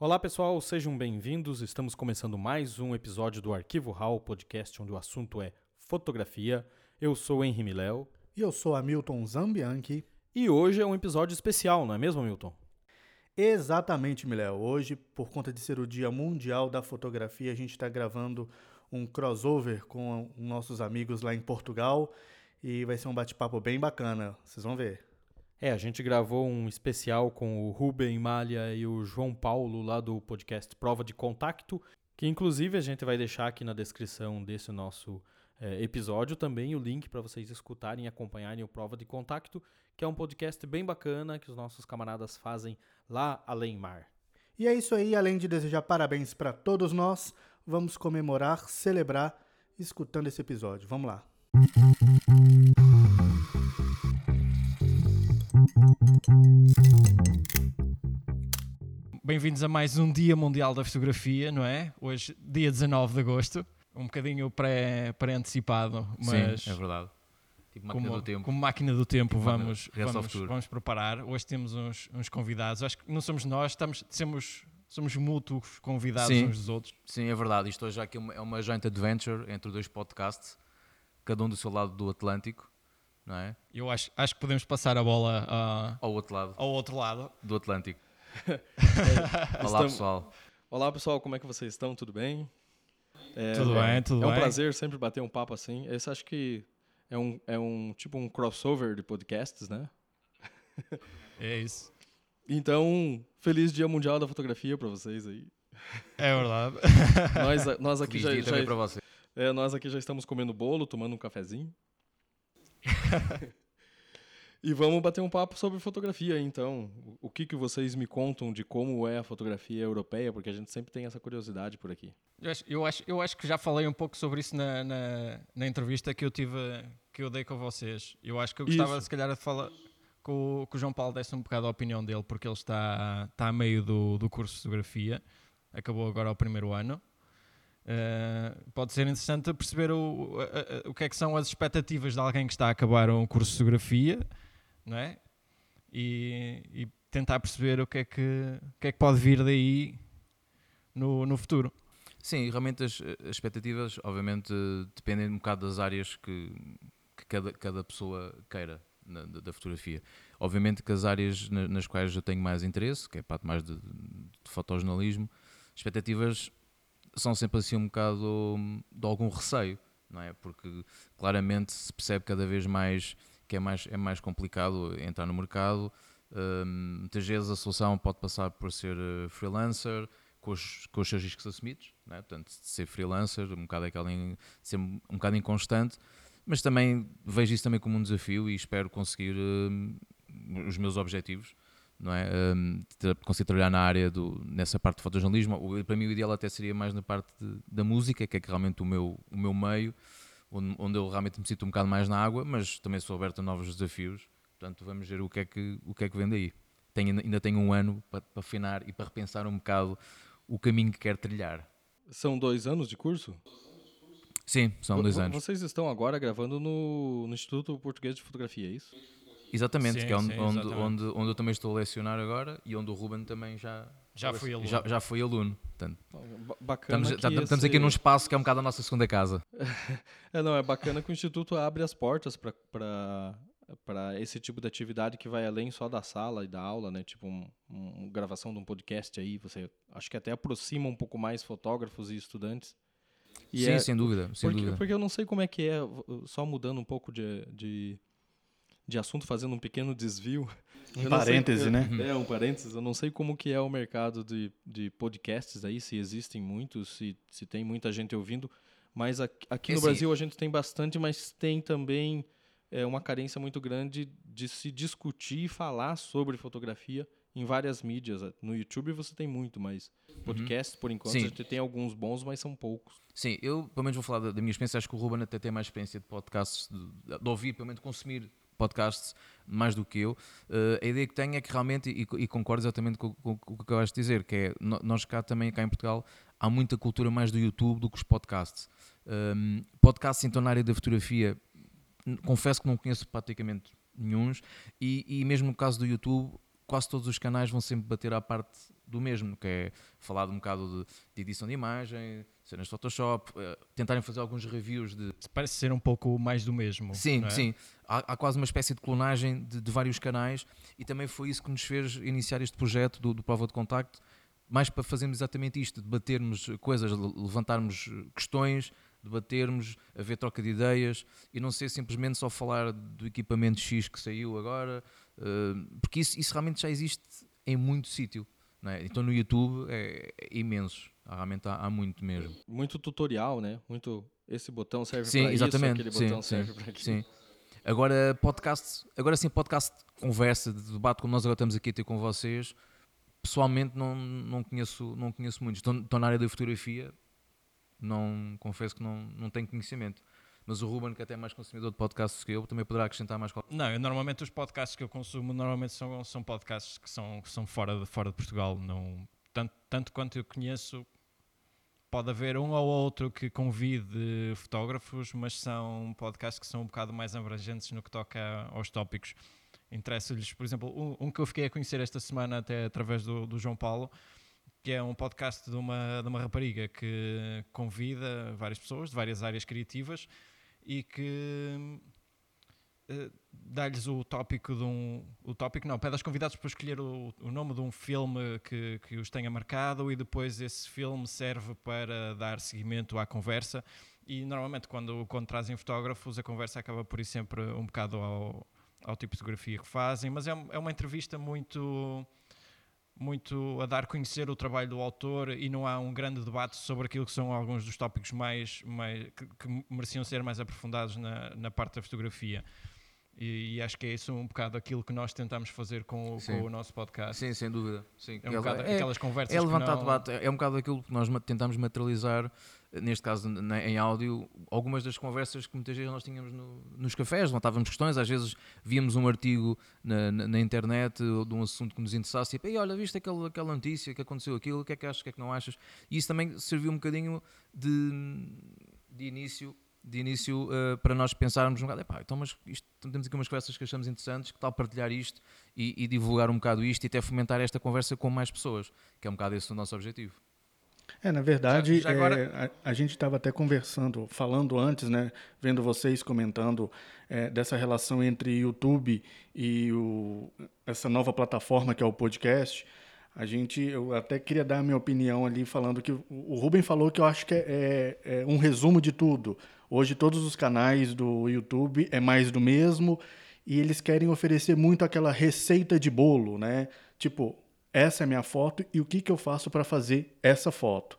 Olá pessoal, sejam bem-vindos. Estamos começando mais um episódio do Arquivo Hall, podcast onde o assunto é fotografia. Eu sou Henri Miléo. E eu sou Hamilton Zambianchi. E hoje é um episódio especial, não é mesmo, Hamilton? Exatamente, Miléo. Hoje, por conta de ser o Dia Mundial da Fotografia, a gente está gravando um crossover com nossos amigos lá em Portugal e vai ser um bate-papo bem bacana. Vocês vão ver. É, a gente gravou um especial com o Ruben Malha e o João Paulo lá do podcast Prova de Contacto, que inclusive a gente vai deixar aqui na descrição desse nosso é, episódio também o link para vocês escutarem e acompanharem o Prova de Contacto, que é um podcast bem bacana que os nossos camaradas fazem lá além mar. E é isso aí, além de desejar parabéns para todos nós, vamos comemorar, celebrar escutando esse episódio. Vamos lá. Bem-vindos a mais um Dia Mundial da Fotografia, não é? Hoje, dia 19 de agosto, um bocadinho pré-antecipado, mas. Sim, é verdade. Tipo máquina como, do tempo. como máquina do tempo, Tipo vamos, vamos, vamos preparar. Hoje temos uns, uns convidados. Acho que não somos nós, estamos, somos, somos mútuos convidados Sim. uns dos outros. Sim, é verdade. Isto hoje aqui é uma, é uma joint adventure entre dois podcasts, cada um do seu lado do Atlântico, não é? Eu acho, acho que podemos passar a bola ah, Ao outro lado ao outro lado. do Atlântico. Olá Estamos- pessoal. Olá pessoal, como é que vocês estão? Tudo bem? É, Tudo é- bem, tudo É um bem. prazer sempre bater um papo assim. Esse acho que é um, é um tipo um crossover de podcasts, né? É isso. Então, feliz Dia Mundial da Fotografia para vocês aí. É verdade. Nós, nós aqui Feliz já, dia também já- para você. É, nós aqui já estamos comendo bolo, tomando um cafezinho. e vamos bater um papo sobre fotografia, então. O- que, que vocês me contam de como é a fotografia europeia? Porque a gente sempre tem essa curiosidade por aqui. Eu acho, eu, acho, eu acho que já falei um pouco sobre isso na, na, na entrevista que eu tive que eu dei com vocês. Eu acho que eu gostava Isso. se calhar de falar que o João Paulo desse um bocado a opinião dele, porque ele está, está a meio do, do curso de fotografia, acabou agora o primeiro ano. Eh, pode ser interessante perceber o, o que é que são as expectativas de alguém que está a acabar um curso de fotografia, não é? E, e tentar perceber o que é que, o que, é que pode vir daí no, no futuro. Sim, realmente as, as expectativas, obviamente, dependem um bocado das áreas que, que cada, cada pessoa queira na- da, da fotografia. Obviamente que as áreas na- nas quais eu tenho mais interesse, que é a parte mais de, de fotojornalismo, expectativas são sempre assim um bocado de algum receio, não é? Porque claramente se percebe cada vez mais que é mais, é mais complicado entrar no mercado. Hum, muitas vezes a solução pode passar por ser eh, freelancer, com os, com os seus riscos assumidos, não é? portanto, ser freelancer, um bocado aquela in- ser um bocado inconstante, mas também vejo isso também como um desafio e espero conseguir hum, os meus objetivos, não é? Ter- conseguir trabalhar na área do, nessa parte de fotojornalismo. Para mim o ideal até seria mais na parte de- da música, que é que realmente o meu, o meu meio, onde, onde eu realmente me sinto um bocado mais na água, mas também sou aberto a novos desafios, portanto vamos ver o que é que, o que, é que vem daí. Tenho, ainda tenho um ano para, para afinar e para repensar um bocado o caminho que quero trilhar. São dois anos de curso? Sim, são dois anos. Vocês estão agora gravando no, no Instituto Português de Fotografia, é isso? Exatamente, Sim, que é onde, sim, onde, exatamente. onde, onde eu também estou a lecionar agora e onde o Ruben também já, Já fui aluno. já, já foi aluno. Portanto, Ba- Bacana estamos, que tá- estamos aqui num espaço que é um bocado a nossa segunda casa. É, não, é bacana que o Instituto abre as portas para esse tipo de atividade que vai além só da sala e da aula, né? Tipo, um, um- gravação de um podcast aí, você acho que até aproxima um pouco mais fotógrafos e estudantes. E sim, é- sem dúvida, sem porque, dúvida. porque eu não sei como é que é, só mudando um pouco de, de, de assunto, fazendo um pequeno desvio. Um Eu não sei- parêntese, eu- né? É, um parênteses. Eu não sei como que é o mercado de, de podcasts aí, se existem muitos, se, se tem muita gente ouvindo. Mas aqui, aqui no Brasil a gente tem bastante, mas tem também é, uma carência muito grande de se discutir e falar sobre fotografia em várias mídias. No YouTube você tem muito, mas podcast, por enquanto, Sim. a gente tem alguns bons, mas são poucos. Sim, eu pelo menos vou falar da, da minha experiência. Acho que o Ruben até tem mais experiência de podcasts, de, de ouvir, pelo menos de consumir podcasts mais do que eu. Eh, a ideia que tenho é que realmente, e, e concordo exatamente com, com- com o que acabaste de dizer, que é nós cá também, cá em Portugal, há muita cultura mais do YouTube do que os podcasts. Um, podcasts então na área da fotografia, confesso que não conheço praticamente nenhuns, e, e mesmo no caso do YouTube, quase todos os canais vão sempre bater à parte do mesmo, que é falar de um bocado de, de edição de imagem, cenas de Photoshop, uh, tentarem fazer alguns reviews de. Parece ser um pouco mais do mesmo. Sim, é? sim. Há, há, quase uma espécie de clonagem de, de, vários canais e também foi isso que nos fez iniciar este projeto do, do Prova de Contacto, mais para fazermos exatamente isto, debatermos coisas, levantarmos questões, debatermos, haver troca de ideias e não ser simplesmente só falar do equipamento X que saiu agora, uh, porque isso, isso realmente já existe em muito sítio. É? Então no YouTube é, é imenso, realmente há, há, muito mesmo. Muito tutorial, né? Muito esse botão serve para isso, aquele sim, botão sim, serve para aquilo. Sim. Agora podcast, agora sim podcast de conversa, de debate como nós agora estamos aqui a ter com vocês. Pessoalmente não, não conheço não conheço muitos. Estou, estou na área da fotografia, não confesso que não, não tenho conhecimento. Mas o Ruben, que é até é mais consumidor de podcasts que eu, também poderá acrescentar mais qualquer Não, eu, normalmente os podcasts que eu consumo normalmente são, são podcasts que são, que são fora, de, fora de Portugal. Não, tanto, tanto quanto eu conheço, pode haver um ou outro que convide fotógrafos, mas são podcasts que são um bocado mais abrangentes no que toca aos tópicos. Interessa-lhes, por exemplo, um, um, que eu fiquei a conhecer esta semana até através do, do João Paulo, que é um podcast de uma, de uma rapariga que convida várias pessoas de várias áreas criativas e que uh, dá-lhes o tópico de um. O tópico não, pede aos convidados para escolher o, o nome de um filme que, que os tenha marcado e depois esse filme serve para dar seguimento à conversa. E normalmente, quando, quando trazem fotógrafos, a conversa acaba por ir sempre um bocado ao, ao tipo de fotografia que fazem, mas é, é uma entrevista muito muito a dar a conhecer o trabalho do autor e não há um grande debate sobre aquilo que são alguns dos tópicos mais, mais que, que mereciam ser mais aprofundados na, na parte da fotografia. E, e, acho que é isso um bocado aquilo que nós tentamos fazer com, o, com o nosso podcast. Sim, sem dúvida. Sim. É um bocado é, aquelas conversas. É levantar não... debate, é um bocado aquilo que nós tentamos materializar, neste caso em áudio, algumas das conversas que muitas vezes nós tínhamos no, nos cafés, levantávamos questões, às vezes víamos um artigo na, na, na internet de um assunto que nos interessasse, tipo, olha, viste aquela, notícia que aconteceu aquilo, o que é que achas, o que é que não achas? E isso também serviu um bocadinho de, de início de início uh, para nós pensarmos um bocado, então mas isto, temos aqui umas conversas que achamos interessantes, que tal partilhar isto e, e, divulgar um bocado isto e até fomentar esta conversa com mais pessoas, que é um bocado esse o nosso objetivo. É, na verdade, já, já agora... é, a, a, gente estava até conversando, falando antes, né, vendo vocês comentando é, dessa relação entre YouTube e o, essa nova plataforma que é o podcast, a gente, eu até queria dar a minha opinião ali, falando que o Ruben falou que eu acho que é, é, é um resumo de tudo. Hoje todos os canais do YouTube é mais do mesmo e eles querem oferecer muito aquela receita de bolo, né? Tipo, essa é minha foto e o que, que eu faço para fazer essa foto.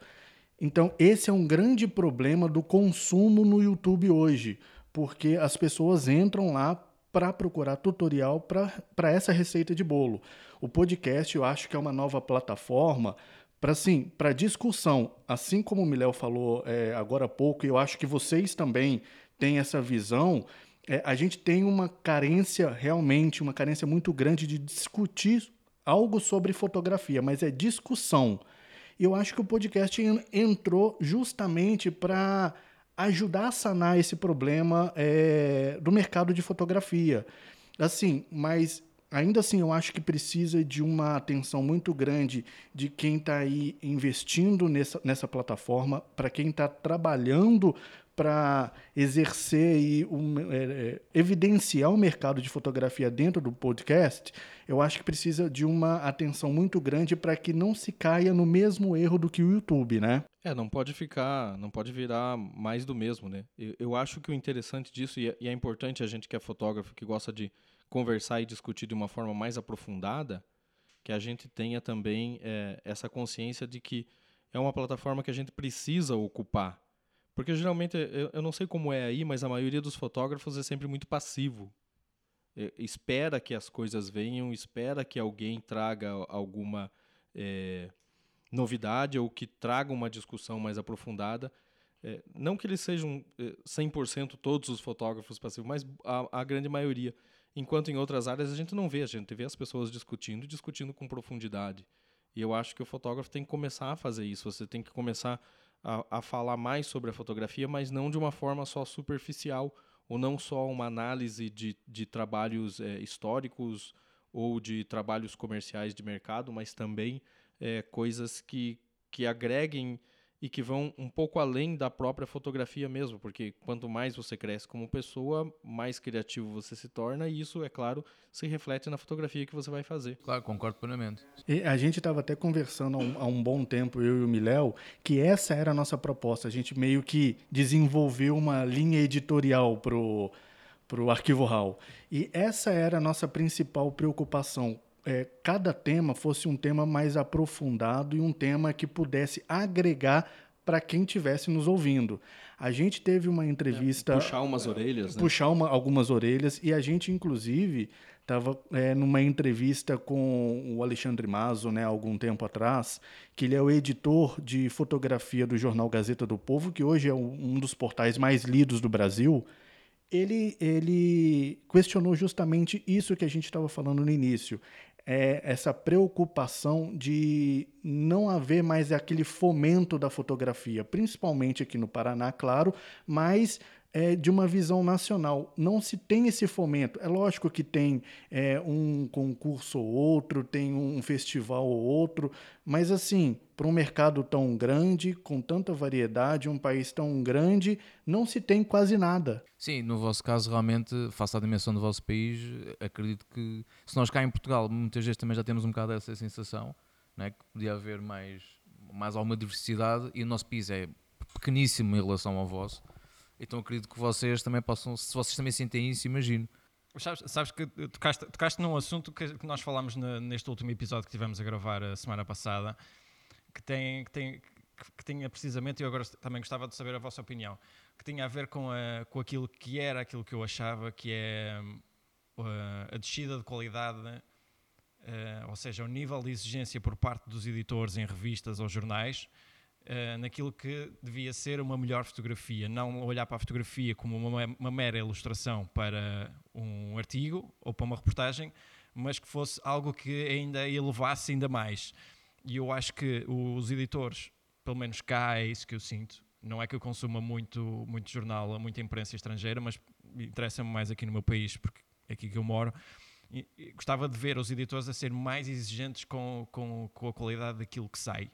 Então, esse é um grande problema do consumo no YouTube hoje, porque as pessoas entram lá para procurar tutorial para essa receita de bolo. O podcast, eu acho que é uma nova plataforma para sim, para discussão, assim como o Miléo falou é, agora há pouco, eu acho que vocês também têm essa visão. É, a gente tem uma carência realmente, uma carência muito grande de discutir algo sobre fotografia, mas é discussão. Eu acho que o podcast entrou justamente para ajudar a sanar esse problema é, do mercado de fotografia. Assim, mas ainda assim, eu acho que precisa de uma atenção muito grande de quem está aí investindo nessa, nessa plataforma, para quem está trabalhando para exercer e um, é, é, evidenciar o mercado de fotografia dentro do podcast, eu acho que precisa de uma atenção muito grande para que não se caia no mesmo erro do que o YouTube, né? É, não pode ficar, não pode virar mais do mesmo, né? Eu, eu acho que o interessante disso, e é, e é importante a gente que é fotógrafo, que gosta de conversar e discutir de uma forma mais aprofundada, que a gente tenha também é, essa consciência de que é uma plataforma que a gente precisa ocupar. Porque geralmente, eu, eu não sei como é aí, mas a maioria dos fotógrafos é sempre muito passivo. É, espera que as coisas venham, espera que alguém traga alguma é, novidade ou que traga uma discussão mais aprofundada. É, não que eles sejam 100% é, todos os fotógrafos passivos, mas a, a grande maioria. Enquanto em outras áreas a gente não vê, a gente vê as pessoas discutindo, discutindo com profundidade. E eu acho que o fotógrafo tem que começar a fazer isso. Você tem que começar a, a falar mais sobre a fotografia, mas não de uma forma só superficial, ou não só uma análise de, de trabalhos é, históricos ou de trabalhos comerciais de mercado, mas também é, coisas que, que agreguem e que vão um pouco além da própria fotografia mesmo, porque quanto mais você cresce como pessoa, mais criativo você se torna, e isso, é claro, se reflete na fotografia que você vai fazer. Claro, concordo plenamente. E a gente estava até conversando há um, há um, bom tempo, eu e o Miléo, que essa era a nossa proposta. A gente meio que desenvolveu uma linha editorial pro para o Arquivo RAW. E essa era a nossa principal preocupação. É, cada tema fosse um tema mais aprofundado e um tema que pudesse agregar para quem estivesse nos ouvindo. A gente teve uma entrevista. É, puxar umas orelhas, né? Puxar uma, algumas orelhas, e a gente, inclusive, estava é, numa entrevista com o Alexandre Mazo, né, algum tempo atrás, que ele é o editor de fotografia do jornal Gazeta do Povo, que hoje é um dos portais mais lidos do Brasil ele, ele questionou justamente isso que a gente estava falando no início. É essa preocupação de não haver mais aquele fomento da fotografia, principalmente aqui no Paraná, claro, mas é, de uma visão nacional. Não se tem esse fomento. É lógico que tem é, um concurso ou outro, tem um festival ou outro, mas assim, para um mercado tão grande, com tanta variedade, um país tão grande, não se tem quase nada. Sim, no vosso caso, realmente, face à dimensão do vosso país, acredito que se nós cá em Portugal, muitas vezes também já temos um bocado essa sensação, né, que podia haver mais, mais alguma diversidade e o nosso país é pequeníssimo em relação ao vosso então acredito que vocês também possam, se vocês também sentem isso, imagino. Sabes, sabes que tocaste, tocaste num assunto que, que nós falámos na, neste último episódio que tivemos a gravar a semana passada, que tem, que tem, que tinha precisamente, e eu agora também gostava de saber a vossa opinião, que tinha a ver com, a, com aquilo que era aquilo que eu achava que é a, uh, a descida de qualidade, uh, ou seja, o nível de exigência por parte dos editores em revistas ou jornais, uh, naquilo que devia ser uma melhor fotografia. Não olhar para a fotografia como uma, uma mera ilustração para um artigo ou para uma reportagem, mas que fosse algo que ainda elevasse ainda mais. E eu acho que os editores, pelo menos cá é isso que eu sinto, não é que eu consuma muito, muito jornal, muita imprensa estrangeira, mas interessa-me mais aqui no meu país, porque é aqui que eu moro. E, gostava de ver os editores a ser mais exigentes com, com, com a qualidade daquilo que sai.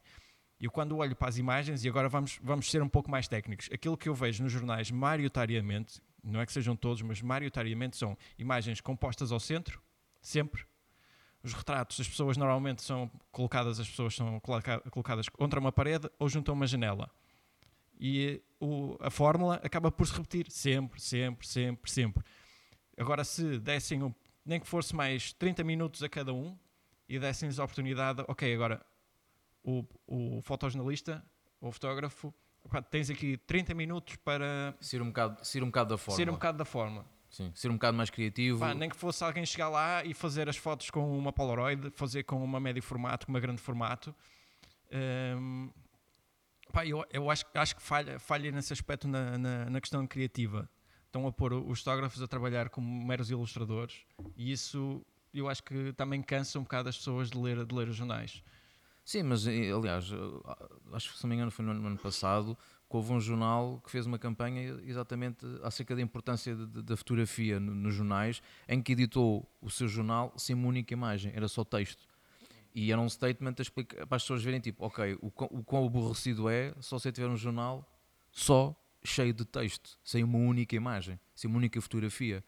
Eu quando olho para as imagens, e agora vamos, vamos ser um pouco mais técnicos, aquilo que eu vejo nos jornais maioritariamente, não é que sejam todos, mas maioritariamente são imagens compostas ao centro, sempre. Os retratos, as pessoas normalmente são colocadas, as pessoas são colocadas contra uma parede ou junto a uma janela. E o, a fórmula acaba por se repetir sempre, sempre, sempre, sempre. Agora, se dessem, um, nem que fosse mais 30 minutos a cada um, e dessem-lhes a oportunidade, ok, agora o, o fotojornalista, o fotógrafo, tens aqui 30 minutos para. Ser um bocado, ser um bocado da forma. Ser um bocado da forma. Sim, ser um bocado mais criativo. Pá, nem que fosse alguém chegar lá e fazer as fotos com uma Polaroid, fazer com uma médio formato, com uma grande formato. Um, pá, eu, eu acho, acho que falha, falha nesse aspecto na, na, na questão criativa. Estão a pôr os fotógrafos a trabalhar como meros ilustradores e isso eu acho que também cansa um bocado as pessoas de ler, de ler os jornais. Sim, mas eh, aliás, eh, acho que se não me engano foi no ano passado que houve um jornal que fez uma campanha exatamente acerca da importância da fotografia nos jornais, em que editou o seu jornal sem uma única imagem, era só texto. E era um statement explica, para as pessoas verem, tipo, ok, o, o quão aborrecido é só você tiver um jornal só cheio de texto, sem uma única imagem, sem uma única fotografia.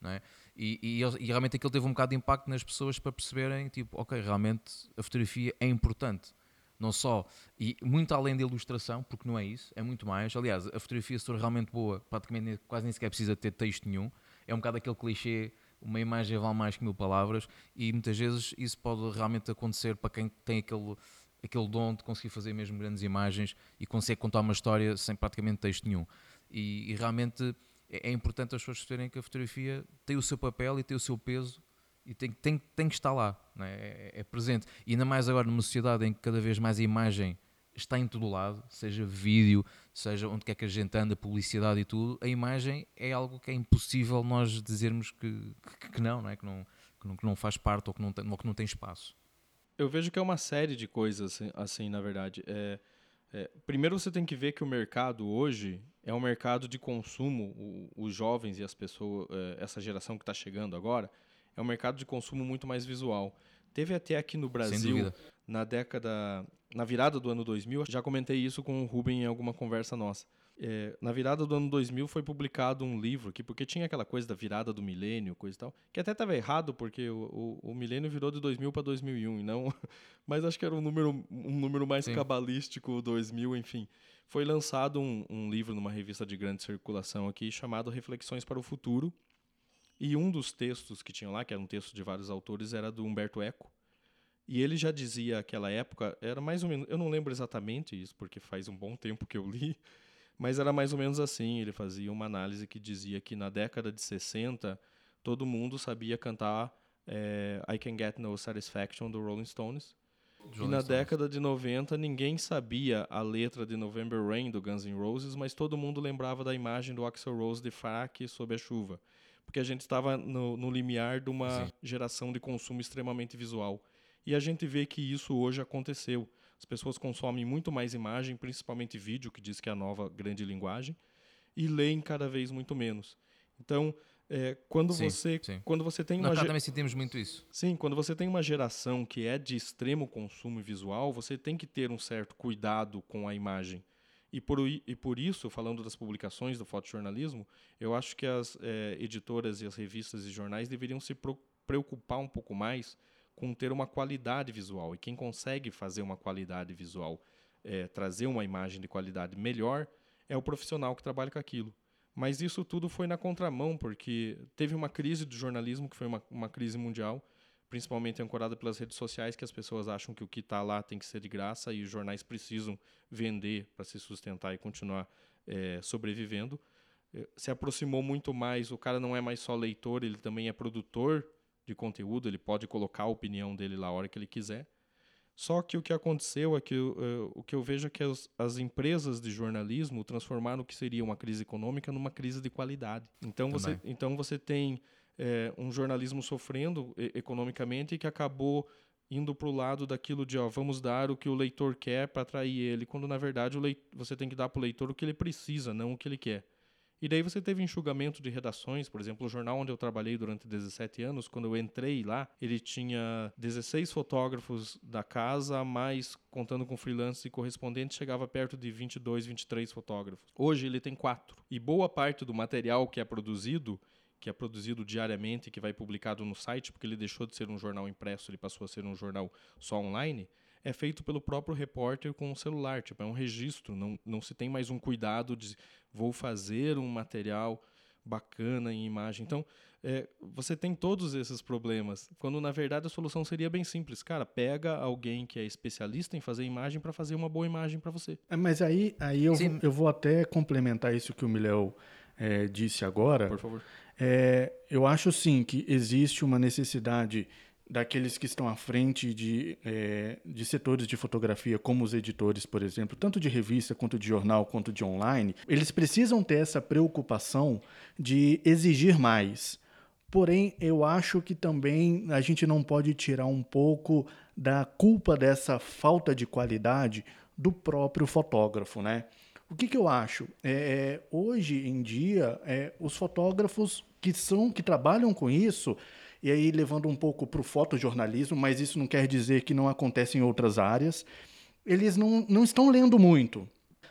Não é? E, e, e, realmente aquilo teve um bocado de impacto nas pessoas para perceberem, tipo, ok, realmente a fotografia é importante. Não só, e muito além da ilustração, porque não é isso, é muito mais. Aliás, a fotografia se for realmente boa, praticamente quase nem sequer precisa ter texto nenhum. É um bocado aquele clichê, uma imagem vale mais que mil palavras, e muitas vezes isso pode realmente acontecer para quem tem aquele, aquele dom de conseguir fazer mesmo grandes imagens e consegue contar uma história sem praticamente texto nenhum. E, e realmente é, é, importante as pessoas perceberem que a fotografia tem o seu papel e tem o seu peso e tem, tem, tem que estar lá, é? É, é? presente. E ainda mais agora numa sociedade em que cada vez mais a imagem está em todo lado, seja vídeo, seja onde quer que a gente anda, publicidade e tudo, a imagem é algo que é impossível nós dizermos que, que, que não, não é? que, não, que, não, que não faz parte ou que não tem, ou que não tem espaço. Eu vejo que é uma série de coisas assim, assim na verdade. É, é, primeiro você tem que ver que o mercado hoje é um mercado de consumo, o, os jovens e as pessoas, é, essa geração que está chegando agora, é um mercado de consumo muito mais visual. Teve até aqui no Brasil, na década, na virada do ano 2000, já comentei isso com o Ruben em alguma conversa nossa. É, na virada do ano 2000 foi publicado um livro aqui, porque tinha aquela coisa da virada do milênio, coisa e tal, que até estava errado, porque o, o, o, milênio virou de 2000 para 2001, e não, mas acho que era um número, um número mais Sim. cabalístico, 2000, enfim. Foi lançado um, um livro numa revista de grande circulação aqui, chamado Reflexões para o Futuro, e um dos textos que tinha lá, que era um texto de vários autores, era do Humberto Eco, e ele já dizia naquela época, era mais ou menos, eu não lembro exatamente isso, porque faz um bom tempo que eu li, mas era mais ou menos assim. Ele fazia uma análise que dizia que na década de 60 todo mundo sabia cantar é, I Can Get No Satisfaction do Rolling Stones. Rolling e na Stones. década de 90 ninguém sabia a letra de November Rain do Guns N' Roses, mas todo mundo lembrava da imagem do Axel Rose de fraque sob a chuva. Porque a gente estava no, no limiar de uma Sim. geração de consumo extremamente visual. E a gente vê que isso hoje aconteceu. As pessoas consomem muito mais imagem, principalmente vídeo, que diz que é a nova grande linguagem, e leem cada vez muito menos. Então, é, quando, sim, você, sim. quando você tem uma. Nós também sentimos muito isso. Sim, quando você tem uma geração que é de extremo consumo visual, você tem que ter um certo cuidado com a imagem. E por, e por isso, falando das publicações do fotojornalismo, eu acho que as é, editoras e as revistas e jornais deveriam se preocupar um pouco mais com ter uma qualidade visual. E quem consegue fazer uma qualidade visual, é, trazer uma imagem de qualidade melhor, é o profissional que trabalha com aquilo. Mas isso tudo foi na contramão, porque teve uma crise do jornalismo, que foi uma, uma crise mundial, principalmente ancorada pelas redes sociais, que as pessoas acham que o que está lá tem que ser de graça e os jornais precisam vender para se sustentar e continuar é, sobrevivendo. É, se aproximou muito mais, o cara não é mais só leitor, ele também é produtor de conteúdo, ele pode colocar a opinião dele lá a hora que ele quiser. Só que o que aconteceu é que uh, o que eu vejo é que as, as, empresas de jornalismo transformaram o que seria uma crise econômica numa crise de qualidade. Então você, então você tem é, um jornalismo sofrendo e, economicamente que acabou indo para o lado daquilo de ó, vamos dar o que o leitor quer para atrair ele, quando na verdade o leitor, você tem que dar para o leitor o que ele precisa, não o que ele quer. E daí você teve enxugamento de redações, por exemplo, o jornal onde eu trabalhei durante 17 anos, quando eu entrei lá, ele tinha 16 fotógrafos da casa, mais contando com freelancers e correspondentes, chegava perto de 22, 23 fotógrafos. Hoje ele tem quatro. E boa parte do material que é produzido que é produzido diariamente, que vai publicado no site, porque ele deixou de ser um jornal impresso, ele passou a ser um jornal só online, é feito pelo próprio repórter com o celular. Tipo, é um registro, não, não se tem mais um cuidado de vou fazer um material bacana em imagem. Então, é, você tem todos esses problemas, quando na verdade a solução seria bem simples. Cara, pega alguém que é especialista em fazer imagem para fazer uma boa imagem para você. É, mas aí, aí eu, vou, eu vou até complementar isso que o Miléo é, disse agora. Por favor. É, eu acho sim que existe uma necessidade daqueles que estão à frente de, é, de setores de fotografia, como os editores, por exemplo, tanto de revista, quanto de jornal, quanto de online, eles precisam ter essa preocupação de exigir mais. Porém, eu acho que também a gente não pode tirar um pouco da culpa dessa falta de qualidade do próprio fotógrafo, né? O que, que eu acho? É, hoje em dia, é, os fotógrafos que são que trabalham com isso, e aí, levando um pouco para o fotojornalismo, mas isso não quer dizer que não acontece em outras áreas, eles não, não estão lendo muito.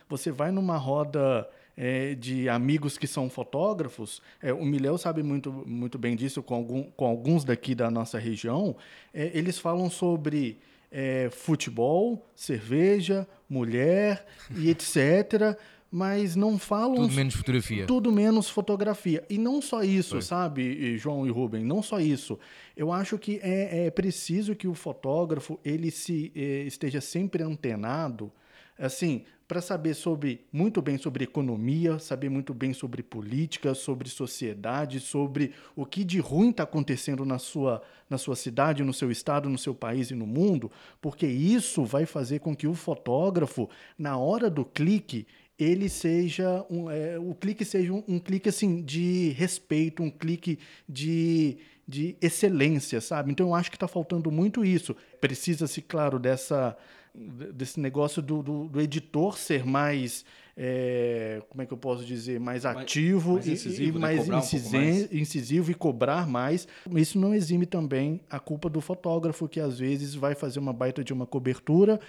Você vai numa roda é, de amigos que são fotógrafos, é, o Miléo sabe muito, muito bem disso com, algum, com alguns daqui da nossa região, é, eles falam sobre é, futebol, cerveja, mulher e etc mas não falam. Tudo menos fotografia. Tudo menos fotografia. E não só isso, Foi. sabe, João e Rubem? Não só isso. Eu acho que é, é preciso que o fotógrafo ele se eh, esteja sempre antenado, assim, para saber sobre muito bem sobre economia, saber muito bem sobre política, sobre sociedade, sobre o que de ruim está acontecendo na sua, na sua cidade, no seu estado, no seu país e no mundo, porque isso vai fazer com que o fotógrafo, na hora do clique, ele seja um, é, o clique seja um, um, clique assim de respeito, um clique de, de excelência, sabe? Então eu acho que está faltando muito isso. Precisa-se, claro, dessa desse negócio do, do, do editor ser mais, é, como é que eu posso dizer, mais ativo mais e, incisivo, e né? mais, Cobrar um mais. incisivo e cobrar mais. Isso não exime também a culpa do fotógrafo, que às vezes vai fazer uma baita de uma cobertura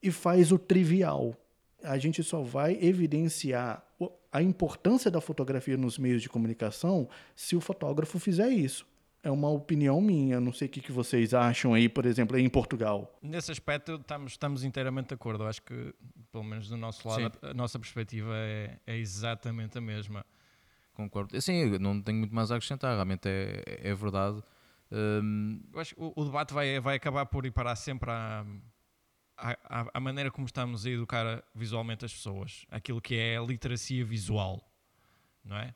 e faz o trivial. A gente só vai evidenciar a importância da fotografia nos meios de comunicação se o fotógrafo fizer isso. É uma opinião minha, não sei o que que vocês acham aí, por exemplo, aí em Portugal. Nesse aspecto estamos, estamos inteiramente de acordo. Eu acho que, pelo menos do nosso lado, a, a nossa perspectiva é, é exatamente a mesma. Concordo. Sim, eu não tenho muito mais a acrescentar, realmente é, é verdade. Hum, Eu acho que o, o debate vai, vai acabar por ir parar sempre à, à, à- maneira como estamos a educar visualmente as pessoas, aquilo que é a literacia visual, não é?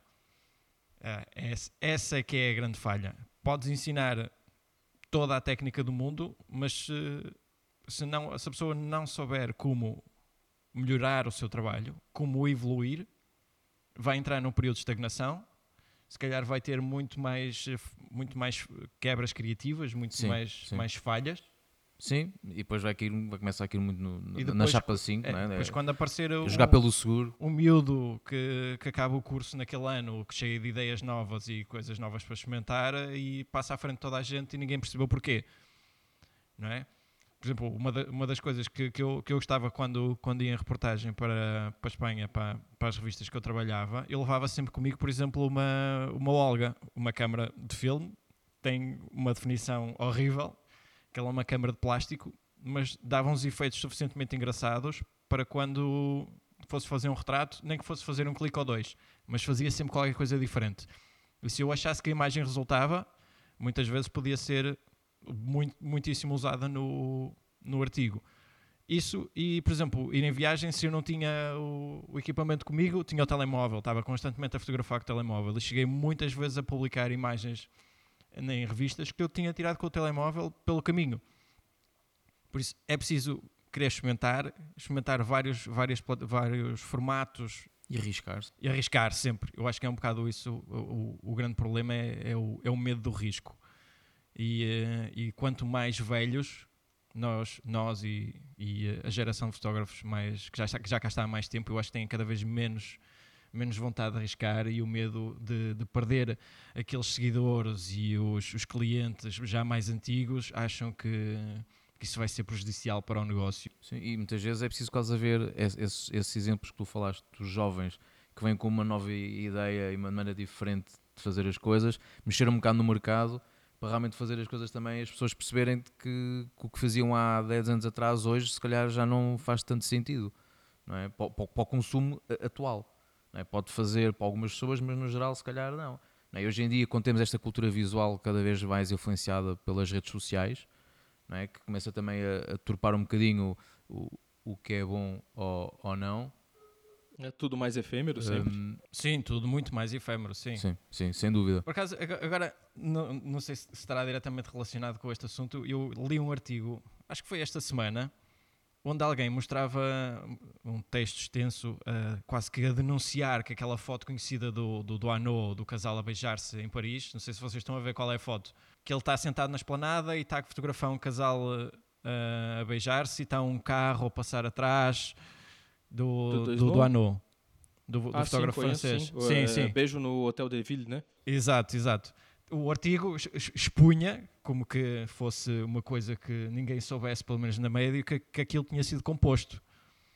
Ah, essa, é que é a grande falha. Podes ensinar toda a técnica do mundo, mas se, se, não, se a pessoa não souber como melhorar o seu trabalho, como evoluir, vai entrar num período de estagnação. Se calhar vai ter muito mais, muito mais quebras criativas, muito Sim, mais, sim. mais falhas. Sim, e depois vai, cair, vai começar a cair muito no- no- E na depois- chapa 5, É, não é? depois É, quando aparecer o, jogar pelo seguro. um miúdo que, que acaba o curso naquele ano, que cheio de ideias novas e coisas novas para experimentar, e passa à frente de toda a gente e ninguém percebeu porquê. Não é? Por exemplo, uma, da- uma das coisas que, que, eu, que eu gostava quando, quando ia em reportagem para, para a Espanha, para, para as revistas que eu trabalhava, eu levava sempre comigo, por exemplo, uma, uma Olga, uma câmara de filme, tem uma definição horrível, que ela é uma câmara de plástico, mas dava uns efeitos suficientemente engraçados para quando fosse fazer um retrato, nem que fosse fazer um clique ou dois, mas fazia sempre qualquer coisa diferente. E se eu achasse que a imagem resultava, muitas vezes podia ser muito, muitíssimo usada no, no artigo. Isso, e por exemplo, ir em viagem, se eu não tinha o, o equipamento comigo, tinha o telemóvel, estava constantemente a fotografar com o telemóvel. E cheguei muitas vezes a publicar imagens em revistas que eu tinha tirado com o telemóvel pelo caminho. Por isso é preciso querer experimentar, experimentar vários, várias, plat- vários formatos E arriscar-se. e arriscar sempre. Eu acho que é um bocado isso. O, o- o grande problema é, é o, é o medo do risco. E, eh, e quanto mais velhos, nós, nós e, e eh, a geração de fotógrafos mais, que, já está, que já cá está há mais tempo, eu acho que têm cada vez menos, menos vontade de arriscar e o medo de, de perder aqueles seguidores e os, os clientes já mais antigos acham que, que isso vai ser prejudicial para o negócio. Sim, e muitas vezes é preciso quase haver es- esses, esses exemplos que tu falaste dos jovens que vêm com uma nova ideia e uma maneira diferente de fazer as coisas, mexer um bocado no mercado para realmente fazer as coisas também as pessoas perceberem que, que o que faziam há 10 anos atrás hoje se calhar já não faz tanto sentido não é? para, para para o consumo atual. Não é? Pode fazer para algumas pessoas, mas no geral se calhar não. não é? E hoje em dia, quando temos esta cultura visual cada vez mais influenciada pelas redes sociais, não é? que começa também a, a turpar um bocadinho o, o que é bom ou, ou não. É tudo mais efêmero sempre. Hum, Sim, tudo muito mais efêmero, sim. sim, sim, sem dúvida. Por acaso, ag- agora, não, não sei se estará diretamente relacionado com este assunto, eu li um artigo, acho que foi esta semana, onde alguém mostrava um texto extenso, ah, quase que a denunciar que aquela foto conhecida do, do, do do casal a beijar-se em Paris, não sei se vocês estão a ver qual é a foto, que ele está sentado na esplanada e está a fotografar um casal ah, a beijar-se e está um carro a passar atrás Do- do, do do, do, do, do Ah, sim, fotógrafo conheço, francês. sim. sim, É, sim. Beijo no Hotel de Ville, né? Exato, exato. O artigo ex- ex- expunha, como que fosse uma coisa que ninguém soubesse, pelo menos na média, que, que aquilo tinha sido composto.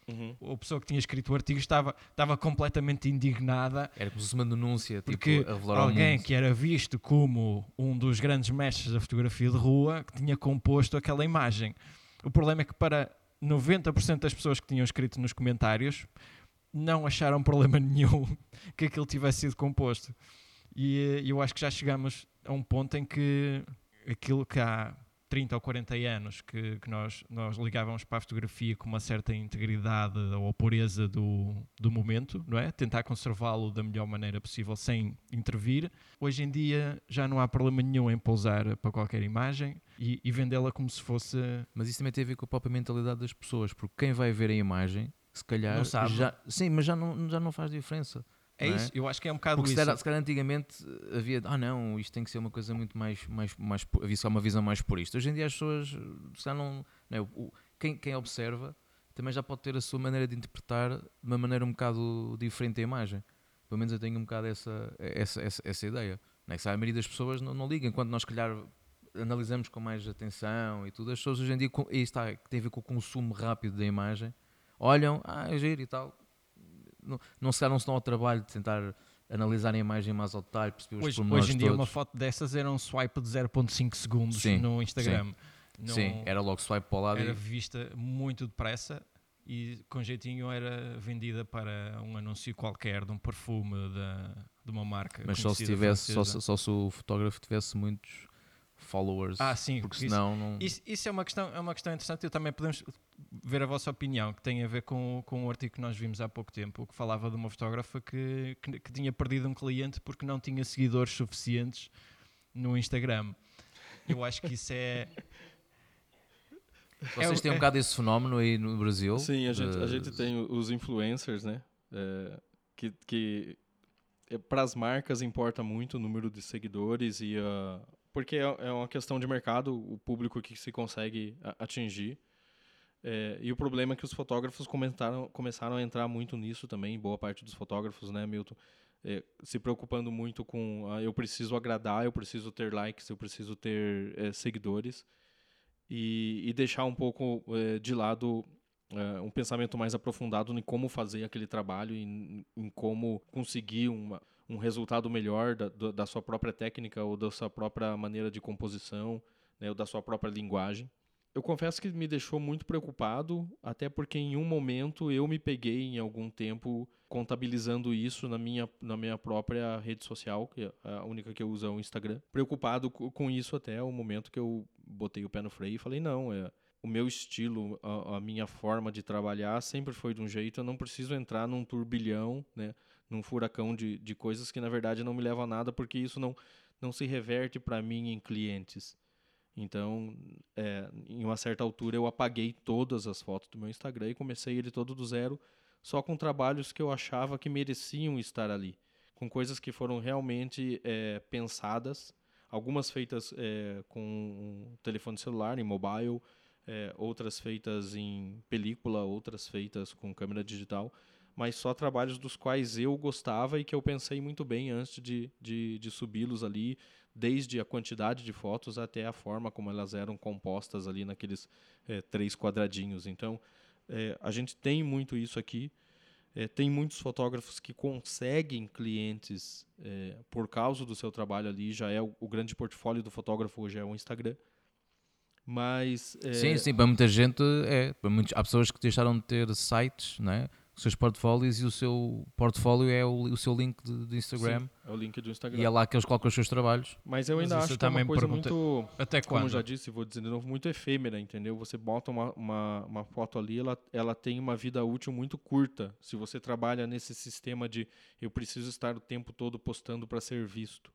Uhum. A pessoa que tinha escrito o artigo estava, estava completamente indignada Era como se fosse uma denúncia, porque tipo, a revelar ao alguém que era visto como um dos grandes mestres da fotografia de rua que tinha composto aquela imagem. O problema é que para 90% das pessoas que tinham escrito nos comentários não acharam problema nenhum que aquilo tivesse sido composto. E eh, eu acho que já chegamos a um ponto em que aquilo que há 30 ou 40 anos que, que nós, nós ligávamos para a fotografia com uma certa integridade ou pureza do, do momento, não é? Tentar conservá-lo da melhor maneira possível sem intervir. Hoje em dia já não há problema nenhum em pousar para qualquer imagem e, e vendê-la como se fosse. Mas isso também tem a ver com a própria mentalidade das pessoas, porque quem vai ver a imagem, se calhar Não sabe. já. Sim, mas já não, já não faz diferença. É é? isso, eu acho que é um bocado Porque se isso. calhar, se calhar antigamente eh, havia, ah não, isto tem que ser uma coisa muito mais, mais, mais havia só uma visão mais purista. Hoje em dia as pessoas, se calhar não, não é, o- quem, quem observa também já pode ter a sua maneira de interpretar de uma maneira um bocado diferente a imagem. Pelo menos eu tenho um bocado essa, essa, essa, essa ideia. Não é que a maioria das pessoas não, não liga, enquanto nós, se calhar, analisamos com mais atenção e tudo, as pessoas hoje em dia, e está, que tem a ver com o consumo rápido da imagem, olham, ah, é giro e tal. Não, não se não se dão ao trabalho de tentar analisar a imagem mais ao detalhe, perceber os Hoje, pormenores hoje em dia todos. uma foto dessas era um swipe de 0.5 segundos Sim, no Instagram. Não- Sim, era logo swipe para o lado era e vista muito depressa e com jeitinho era vendida para um anúncio qualquer de um perfume da, de uma marca. Mas só se tivesse, só, francesa. só se o fotógrafo tivesse muitos followers. Ah, sim, porque isso- senão não. Isso, isso é, uma questão, é uma questão interessante e também podemos ver a vossa opinião, que tem a ver com, com um artigo que nós vimos há pouco tempo, que falava de uma fotógrafa que, que, que tinha perdido um cliente porque não tinha seguidores suficientes no Instagram. Eu acho que isso é. Vocês têm um é- bocado esse fenómeno aí no Brasil? Sim, a gente, a de- gente tem os influencers, né? É, que que para as marcas importa muito o número de seguidores e a porque é, é uma questão de mercado, o público que se consegue atingir. É, e o problema é que os fotógrafos comentaram, começaram a entrar muito nisso também, boa parte dos fotógrafos, né, Milton? É, se preocupando muito com ah, eu preciso agradar, eu preciso ter likes, eu preciso ter é, seguidores e, e deixar um pouco é, de lado é, um pensamento mais aprofundado em como fazer aquele trabalho, em, em como conseguir uma, um resultado melhor da, da sua própria técnica ou da sua própria maneira de composição, né, ou da sua própria linguagem. Eu confesso que me deixou muito preocupado, até porque em um momento eu me peguei em algum tempo contabilizando isso na minha, na minha própria rede social, que é a única que eu uso é o Instagram. Preocupado co- com isso até o momento que eu botei o pé no freio e falei, não, é, o meu estilo, a, a minha forma de trabalhar sempre foi de um jeito, eu não preciso entrar num turbilhão, né, num furacão de, de coisas que na verdade não me levam a nada, porque isso não, não se reverte para mim em clientes. Então, é, em uma certa altura, eu apaguei todas as fotos do meu Instagram e comecei ele todo do zero, só com trabalhos que eu achava que mereciam estar ali, com coisas que foram realmente é, pensadas, algumas feitas é, com um telefone celular, em mobile, é, outras feitas em película, outras feitas com câmera digital, mas só trabalhos dos quais eu gostava e que eu pensei muito bem antes de, de, de subi-los ali, desde a quantidade de fotos até a forma como elas eram compostas ali naqueles eh, três quadradinhos. Então, eh, a gente tem muito isso aqui. Eh, tem muitos fotógrafos que conseguem clientes eh, por causa do seu trabalho ali. Já é o, o grande portfólio do fotógrafo hoje é o Instagram. Mas eh, Sim, sim, para muita gente é. Para muitos, há pessoas que deixaram de ter sites, não é? Os seus portfólios e o seu portfólio é o, o seu link de, de Instagram sim, é o link do Instagram. e é lá que eles colocam os seus trabalhos. Mas eu Mas ainda isso acho que é uma coisa pergunta- muito Até como quando? eu já disse, vou dizer de novo, muito efêmera, entendeu? Você bota uma, uma, uma foto ali, ela, ela tem uma vida útil muito curta. Se você trabalha nesse sistema de eu preciso estar o tempo todo postando para ser visto.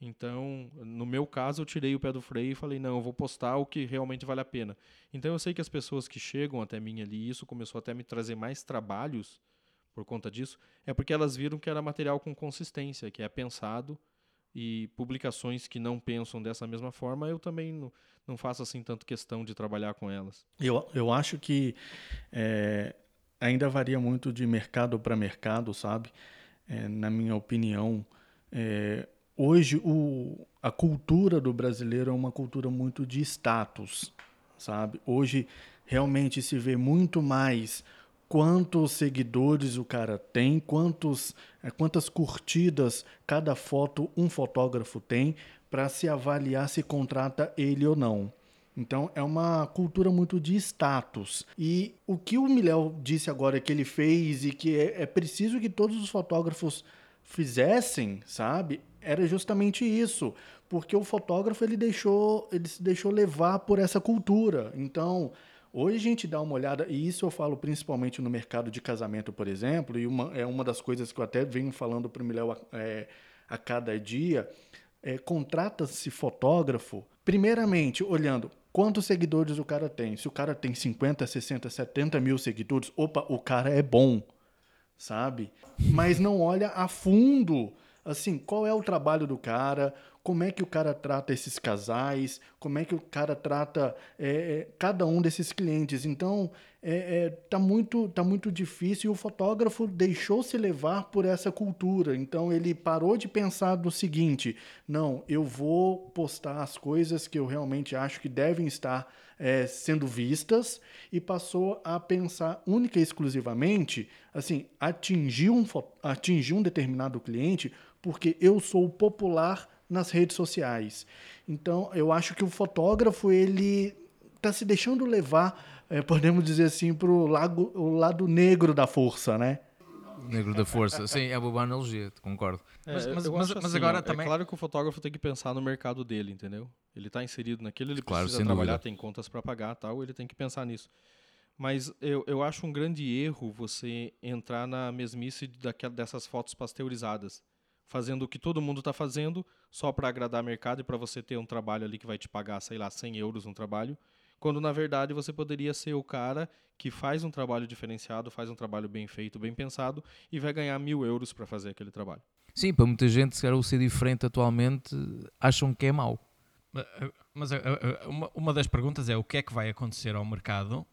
Então, no meu caso, eu tirei o pé do freio e falei, não, eu vou postar o que realmente vale a pena. Então, eu sei que as pessoas que chegam até mim ali, e isso começou até a me trazer mais trabalhos por conta disso, é porque elas viram que era material com consistência, que é pensado, e publicações que não pensam dessa mesma forma, eu também não, não faço assim tanto questão de trabalhar com elas. Eu, eu acho que é, ainda varia muito de mercado para mercado, sabe? É, na minha opinião, é, hoje o, a cultura do brasileiro é uma cultura muito de status, sabe? Hoje realmente se vê muito mais quantos seguidores o cara tem, quantos, é, quantas curtidas cada foto um fotógrafo tem para se avaliar se contrata ele ou não. Então é uma cultura muito de status. E o que o Miléo disse agora que ele fez e que é, é preciso que todos os fotógrafos fizessem, sabe? Era justamente isso, porque o fotógrafo ele deixou, ele se deixou levar por essa cultura. Então, hoje a gente dá uma olhada, e isso eu falo principalmente no mercado de casamento, por exemplo, e uma, é uma das coisas que eu até venho falando para o Miléo a, é, a cada dia, é, contrata-se fotógrafo, primeiramente olhando quantos seguidores o cara tem. Se o cara tem 50, 60, 70 mil seguidores, opa, o cara é bom, sabe? Mas não olha a fundo assim, qual é o trabalho do cara, como é que o cara trata esses casais, como é que o cara trata é, é, cada um desses clientes. Então, é, é, tá, muito, tá muito difícil e o fotógrafo deixou se levar por essa cultura. Então, ele parou de pensar do seguinte: não, eu vou postar as coisas que eu realmente acho que devem estar é, sendo vistas e passou a pensar única e exclusivamente, assim, atingir um, atingir um determinado cliente porque eu sou popular nas redes sociais. Então, eu acho que o fotógrafo ele está se deixando levar, é, podemos dizer assim, para o lado negro da força, né? Negro da força, sim, é uma boa analogia, concordo. É, mas, mas, mas, mas assim, agora é também. É claro que o fotógrafo tem que pensar no mercado dele, entendeu? Ele está inserido naquilo, ele claro, precisa trabalhar, dúvida. tem contas para pagar tal, ele tem que pensar nisso. Mas eu, eu acho um grande erro você entrar na mesmice daquela, dessas fotos pasteurizadas fazendo o que todo mundo está fazendo só para agradar o mercado e para você ter um trabalho ali que vai te pagar, sei lá, 100 euros um trabalho, quando na verdade você poderia ser o cara que faz um trabalho diferenciado, faz um trabalho bem feito, bem pensado e vai ganhar mil euros para fazer aquele trabalho. Sim, para muita gente, se o ser diferente atualmente, acham que é mau. Mas eh, eh, uma, uma das perguntas é o que é que vai acontecer ao mercado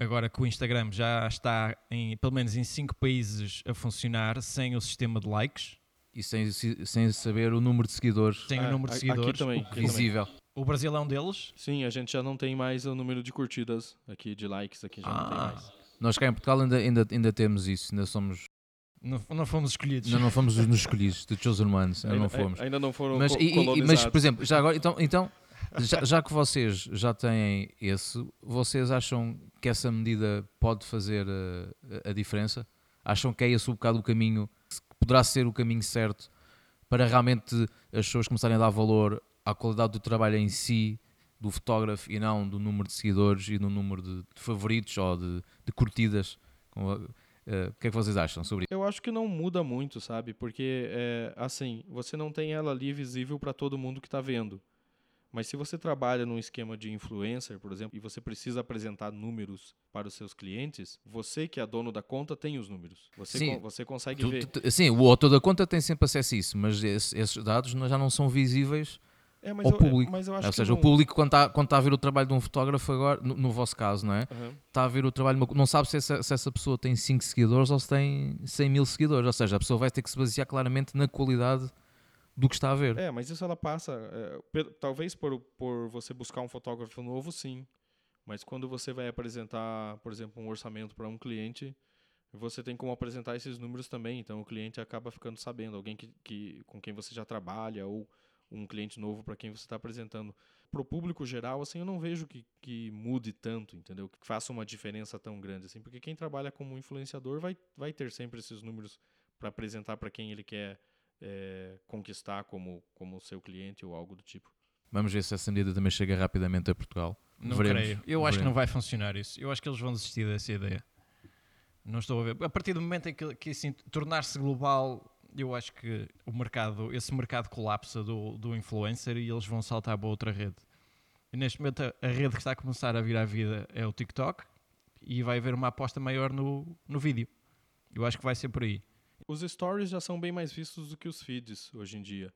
agora que o Instagram já está em pelo menos em cinco países a funcionar sem o sistema de likes e sem, sem saber o número de seguidores. Sem o ah, número de seguidores. Aqui também. Aqui visível. Também. O Brasil é um deles? Sim, a gente já não tem mais o número de curtidas aqui, de likes aqui já ah. não tem ah. mais. Nós cá em Portugal ainda, ainda, ainda temos isso, ainda somos. Não, não fomos escolhidos. Não, não fomos os escolhidos, the chosen ones, ainda, não fomos. Ainda não foram mas, e, mas, por exemplo, já agora, então, então já, já, que vocês já têm esse, vocês acham que essa medida pode fazer a, a diferença? Acham que é esse um bocado o caminho, poderá ser o caminho certo para realmente as pessoas começarem a dar valor à qualidade do trabalho em si, do fotógrafo e não do número de seguidores e do número de, de favoritos ou de, de curtidas. Uh, o que é que vocês acham sobre isso? Eu acho que não muda muito, sabe? Porque, é, assim, você não tem ela ali visível para todo mundo que está vendo. Mas se você trabalha num esquema de influencer, por exemplo, e você precisa apresentar números para os seus clientes, você que é dono da conta tem os números. Você, sim, con você consegue tu, ver. Tu, sim, o autor da conta tem sempre acesso a isso, mas esse, esses dados já não são visíveis é, ao eu, público. É, ou seja, não... o público, quando está quando tá a ver o trabalho de um fotógrafo agora, no, no vosso caso, não é? Uhum. Está a ver o trabalho, não sabe se essa, se essa pessoa tem 5 seguidores ou se tem 100 mil seguidores. Ou seja, a pessoa vai ter que se basear claramente na qualidade do que está a ver. É, mas isso ela passa. É, talvez por, por você buscar um fotógrafo novo, sim. Mas quando você vai apresentar, por exemplo, um orçamento para um cliente, você tem como apresentar esses números também. Então o cliente acaba ficando sabendo, alguém que, que com quem você já trabalha ou um cliente novo para quem você está apresentando. Para o público geral, assim, eu não vejo que, que mude tanto, entendeu? Que faça uma diferença tão grande assim, porque quem trabalha como influenciador vai, vai ter sempre esses números para apresentar para quem ele quer é, conquistar como, como seu cliente ou algo do tipo. Vamos ver se essa medida também chega rapidamente a Portugal. Não Veremos. creio. Eu Veremos. acho que não vai funcionar isso. Eu acho que eles vão desistir dessa ideia. Não estou a ver. A partir do momento em que, que assim, tornar-se global, eu acho que o mercado, esse mercado colapsa do, do influencer e eles vão saltar para outra rede. E neste momento a, a rede que está a começar a vir à vida é o TikTok e vai haver uma aposta maior no, no vídeo. Eu acho que vai ser por aí. Os stories já são bem mais vistos do que os feeds hoje em dia.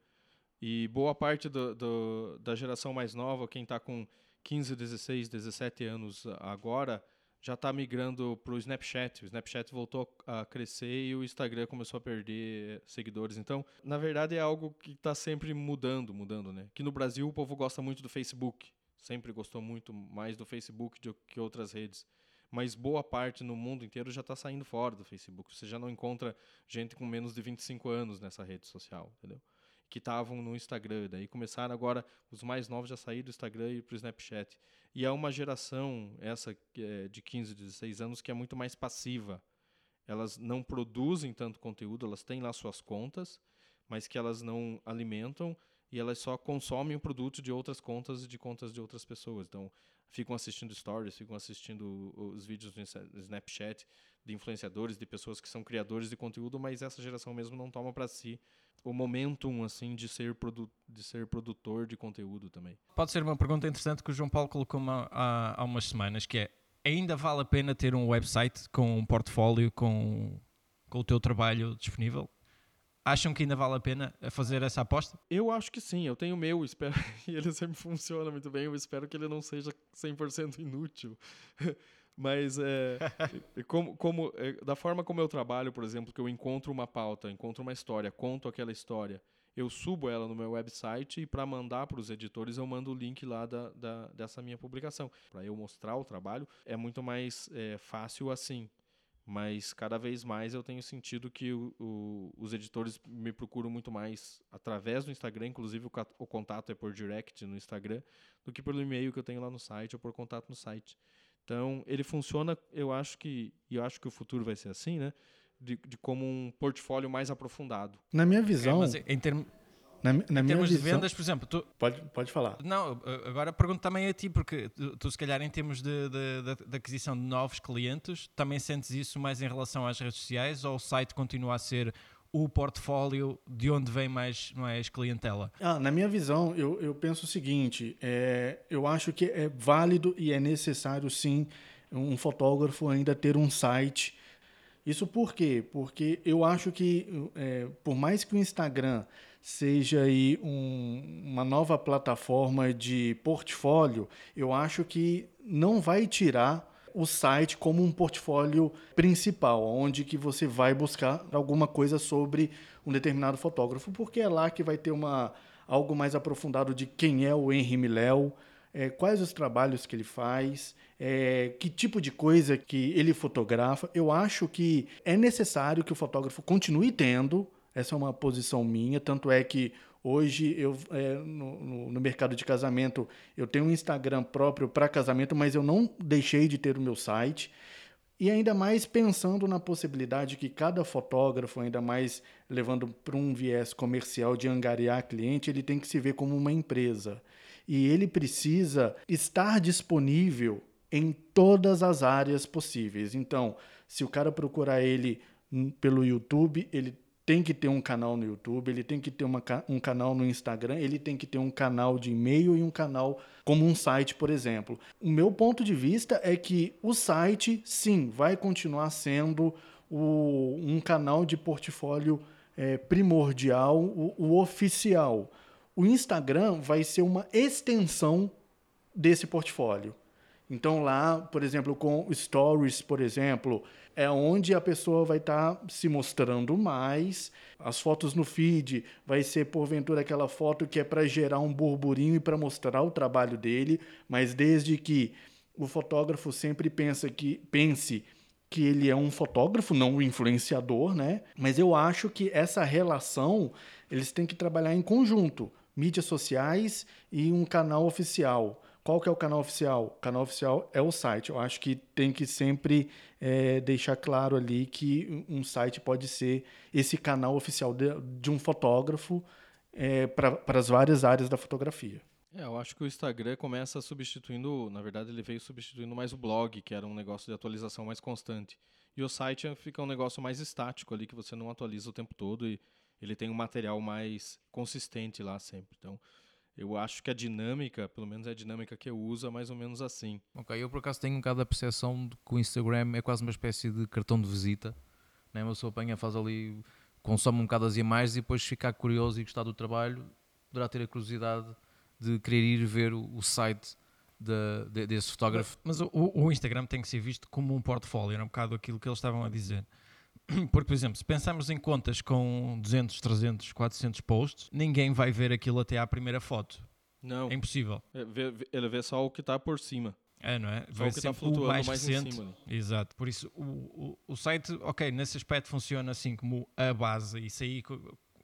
E boa parte do, do, da geração mais nova, quem está com 15, 16, 17 anos agora, já está migrando para o Snapchat. O Snapchat voltou a crescer e o Instagram começou a perder seguidores. Então, na verdade, é algo que está sempre mudando, mudando, né? Que no Brasil o povo gosta muito do Facebook. Sempre gostou muito mais do Facebook do que outras redes mas boa parte no mundo inteiro já está saindo fora do Facebook. Você já não encontra gente com menos de 25 anos nessa rede social, entendeu? Que estavam no Instagram. Daí começaram agora, os mais novos já saíram do Instagram e para o Snapchat. E é uma geração, essa é de 15, 16 anos, que é muito mais passiva. Elas não produzem tanto conteúdo, elas têm lá suas contas, mas que elas não alimentam e elas só consomem o produto de outras contas e de contas de outras pessoas. Então, ficam assistindo stories, ficam assistindo os vídeos no Snapchat de influenciadores, de pessoas que são criadores de conteúdo, mas essa geração mesmo não toma para si o momentum assim de ser, de ser produtor de conteúdo também. Pode ser uma pergunta interessante que o João Paulo colocou uma, há, há umas semanas, que é ainda vale a pena ter um website com um portfólio com, com o teu trabalho disponível? Acham que ainda vale a pena fazer essa aposta? Eu acho que sim, eu tenho o meu, espero, e ele sempre funciona muito bem, eu espero que ele não seja 100% inútil. Mas é, como, como, é, da forma como eu trabalho, por exemplo, que eu encontro uma pauta, encontro uma história, conto aquela história, eu subo ela no meu website e para mandar para os editores eu mando o link lá da, da dessa minha publicação. Para eu mostrar o trabalho é muito mais é, fácil assim. Mas cada vez mais eu tenho sentido que o, o, os editores me procuram muito mais através do Instagram, inclusive o, o contato é por direct no Instagram, do que pelo e-mail que eu tenho lá no site ou por contato no site. Então, ele funciona, eu acho que, e eu acho que o futuro vai ser assim, né? De, de como um portfólio mais aprofundado. Na minha visão. É, em termos. Na, na em termos visão, de vendas, por exemplo, tu, pode, pode falar. Não, agora pergunto também a ti, porque tu, tu se calhar em termos de, de, de, de, aquisição de novos clientes, também sentes isso mais em relação às redes sociais ou o site continua a ser o portfólio de onde vem mais, mais clientela? Ah, na minha visão, eu, eu penso o seguinte: é, eu acho que é válido e é necessário sim um fotógrafo ainda ter um site. Isso por quê? Porque eu acho que, é, por mais que o Instagram seja aí um, uma nova plataforma de portfólio, eu acho que não vai tirar o site como um portfólio principal, onde que você vai buscar alguma coisa sobre um determinado fotógrafo, porque é lá que vai ter uma, algo mais aprofundado de quem é o Henry Miléo, é, quais os trabalhos que ele faz, é, que tipo de coisa que ele fotografa. Eu acho que é necessário que o fotógrafo continue tendo, essa é uma posição minha, tanto é que Hoje, eu, é, no, no, mercado de casamento, eu tenho um Instagram próprio para casamento, mas eu não deixei de ter o meu site. E ainda mais pensando na possibilidade que cada fotógrafo, ainda mais levando para um viés comercial de angariar cliente, ele tem que se ver como uma empresa. E ele precisa estar disponível em todas as áreas possíveis. Então, se o cara procurar ele pelo YouTube, ele tem que ter um canal no YouTube, ele tem que ter uma, um canal no Instagram, ele tem que ter um canal de e-mail e um canal como um site, por exemplo. O meu ponto de vista é que o site, sim, vai continuar sendo o, um canal de portfólio é, primordial, o, o oficial. O Instagram vai ser uma extensão desse portfólio. Então lá, por exemplo, com stories, por exemplo, é onde a pessoa vai estar tá se mostrando mais. As fotos no feed vai ser porventura aquela foto que é para gerar um burburinho e para mostrar o trabalho dele, mas desde que o fotógrafo sempre pensa que pense que ele é um fotógrafo, não um influenciador, né? Mas eu acho que essa relação eles têm que trabalhar em conjunto, mídias sociais e um canal oficial. Qual que é o canal oficial? O canal oficial é o site. Eu acho que tem que sempre é, deixar claro ali que um site pode ser esse canal oficial de, de um fotógrafo é, para as várias áreas da fotografia. É, eu acho que o Instagram começa substituindo, na verdade ele veio substituindo mais o blog, que era um negócio de atualização mais constante. E o site fica um negócio mais estático ali, que você não atualiza o tempo todo e ele tem um material mais consistente lá sempre. Então, eu acho que a dinâmica, pelo menos é a dinâmica que eu uso, é mais ou menos assim. Ok, eu por acaso tenho um bocado a percepção de que o Instagram é quase uma espécie de cartão de visita. Né? Uma pessoa apanha, faz ali, consome um bocado as imagens e depois ficar curioso e gostar do trabalho, poderá ter a curiosidade de querer ir ver o, o site de, de, desse fotógrafo. Mas, mas o, o, Instagram tem que ser visto como um portfólio, era um bocado aquilo que eles estavam a dizer. Porque, por exemplo, se pensarmos em contas com 200, 300, 400 posts, ninguém vai ver aquilo até à primeira foto. Não. É impossível. É, ele vê só o que está por cima. É, não é? Vai ser tá o mais, mais recente. Exato. Por isso, o, o, o, site, ok, nesse aspecto funciona assim como a base. Isso aí,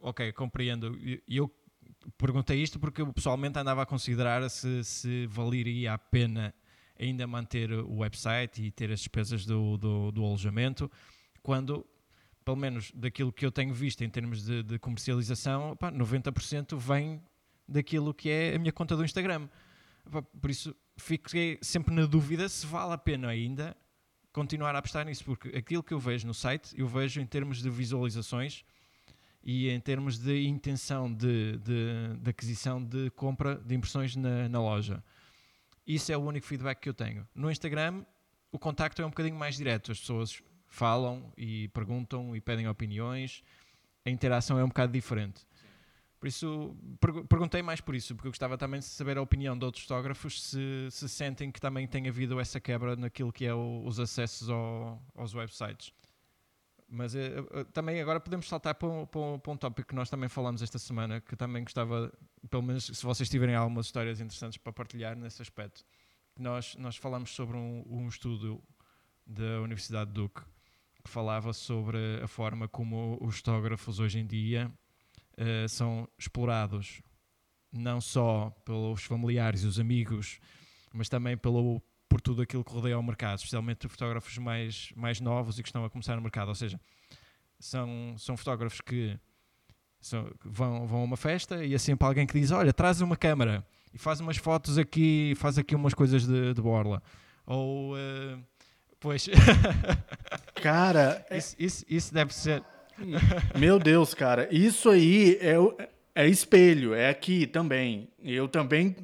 ok, compreendo. E eu perguntei isto porque eu pessoalmente andava a considerar se, se valeria a pena ainda manter o website e ter as despesas do, do, do alojamento quando, pelo menos daquilo que eu tenho visto em termos de, de comercialização, pá, 90% vem daquilo que é a minha conta do Instagram. Por isso fiquei sempre na dúvida se vale a pena ainda continuar a apostar nisso, porque aquilo que eu vejo no site, eu vejo em termos de visualizações e em termos de intenção de, de, de aquisição de compra de impressões na, na, loja. Isso é o único feedback que eu tenho. No Instagram, o contacto é um bocadinho mais direto. As pessoas falam e perguntam e pedem opiniões a interação é um bocado diferente. Por isso, pergu- perguntei mais por isso, porque eu gostava também de saber a opinião de outros fotógrafos se, se sentem que também tem havido essa quebra naquilo que é o- os acessos ao- aos websites. Mas eh, eh, também agora podemos saltar para um, para, um, para um tópico que nós também falamos esta semana, que também gostava, pelo menos se vocês tiverem algumas histórias interessantes para partilhar nesse aspecto. Nós, nós falamos sobre um, um estudo da Universidade de Duke que falava sobre a forma como os fotógrafos hoje em dia eh, são explorados não só pelos familiares e os amigos, mas também pelo, por tudo aquilo que rodeia o mercado, especialmente fotógrafos mais, mais novos e que estão a começar no mercado. Ou seja, são, são fotógrafos que, são- vão, vão a uma festa e há sempre alguém que diz: Olha, traz uma câmera e faz umas fotos aqui, faz aqui umas coisas de, de borla. Ou, eh, pois, Cara, é- isso, isso, isso deve ser. meu Deus, cara, isso aí é, é espelho, é aqui também. Eu também,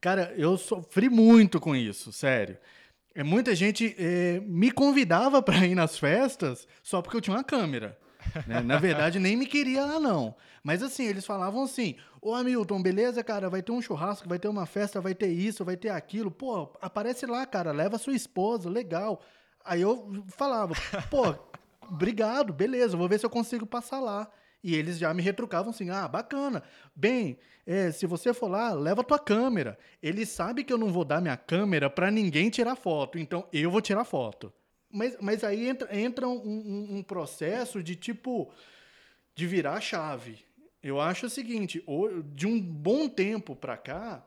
cara, eu sofri muito com isso, sério. É, muita gente é, me convidava para ir nas festas só porque eu tinha uma câmera. né? Na verdade, nem me queria lá, não. Mas assim, eles falavam assim: Ô Hamilton, beleza, cara? Vai ter um churrasco, vai ter uma festa, vai ter isso, vai ter aquilo. Pô, aparece lá, cara, leva sua esposa, legal. Aí eu falava: pô, obrigado, beleza, vou ver se eu consigo passar lá. E eles já me retrucavam assim: ah, bacana. Bem, é, se você for lá, leva tua câmera. Ele sabe que eu não vou dar minha câmera pra ninguém tirar foto, então eu vou tirar foto. Mas, mas aí entra, entra um, um- um processo de tipo. de virar a chave. Eu acho o seguinte: de um bom tempo pra cá,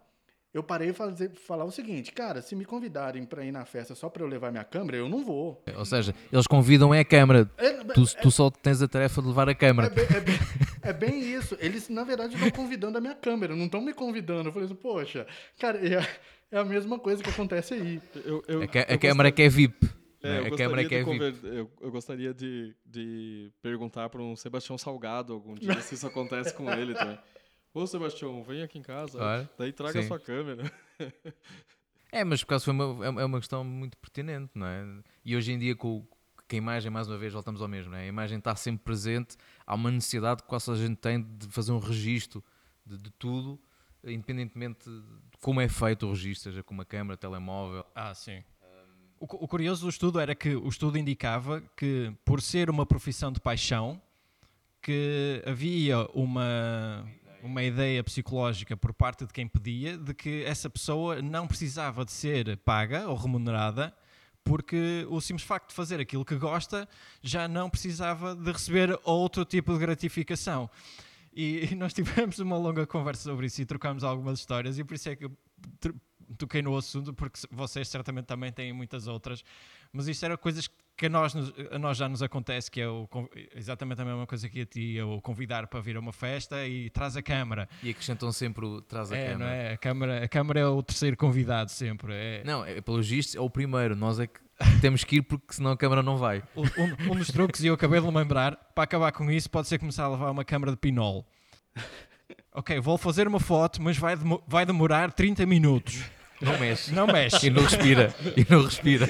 eu parei de fazer, falar o seguinte, cara, se me convidarem pra ir na festa só pra eu levar minha câmera, eu não vou. Ou seja, eles convidam é a câmara. É- Tu, tu só tens a tarefa de levar a É câmara. bem, é bem- é bem isso. Eles, na verdade, estão convidando a minha câmera, não estão me convidando. Eu falei assim, poxa, cara, é, é a mesma coisa que acontece aí. Eu, eu, A, ca- a é que é VIP. É, né? eu a gostaria de é conver- eu, eu gostaria de, de perguntar para um Sebastião Salgado algum dia se isso acontece com ele também. Ô, Sebastião, vem aqui em casa, Claro, daí traga a sim. sua câmera. É, mas por causa foi uma, é é uma questão muito pertinente, não é? E hoje em dia, com, que a imagem, mais uma vez, voltamos ao mesmo, não é? A imagem está sempre presente, há uma necessidade que quase a gente tem de fazer um registro de, de tudo, independentemente de como é feito o registro, seja com uma câmera, telemóvel. Ah, sim. O, o curioso do estudo era que o estudo indicava que, por ser uma profissão de paixão, que havia uma, uma ideia psicológica por parte de quem pedia de que essa pessoa não precisava de ser paga ou remunerada porque o simples facto de fazer aquilo que gosta já não precisava de receber outro tipo de gratificação. E nós tivemos uma longa conversa sobre isso e trocámos algumas histórias e por isso é que eu toquei no assunto, porque vocês certamente também têm muitas outras, mas isto era coisas que a nós, a nós já nos acontece, que é o, exatamente a mesma coisa que a ti, é o convidar para vir a uma festa e traz a câmara. E acrescentam sempre o traz a É, não câmara. é? A câmara, a câmara é o terceiro convidado sempre. É, Não, é, pelos vistos, é o primeiro. Nós é que temos que ir porque senão a câmara não vai. Um, um- dos truques, e eu acabei de lembrar, para acabar com isso, pode ser começar a levar uma câmara de pinol. Ok, vou fazer uma foto, mas vai, vai demorar 30 minutos. Não mexe. Não mexe. E não respira. E não respira.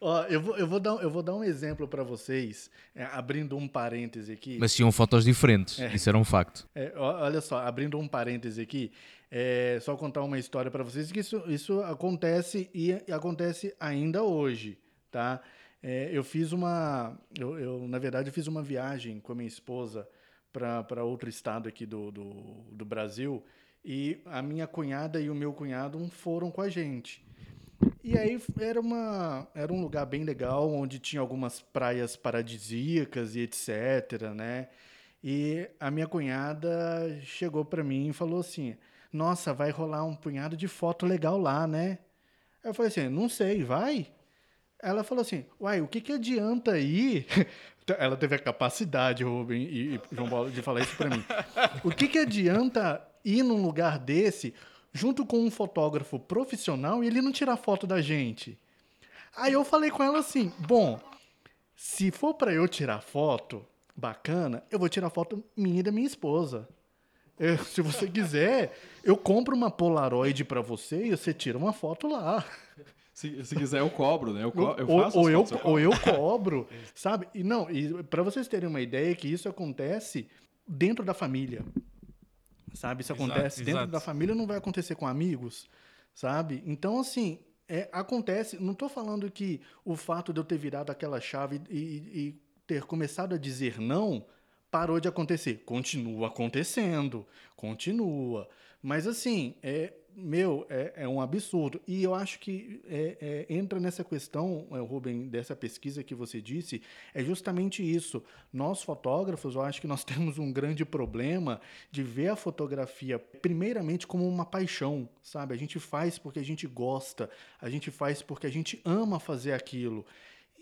Ó, eu vou, eu vou, dar, eu vou dar um exemplo para vocês, é, abrindo um parêntese aqui. Mas tinham fotos diferentes. Isso era um facto. É, olha só, abrindo um parêntese aqui, é, só contar uma história para vocês que isso, isso acontece e, e acontece ainda hoje, tá? É, eu fiz uma, eu, eu, na verdade, eu fiz uma viagem com a minha esposa para outro estado aqui do, do, do Brasil e a minha cunhada e o meu cunhado foram com a gente. E aí era, uma, era um lugar bem legal, onde tinha algumas praias paradisíacas e etc, né? E a minha cunhada chegou para mim e falou assim: Nossa, vai rolar um punhado de foto legal lá, né? Eu falei assim: Não sei, vai? Ela falou assim: Uai, o que, que adianta ir? Ela teve a capacidade, Rubem e, e João Paulo, de falar isso para mim. O que, que adianta ir num lugar desse junto com um fotógrafo profissional e ele não tirar foto da gente? Aí eu falei com ela assim: Bom, se for para eu tirar foto bacana, eu vou tirar foto minha e da minha esposa. Eu- se você quiser, eu compro uma Polaroid para você e você tira uma foto lá. Se, se quiser, eu cobro, né? Eu, co eu ou, faço ou, eu, fotos, eu ou eu cobro, sabe? E não, e para vocês terem uma ideia que isso acontece dentro da família. Sabe? Isso Exato, acontece dentro exato. da família, não vai acontecer com amigos, sabe? Então, assim, é, acontece. Não estou falando que o fato de eu ter virado aquela chave e, e ter começado a dizer não parou de acontecer. Continua acontecendo, continua. Mas, assim, é, meu, é, é um absurdo. E eu acho que é, é, entra nessa questão, é, Rubem, dessa pesquisa que você disse, é justamente isso. Nós, fotógrafos, eu acho que nós temos um grande problema de ver a fotografia, primeiramente, como uma paixão, sabe? A gente faz porque a gente gosta, a gente faz porque a gente ama fazer aquilo.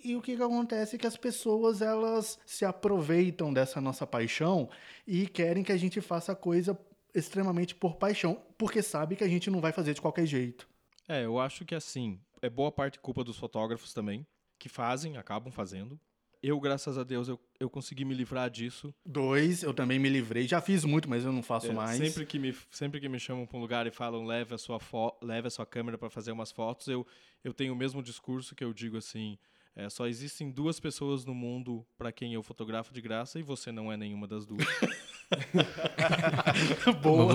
E o que, que acontece é que as pessoas elas se aproveitam dessa nossa paixão e querem que a gente faça coisa extremamente por paixão, porque sabe que a gente não vai fazer de qualquer jeito. É, eu acho que assim, é boa parte culpa dos fotógrafos também, que fazem, acabam fazendo. Eu, graças a Deus, eu, eu consegui me livrar disso. Dois, eu também me livrei. Já fiz muito, mas eu não faço É, mais. Sempre que me, sempre que me chamam para um lugar e falam leve a sua, fo leve a sua câmera para fazer umas fotos, eu, eu tenho o mesmo discurso que eu digo assim: é, só existem duas pessoas no mundo para quem eu fotografo de graça e você não é nenhuma das duas. Boa.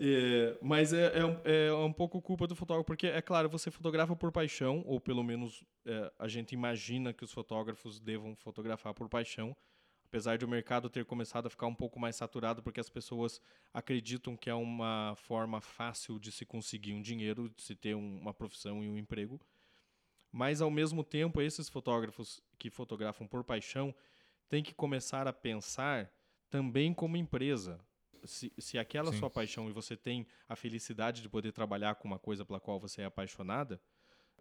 É, mas é, é, um, é um pouco culpa do fotógrafo, porque, é claro, você fotografa por paixão, ou pelo menos é, a gente imagina que os fotógrafos devam fotografar por paixão, apesar de o mercado ter começado a ficar um pouco mais saturado, porque as pessoas acreditam que é uma forma fácil de se conseguir um dinheiro, de se ter um- uma profissão e um emprego. Mas, ao mesmo tempo, esses fotógrafos que fotografam por paixão têm que começar a pensar também como empresa. Se, se aquela Sim. sua paixão e você tem a felicidade de poder trabalhar com uma coisa pela qual você é apaixonada,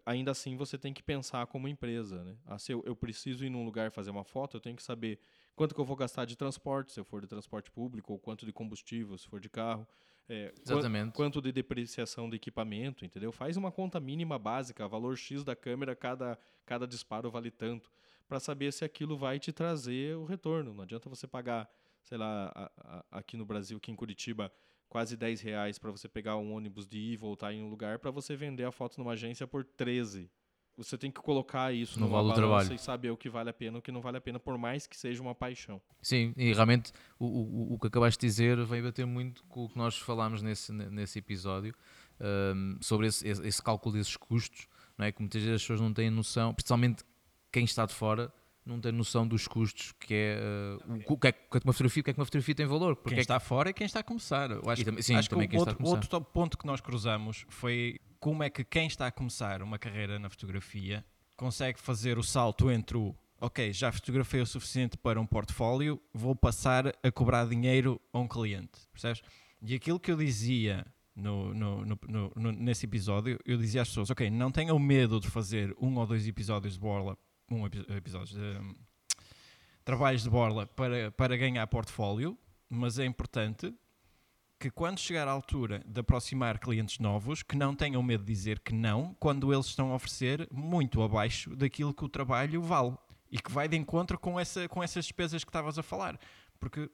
ainda assim você tem que pensar como empresa. Né? Ah, se eu, eu preciso ir num lugar fazer uma foto, eu tenho que saber quanto que eu vou gastar de transporte, se eu for de transporte público, ou quanto de combustível, se for de carro. É, Exatamente. quanto de depreciação do equipamento, entendeu? Faz uma conta mínima básica, valor X da câmera, cada, cada disparo vale tanto, para saber se aquilo vai te trazer o retorno. Não adianta você pagar, sei lá, a- a- aqui no Brasil, aqui em Curitiba, quase 10 reais para você pegar um ônibus de ir e voltar em um lugar, para você vender a foto numa agência por 13. Você tem que colocar isso No vale do trabalho. e saber o que vale a pena e o que não vale a pena, por mais que seja uma paixão. Sim, e realmente o, o, o que acabaste de dizer veio bater muito com o que nós falámos nesse, nesse episódio hum, sobre esse, esse, esse cálculo desses custos, não é? Que muitas vezes as pessoas não têm noção, principalmente quem está de fora, não tem noção dos custos que é, uh, o, o que é que uma fotografia, o que é que uma fotografia tem valor. Porque Quem é está fora e quem está a começar. Eu acho, E que- sim, acho também que quem o está a outro, começar. outro top- ponto que nós cruzamos foi como é que quem está a começar uma carreira na fotografia consegue fazer o salto entre o ok, já fotografei o suficiente para um portfólio, vou passar a cobrar dinheiro a um cliente, percebes? E aquilo que eu dizia no, no- no- no- nesse episódio, eu dizia às pessoas, ok, não tenham medo de fazer um ou dois episódios de borla, um epi- episódios de, trabalhos de borla para, para ganhar portfólio, mas é importante que quando chegar à altura de aproximar clientes novos, que não tenham medo de dizer que não, quando eles estão a oferecer muito abaixo daquilo que o trabalho vale. E que vai de encontro com, essa, com essas despesas que estavas a falar. Porque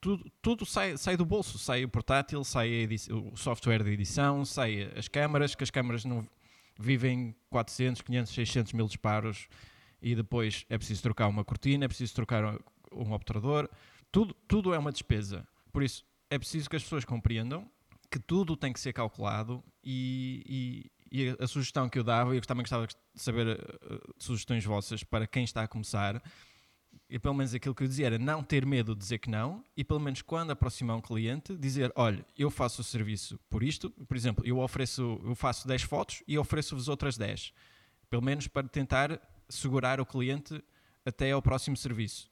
tudo, tudo sai, sai do bolso. Sai o portátil, sai a o software de edição, sai as câmaras, que as câmaras não vivem 400, 500, 600 mil disparos e depois é preciso trocar uma cortina, é preciso trocar um obturador. Tudo, tudo é uma despesa. Por isso, é preciso que as pessoas compreendam que tudo tem que ser calculado e, e- e a, sugestão que eu dava, e eu também gostava de saber eh, sugestões vossas para quem está a começar, e pelo menos aquilo que eu dizia era não ter medo de dizer que não, e pelo menos quando aproximar um cliente, dizer, olha, eu faço o serviço por isto, por exemplo, eu ofereço, eu faço 10 fotos e ofereço-vos outras 10. Pelo menos para tentar segurar o cliente até ao próximo serviço.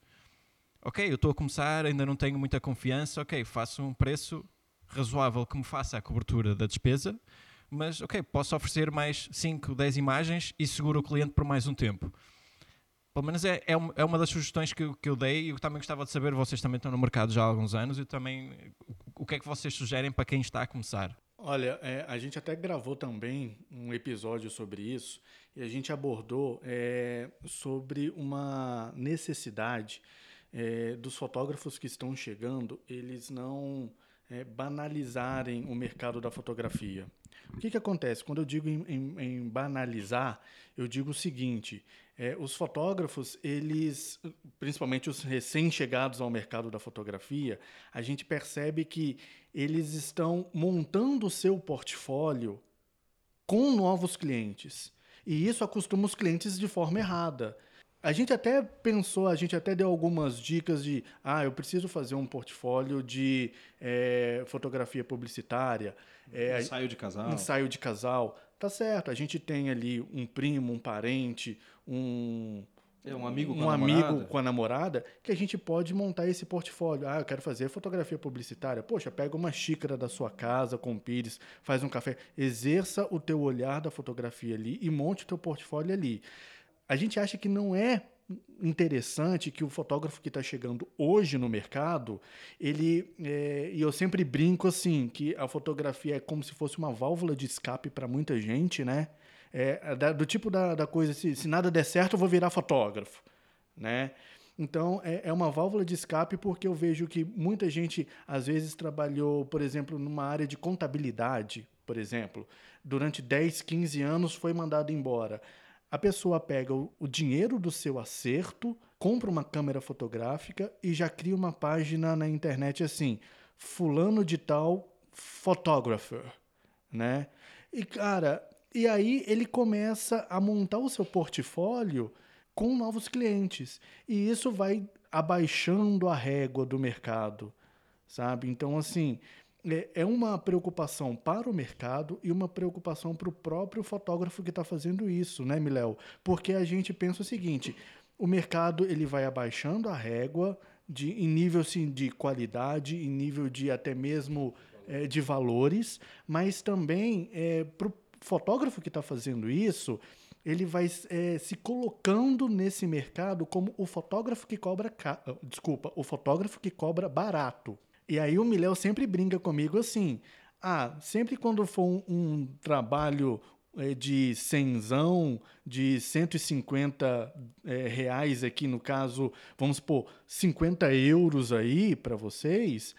Ok, eu estou a começar, ainda não tenho muita confiança, ok, faço um preço razoável que me faça a cobertura da despesa, mas ok, posso oferecer mais 5, 10 imagens e seguro o cliente por mais um tempo. Pelo menos é, é, é uma das sugestões que, que eu dei e eu também gostava de saber, vocês também estão no mercado já há alguns anos, e também o que é que vocês sugerem para quem está a começar? Olha, é, a gente até gravou também um episódio sobre isso e a gente abordou é, sobre uma necessidade é, dos fotógrafos que estão chegando, eles não é, banalizarem o mercado da fotografia. O que, que acontece? Quando eu digo em, em, em banalizar, eu digo o seguinte: é, os fotógrafos, eles, principalmente os recém-chegados ao mercado da fotografia, a gente percebe que eles estão montando o seu portfólio com novos clientes. E isso acostuma os clientes de forma errada. A gente até pensou, a gente até deu algumas dicas de, ah, eu preciso fazer um portfólio de é, fotografia publicitária. É, ensaio de casal. Ensaio de casal. Tá certo, a gente tem ali um primo, um parente, um, é um amigo com um a amigo namorada. com a namorada que a gente pode montar esse portfólio. Ah, eu quero fazer fotografia publicitária. Poxa, pega uma xícara da sua casa com pires, faz um café, exerça o teu olhar da fotografia ali e monte o teu portfólio ali. A gente acha que não é interessante que o fotógrafo que está chegando hoje no mercado, ele é, e eu sempre brinco assim que a fotografia é como se fosse uma válvula de escape para muita gente, né? É, da, do tipo da, da coisa se, se nada der certo eu vou virar fotógrafo, né? Então, é, é uma válvula de escape porque eu vejo que muita gente, às vezes, trabalhou, por exemplo, numa área de contabilidade, por exemplo. Durante 10, 15 anos foi mandado embora. A pessoa pega o, o dinheiro do seu acerto, compra uma câmera fotográfica e já cria uma página na internet assim: Fulano de Tal Photographer, né? E, cara, e aí ele começa a montar o seu portfólio com novos clientes. E isso vai abaixando a régua do mercado, sabe? Então, assim, é, é uma preocupação para o mercado e uma preocupação para o próprio fotógrafo que está fazendo isso, né, Miléo? Porque a gente pensa o seguinte: o mercado ele vai abaixando a régua de, em nível assim, de qualidade, em nível de até mesmo é, de valores, mas também é, para o fotógrafo que está fazendo isso, ele vai é, se colocando nesse mercado como o fotógrafo que cobra. Desculpa, o fotógrafo que cobra barato. E aí o Miléo sempre brinca comigo assim: ah, sempre quando for um, um trabalho é, de cenzão, de 150 é, reais aqui, no caso, vamos supor, 50 euros aí para vocês,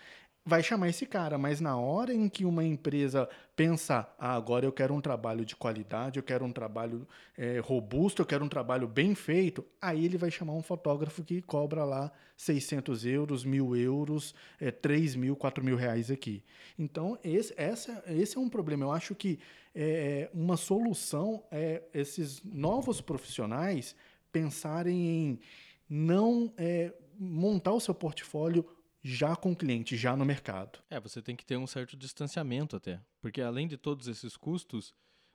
vai chamar esse cara, mas na hora em que uma empresa pensa, ah, agora eu quero um trabalho de qualidade, eu quero um trabalho é, robusto, eu quero um trabalho bem feito, aí ele vai chamar um fotógrafo que cobra lá 600 euros, mil euros, é, 3 mil, 4 mil reais aqui. Então, esse, essa, esse é um problema. Eu acho que é, uma solução é esses novos profissionais pensarem em não é, montar o seu portfólio já com o cliente, já no mercado. É, você tem que ter um certo distanciamento até. Porque além de todos esses custos,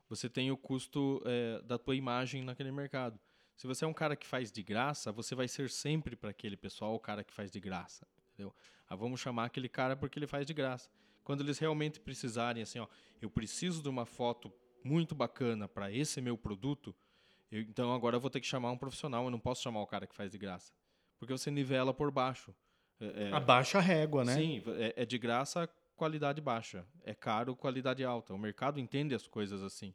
você tem o custo é, da tua imagem naquele mercado. Se você é um cara que faz de graça, você vai ser sempre para aquele pessoal o cara que faz de graça. Entendeu? Ah, vamos chamar aquele cara porque ele faz de graça. Quando eles realmente precisarem, assim, ó, eu preciso de uma foto muito bacana para esse meu produto, eu, então agora eu vou ter que chamar um profissional, eu não posso chamar o cara que faz de graça. Porque você nivela por baixo. É, é, Abaixa a régua, né? Sim, é, é de graça, qualidade baixa. É caro, qualidade alta. O mercado entende as coisas assim.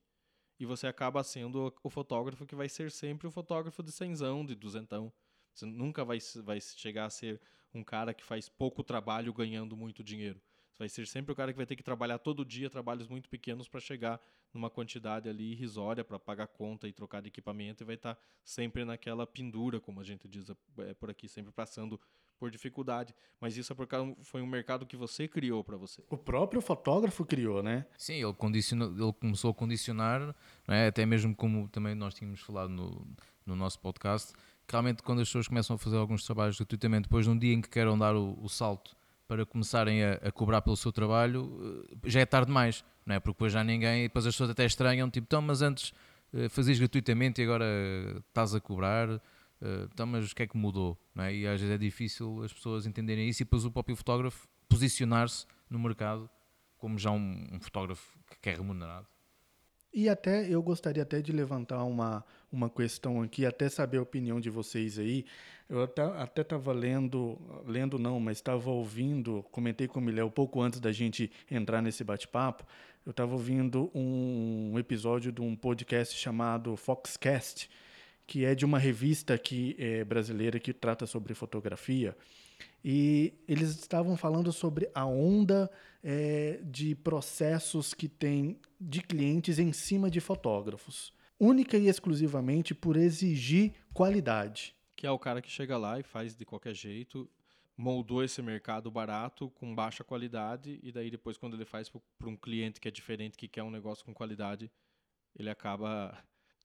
E você acaba sendo o fotógrafo que vai ser sempre o fotógrafo de cenzão, de duzentão. Você nunca vai, vai chegar a ser um cara que faz pouco trabalho ganhando muito dinheiro. Você vai ser sempre o cara que vai ter que trabalhar todo dia, trabalhos muito pequenos para chegar numa quantidade ali irrisória para pagar conta e trocar de equipamento e vai estar tá sempre naquela pendura, como a gente diz é, por aqui, sempre passando por dificuldade. Mas isso é porque foi um mercado que você criou para você. O próprio fotógrafo criou, né? Sim, ele, condicionou, ele começou a condicionar, é? até mesmo como também nós tínhamos falado no, no nosso podcast, que realmente quando as pessoas começam a fazer alguns trabalhos gratuitamente, depois de um dia em que queiram dar o, o salto para começarem a, a, cobrar pelo seu trabalho, eh, já é tarde demais, não é? Porque depois já ninguém, depois as pessoas até estranham, tipo, então, mas antes uh, fazias gratuitamente e agora uh, estás a cobrar Uh, então, mas o que é que mudou? É? E às vezes é difícil as pessoas entenderem isso e depois o próprio fotógrafo posicionar-se no mercado como já um, um, fotógrafo que é remunerado. E até eu gostaria até de levantar uma, uma questão aqui, até saber a opinião de vocês aí. Eu até estava lendo, lendo não, mas estava ouvindo, comentei com o Miléo pouco antes da gente entrar nesse bate-papo, eu estava ouvindo um episódio de um podcast chamado Foxcast, que é de uma revista que é brasileira que trata sobre fotografia. E eles estavam falando sobre a onda é, de processos que tem de clientes em cima de fotógrafos, única e exclusivamente por exigir qualidade. Que é o cara que chega lá e faz de qualquer jeito, moldou esse mercado barato com baixa qualidade e daí depois quando ele faz para um cliente que é diferente, que quer um negócio com qualidade, ele acaba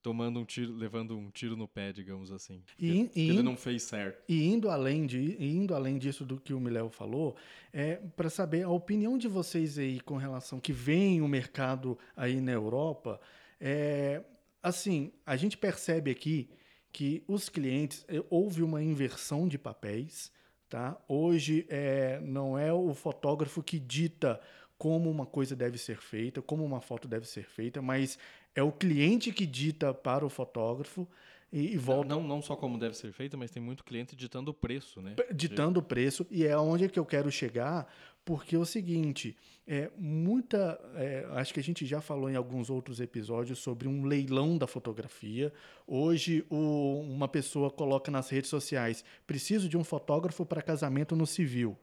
tomando um tiro, levando um tiro no pé, digamos assim. E, e ele não fez certo. E indo além, de, indo além disso do que o Miléo falou, é para saber a opinião de vocês aí com relação que vem o mercado aí na Europa. É, assim, a gente percebe aqui que os clientes é, houve uma inversão de papéis. Tá? Hoje é, não é o fotógrafo que dita como uma coisa deve ser feita, como uma foto deve ser feita, mas é o cliente que dita para o fotógrafo e, e volta. Não, não só como deve ser feita, mas tem muito cliente ditando o preço, né? Ditando o preço, e é onde é que eu quero chegar, porque é o seguinte, é muita. É, acho que a gente já falou em alguns outros episódios sobre um leilão da fotografia. Hoje, o, uma pessoa coloca nas redes sociais: preciso de um fotógrafo para casamento no civil.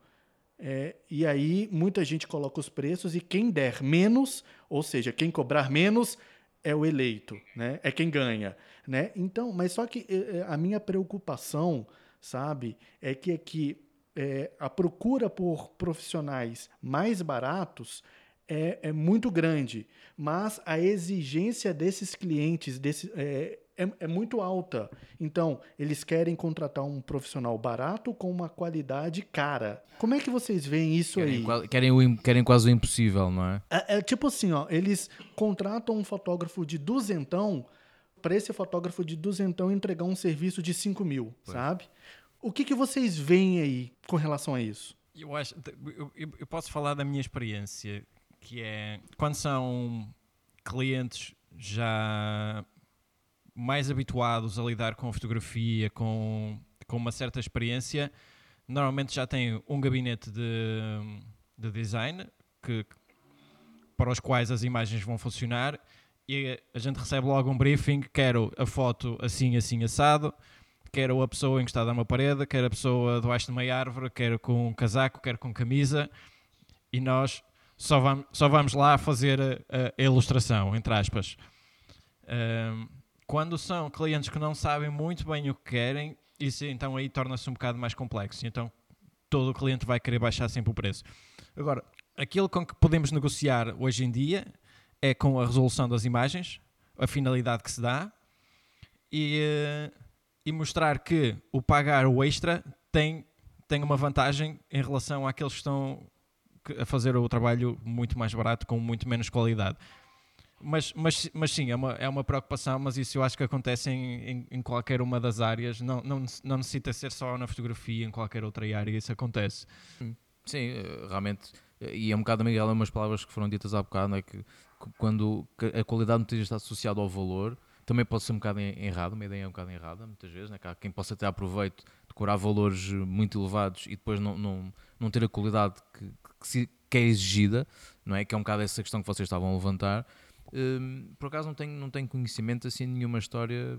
É, e aí muita gente coloca os preços e quem der menos, ou seja, quem cobrar menos, é o eleito, né? É quem ganha, né? Então, mas só que é, a minha preocupação, sabe, é que aqui é, a procura por profissionais mais baratos é, é, muito grande, mas a exigência desses clientes desse, é, é, é, muito alta. Então, eles querem contratar um profissional barato com uma qualidade cara. Como é que vocês veem isso querem, aí? Querem, o, querem quase o impossível, não é? é? é? tipo assim, ó, eles contratam um fotógrafo de duzentão para esse fotógrafo de duzentão entregar um serviço de 5 mil, pois. sabe? O que, que vocês veem aí com relação a isso? Eu acho, eu, eu posso falar da minha experiência, que é quando são clientes já mais habituados a lidar com fotografia, com, com uma certa experiência, normalmente já têm um gabinete de, de design que, para os quais as imagens vão funcionar e a gente recebe logo um briefing, quero a foto assim, assim, assado, quero a pessoa encostada a uma parede, quero a pessoa debaixo de uma árvore, quero com um casaco, quero com camisa e nós só vamos, só vamos lá fazer a, a ilustração, entre aspas. Um, quando são clientes que não sabem muito bem o que querem, isso então aí torna-se um bocado mais complexo. Então todo cliente vai querer baixar sempre o preço. Agora, aquilo com que podemos negociar hoje em dia é com a resolução das imagens, a finalidade que se dá e, eh, e mostrar que o pagar o extra tem, tem uma vantagem em relação àqueles que estão a fazer o trabalho muito mais barato com muito menos qualidade. Mas, mas, mas sim, é uma, é uma preocupação, mas isso eu acho que acontece em, em, em, qualquer uma das áreas, não, não, não necessita ser só na fotografia, em qualquer outra área isso acontece. Sim, eh, realmente, eh, e é um bocado, Miguel, é umas palavras que foram ditas há bocado, é que quando a qualidade vezes está associada ao valor, também pode ser um bocado errado, uma ideia é um bocado errada, muitas vezes, né? que há quem possa ter aproveito de curar valores muito elevados e depois não, não, não ter a qualidade que, que, que é exigida, não é? Que é um bocado essa questão que vocês estavam a levantar. Um, por acaso não tenho, não tenho conhecimento assim nenhuma história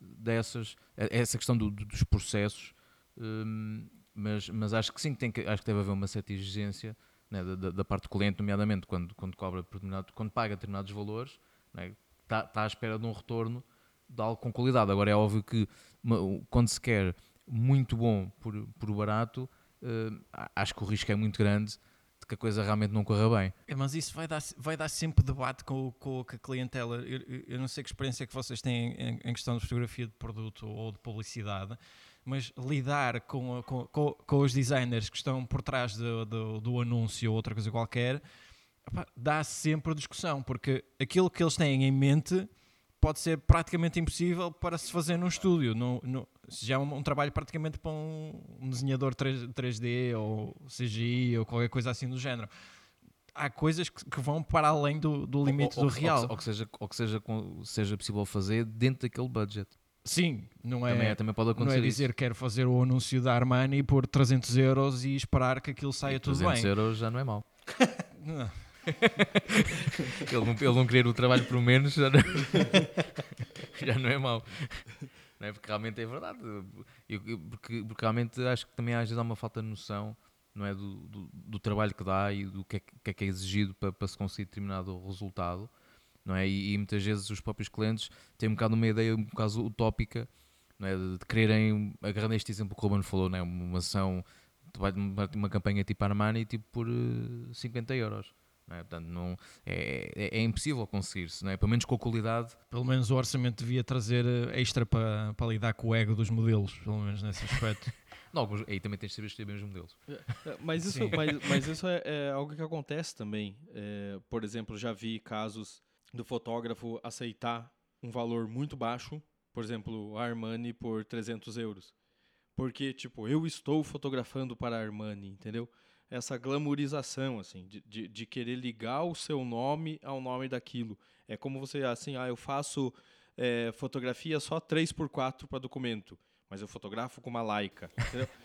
dessas, é, essa questão do, dos processos, um, mas, mas acho que sim, tem que, acho que deve haver uma certa exigência né, da, da, parte do cliente, nomeadamente quando, quando cobra quando paga determinados valores, está né, tá à espera de um retorno de algo com qualidade. Agora é óbvio que quando se quer muito bom por, por barato, uh, acho que o risco é muito grande que a coisa realmente não corra bem. É, mas isso vai dar, vai dar sempre debate com, com, com a clientela. Eu, eu, não sei que experiência é que vocês têm em, em, questão de fotografia de produto ou de publicidade, mas lidar com, com, com, com os designers que estão por trás do, do, do anúncio ou outra coisa qualquer dá sempre discussão, porque aquilo que eles têm em mente pode ser praticamente impossível para se fazer num estúdio. No, no, já é um, um, trabalho praticamente para um, um desenhador 3, 3D ou CGI ou qualquer coisa assim do género. Há coisas que, vão para além do, do limite ou, do real. Ou, ou que, seja, ou que seja, seja possível fazer dentro daquele budget. Sim, não é, também, é, também pode acontecer não é dizer isso. quero fazer o anúncio da Armani por 300 euros e esperar que aquilo saia tudo bem. 300 euros já não é mau. ele, não, ele não querer o trabalho por menos. Já não... já não é mau. Não é? Porque realmente é verdade. Eu, eu- porque, porque realmente acho que também às vezes há uma falta de noção não é? do, do, do trabalho que dá e do que é que, é, que é exigido para, para se conseguir determinado resultado. Não é? E, e muitas vezes os próprios clientes têm um bocado uma ideia um bocado utópica não é? de, de quererem, agarrando este exemplo que o Ruben falou, não é? uma ação, uma, uma campanha tipo Armani tipo por eh, 50 euros. Não é? Portanto, não, é, é, é impossível conseguir-se, não é? pelo menos com a qualidade Pelo menos o orçamento devia trazer eh, extra para, para lidar com o ego dos modelos, pelo menos nesse aspecto. Não, alguns- aí também tens de saber escolher bem os modelos. É, Mas isso, mas, mas isso é, é algo que acontece também. É, por exemplo, já vi casos do fotógrafo aceitar um valor muito baixo, por exemplo, a Armani por 300 euros. Porque, tipo, eu estou fotografando para a Armani, entendeu? Essa glamourização, assim, de, de, de querer ligar o seu nome ao nome daquilo. É como você, assim, ah, eu faço é, fotografia só 3x4 para documento, mas eu fotografo com uma Leica. entendeu?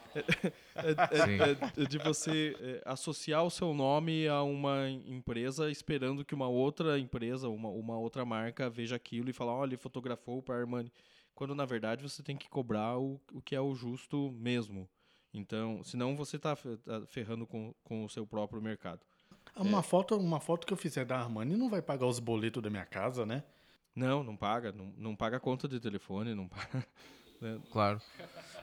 É- é- é- é de você é, associar o seu nome a uma empresa esperando que uma outra empresa, uma, uma outra marca veja aquilo e falar, olha, ele fotografou para Armani. Quando na verdade você tem que cobrar o, o que é o justo mesmo. Então, senão você está ferrando com, com o seu próprio mercado. Uma, foto, uma foto que eu fizer da Armani não vai pagar os boletos da minha casa, né? Não, não paga, não, não paga a conta de telefone, não paga. né? Claro.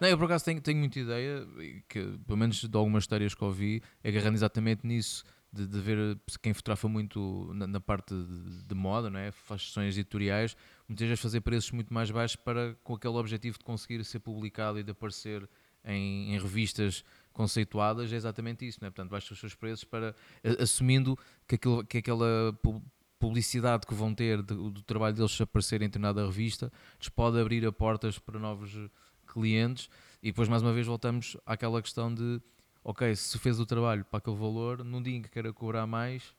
Não, eu por acaso tenho, tenho muita ideia, que pelo menos de algumas histórias que ouvi, agarrando exatamente nisso, de, de ver quem fotografa muito na, na parte de, de moda, não é? faz sessões editoriais, muitas vezes fazer preços muito mais baixos para, com aquele objetivo de conseguir ser publicado e de aparecer em, em revistas conceituadas, é exatamente isso, não é? Portanto, baixa os seus preços para, assumindo que, aquilo, que aquela pu- publicidade que vão ter de- do trabalho deles aparecer em determinada revista, lhes pode abrir a portas para novos eh, clientes e depois mais uma vez voltamos àquela questão de ok, se fez o trabalho para aquele valor, num dia em que queira cobrar mais,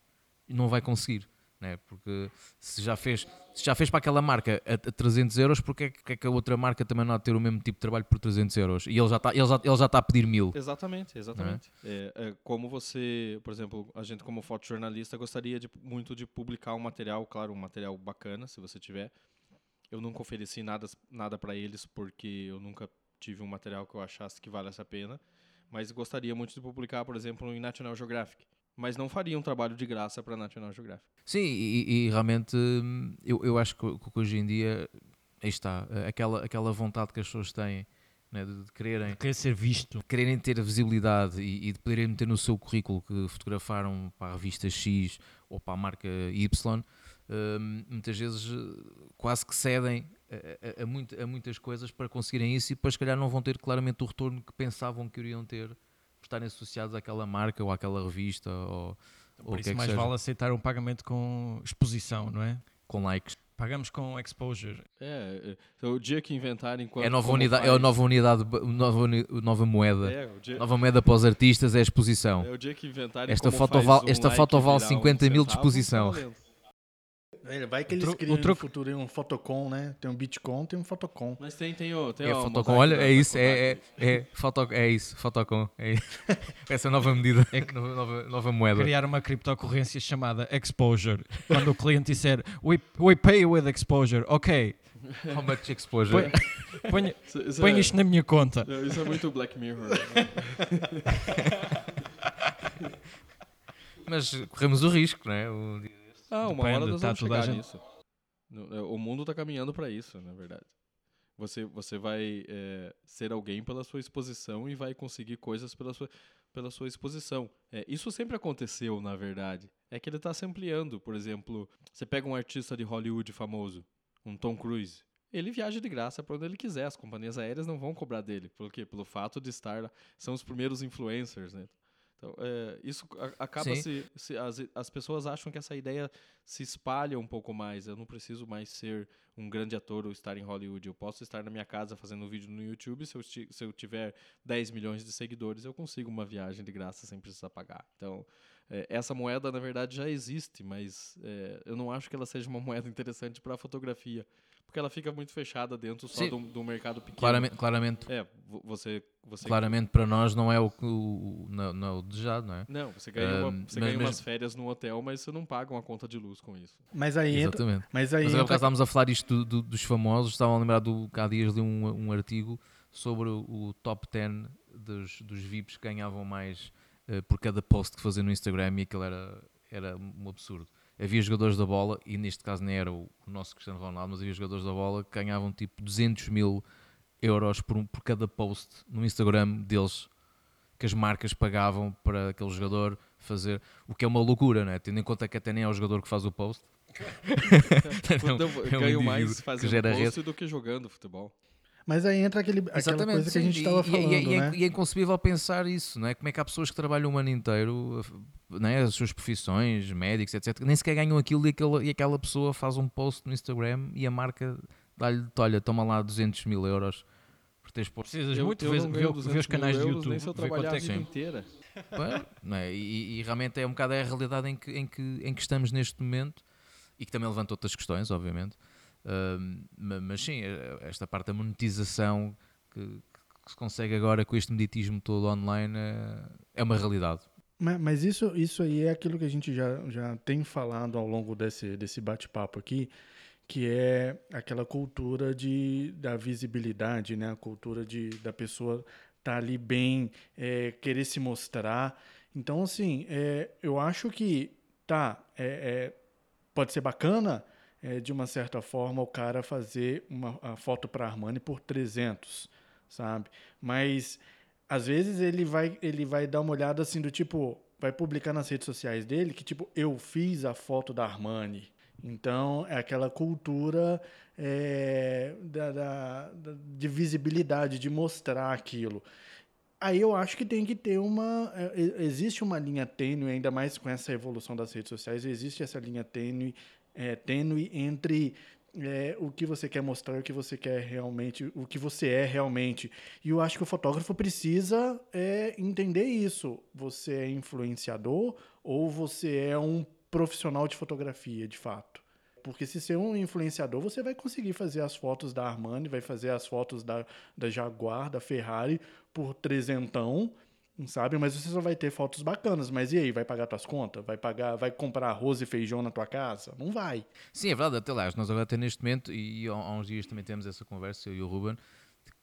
não vai conseguir, né? porque se já fez, se já fez para aquela marca a, a 300 euros, porque é que, é que a outra marca também não há de ter o mesmo tipo de trabalho por 300 euros? E ele já está, ele já, ele já está a pedir mil. Exatamente, exatamente. É, é como você, por exemplo, a gente como fotojornalista gostaria de, muito de publicar um material, claro, um material bacana, se você tiver. Eu nunca ofereci nada, nada para eles porque eu nunca tive um material que eu achasse que valesse a pena, mas gostaria muito de publicar, por exemplo, em National Geographic. Mas não faria um trabalho de graça para National Geographic. Sim, e, e realmente hum, eu, eu acho que, que hoje em dia aí está, aquela, aquela vontade que as pessoas têm né, de, de quererem Querer ser visto. de quererem ter visibilidade e, e de poderem meter no seu currículo que fotografaram para a revista X ou para a marca Y, hum, muitas vezes eh, quase que cedem a, a- a muito- a muitas coisas para conseguirem isso e depois, se calhar, não vão ter claramente o retorno que pensavam que iriam ter estarem associados àquela marca ou àquela revista ou, ou Por o que isso é que mais seja, vale aceitar um pagamento com exposição, não é? com likes. Pagamos com exposure. É, é, o dia que inventarem quando, É a nova unidade, é a nova unidade, nova, uni- nova moeda. É, o dia, Nova moeda para os artistas é a exposição. é o dia que inventarem Esta como foto faz val- um esta like foto vale virar 50 mil de exposição. É, Vai que eles tru- criam o truque- no futuro um Fotocom, né? Tem um Bitcoin, tem um Fotocom. Mas tem, tem, o, tem É a fotocom, olha, é isso, é, é, é, foto, é isso, fotocom, é isso. Essa é a nova medida, é que nova, nova, moeda. Criar uma criptocorrência chamada exposure. Quando o cliente disser we, we pay with exposure, ok, How much exposure? põe, põe, Isso, isso põe é, isto na minha conta. é, Isso é muito Black Mirror. Mas corremos o risco, não é? O- Ah, uma hora nós tá vamos chegar nisso. É, O mundo está caminhando para isso, na verdade. Você, você vai é, ser alguém pela sua exposição e vai conseguir coisas pela sua, pela sua exposição. É, isso sempre aconteceu, na verdade. É que ele está se ampliando. Por exemplo, você pega um artista de Hollywood famoso, um Tom Cruise. Ele viaja de graça para onde ele quiser. As companhias aéreas não vão cobrar dele. Por quê? Pelo fato de estar lá. São os primeiros influencers, né? Então, é, isso acaba se, se as, as pessoas acham que essa ideia se espalha um pouco mais. Eu não preciso mais ser um grande ator ou estar em Hollywood. Eu posso estar na minha casa fazendo um vídeo no YouTube. Se eu, se eu tiver 10 milhões de seguidores, eu consigo uma viagem de graça sem precisar pagar. Então, é, essa moeda, na verdade, já existe, mas é, eu não acho que ela seja uma moeda interessante para a fotografia. Porque ela fica muito fechada dentro só do, do mercado pequeno. Claramente, claramente, É, vo- você. você claramente para nós não é o, que o, não, não é o desejado, não é? Não, você ganha, uma- Ahm, você mas- ganha mas- umas férias no hotel, mas você não paga uma conta de luz com isso. Mas aí entra, Exatamente. mas aí Mas entra estávamos a falar isto do- do- dos famosos, estava a lembrar do que há dias li um, um artigo sobre o, top 10 dos, dos VIPs que ganhavam mais eh, por cada post que fazia no Instagram e aquilo era, era um absurdo. Havia jogadores da bola, e neste caso nem era o, o nosso Cristiano Ronaldo, mas havia jogadores da bola que ganhavam tipo 200 mil euros por, um- por cada post no Instagram deles que as marcas pagavam para aquele jogador fazer, o que é uma loucura, não é? Tendo em conta que até nem é o jogador que faz o post. Não, Então, é um ganho indivíduo mais fazendo post do que jogando futebol. Mas aí entra aquele, aquela coisa que a sim. gente estava E- e- falando, e, e, é- né? e é inconcebível pensar isso, não é? Como é que há pessoas que trabalham o ano inteiro, né, as suas profissões, médicos, etc., que nem sequer ganham aquilo e aquela, e aquela pessoa faz um post no Instagram e a marca dá-lhe, olha, toma lá 200 mil euros por teres posto. Precisas Eu- muito eu 200 os canais de YouTube, Nem se eu ver quanto é que sim. inteira. Não é? E, e realmente é um bocado a realidade em que, em, que, em que estamos neste momento e que também levanta outras questões, obviamente. Mas sim, eh, esta parte da monetização que, que se consegue agora com este meditismo todo online é, é uma realidade. Ma- Mas isso, isso aí é aquilo que a gente já, já tem falado ao longo desse, desse bate-papo aqui, que é aquela cultura de, da visibilidade, né? A cultura de, da pessoa estar ali bem, é, querer se mostrar. Então, assim, é, eu acho que, tá, é, pode ser bacana, é, de uma certa forma, o cara fazer uma foto para Armani por 300, sabe? Mas às vezes ele vai, ele vai dar uma olhada assim do tipo, vai publicar nas redes sociais dele que tipo, eu fiz a foto da Armani. Então é aquela cultura é, da, da- de visibilidade, de mostrar aquilo. Aí eu acho que tem que ter uma. é, Existe uma linha tênue, ainda mais com essa evolução das redes sociais, existe essa linha tênue, é, tênue entre é, o que você quer mostrar o que você quer realmente, o que você é realmente. E eu acho que o fotógrafo precisa é, entender isso. Você é influenciador ou você é um profissional de fotografia, de fato? Porque se ser um influenciador, você vai conseguir fazer as fotos da Armani, vai fazer as fotos da, da Jaguar, da Ferrari por trezentão, sabe? Mas você só vai ter fotos bacanas. Mas e aí, vai pagar tuas contas? Vai pagar, vai comprar arroz e feijão na tua casa? Não vai. Sim, é verdade, até lá, nós agora até neste momento, e há, uns dias também temos essa conversa, eu e o Ruben,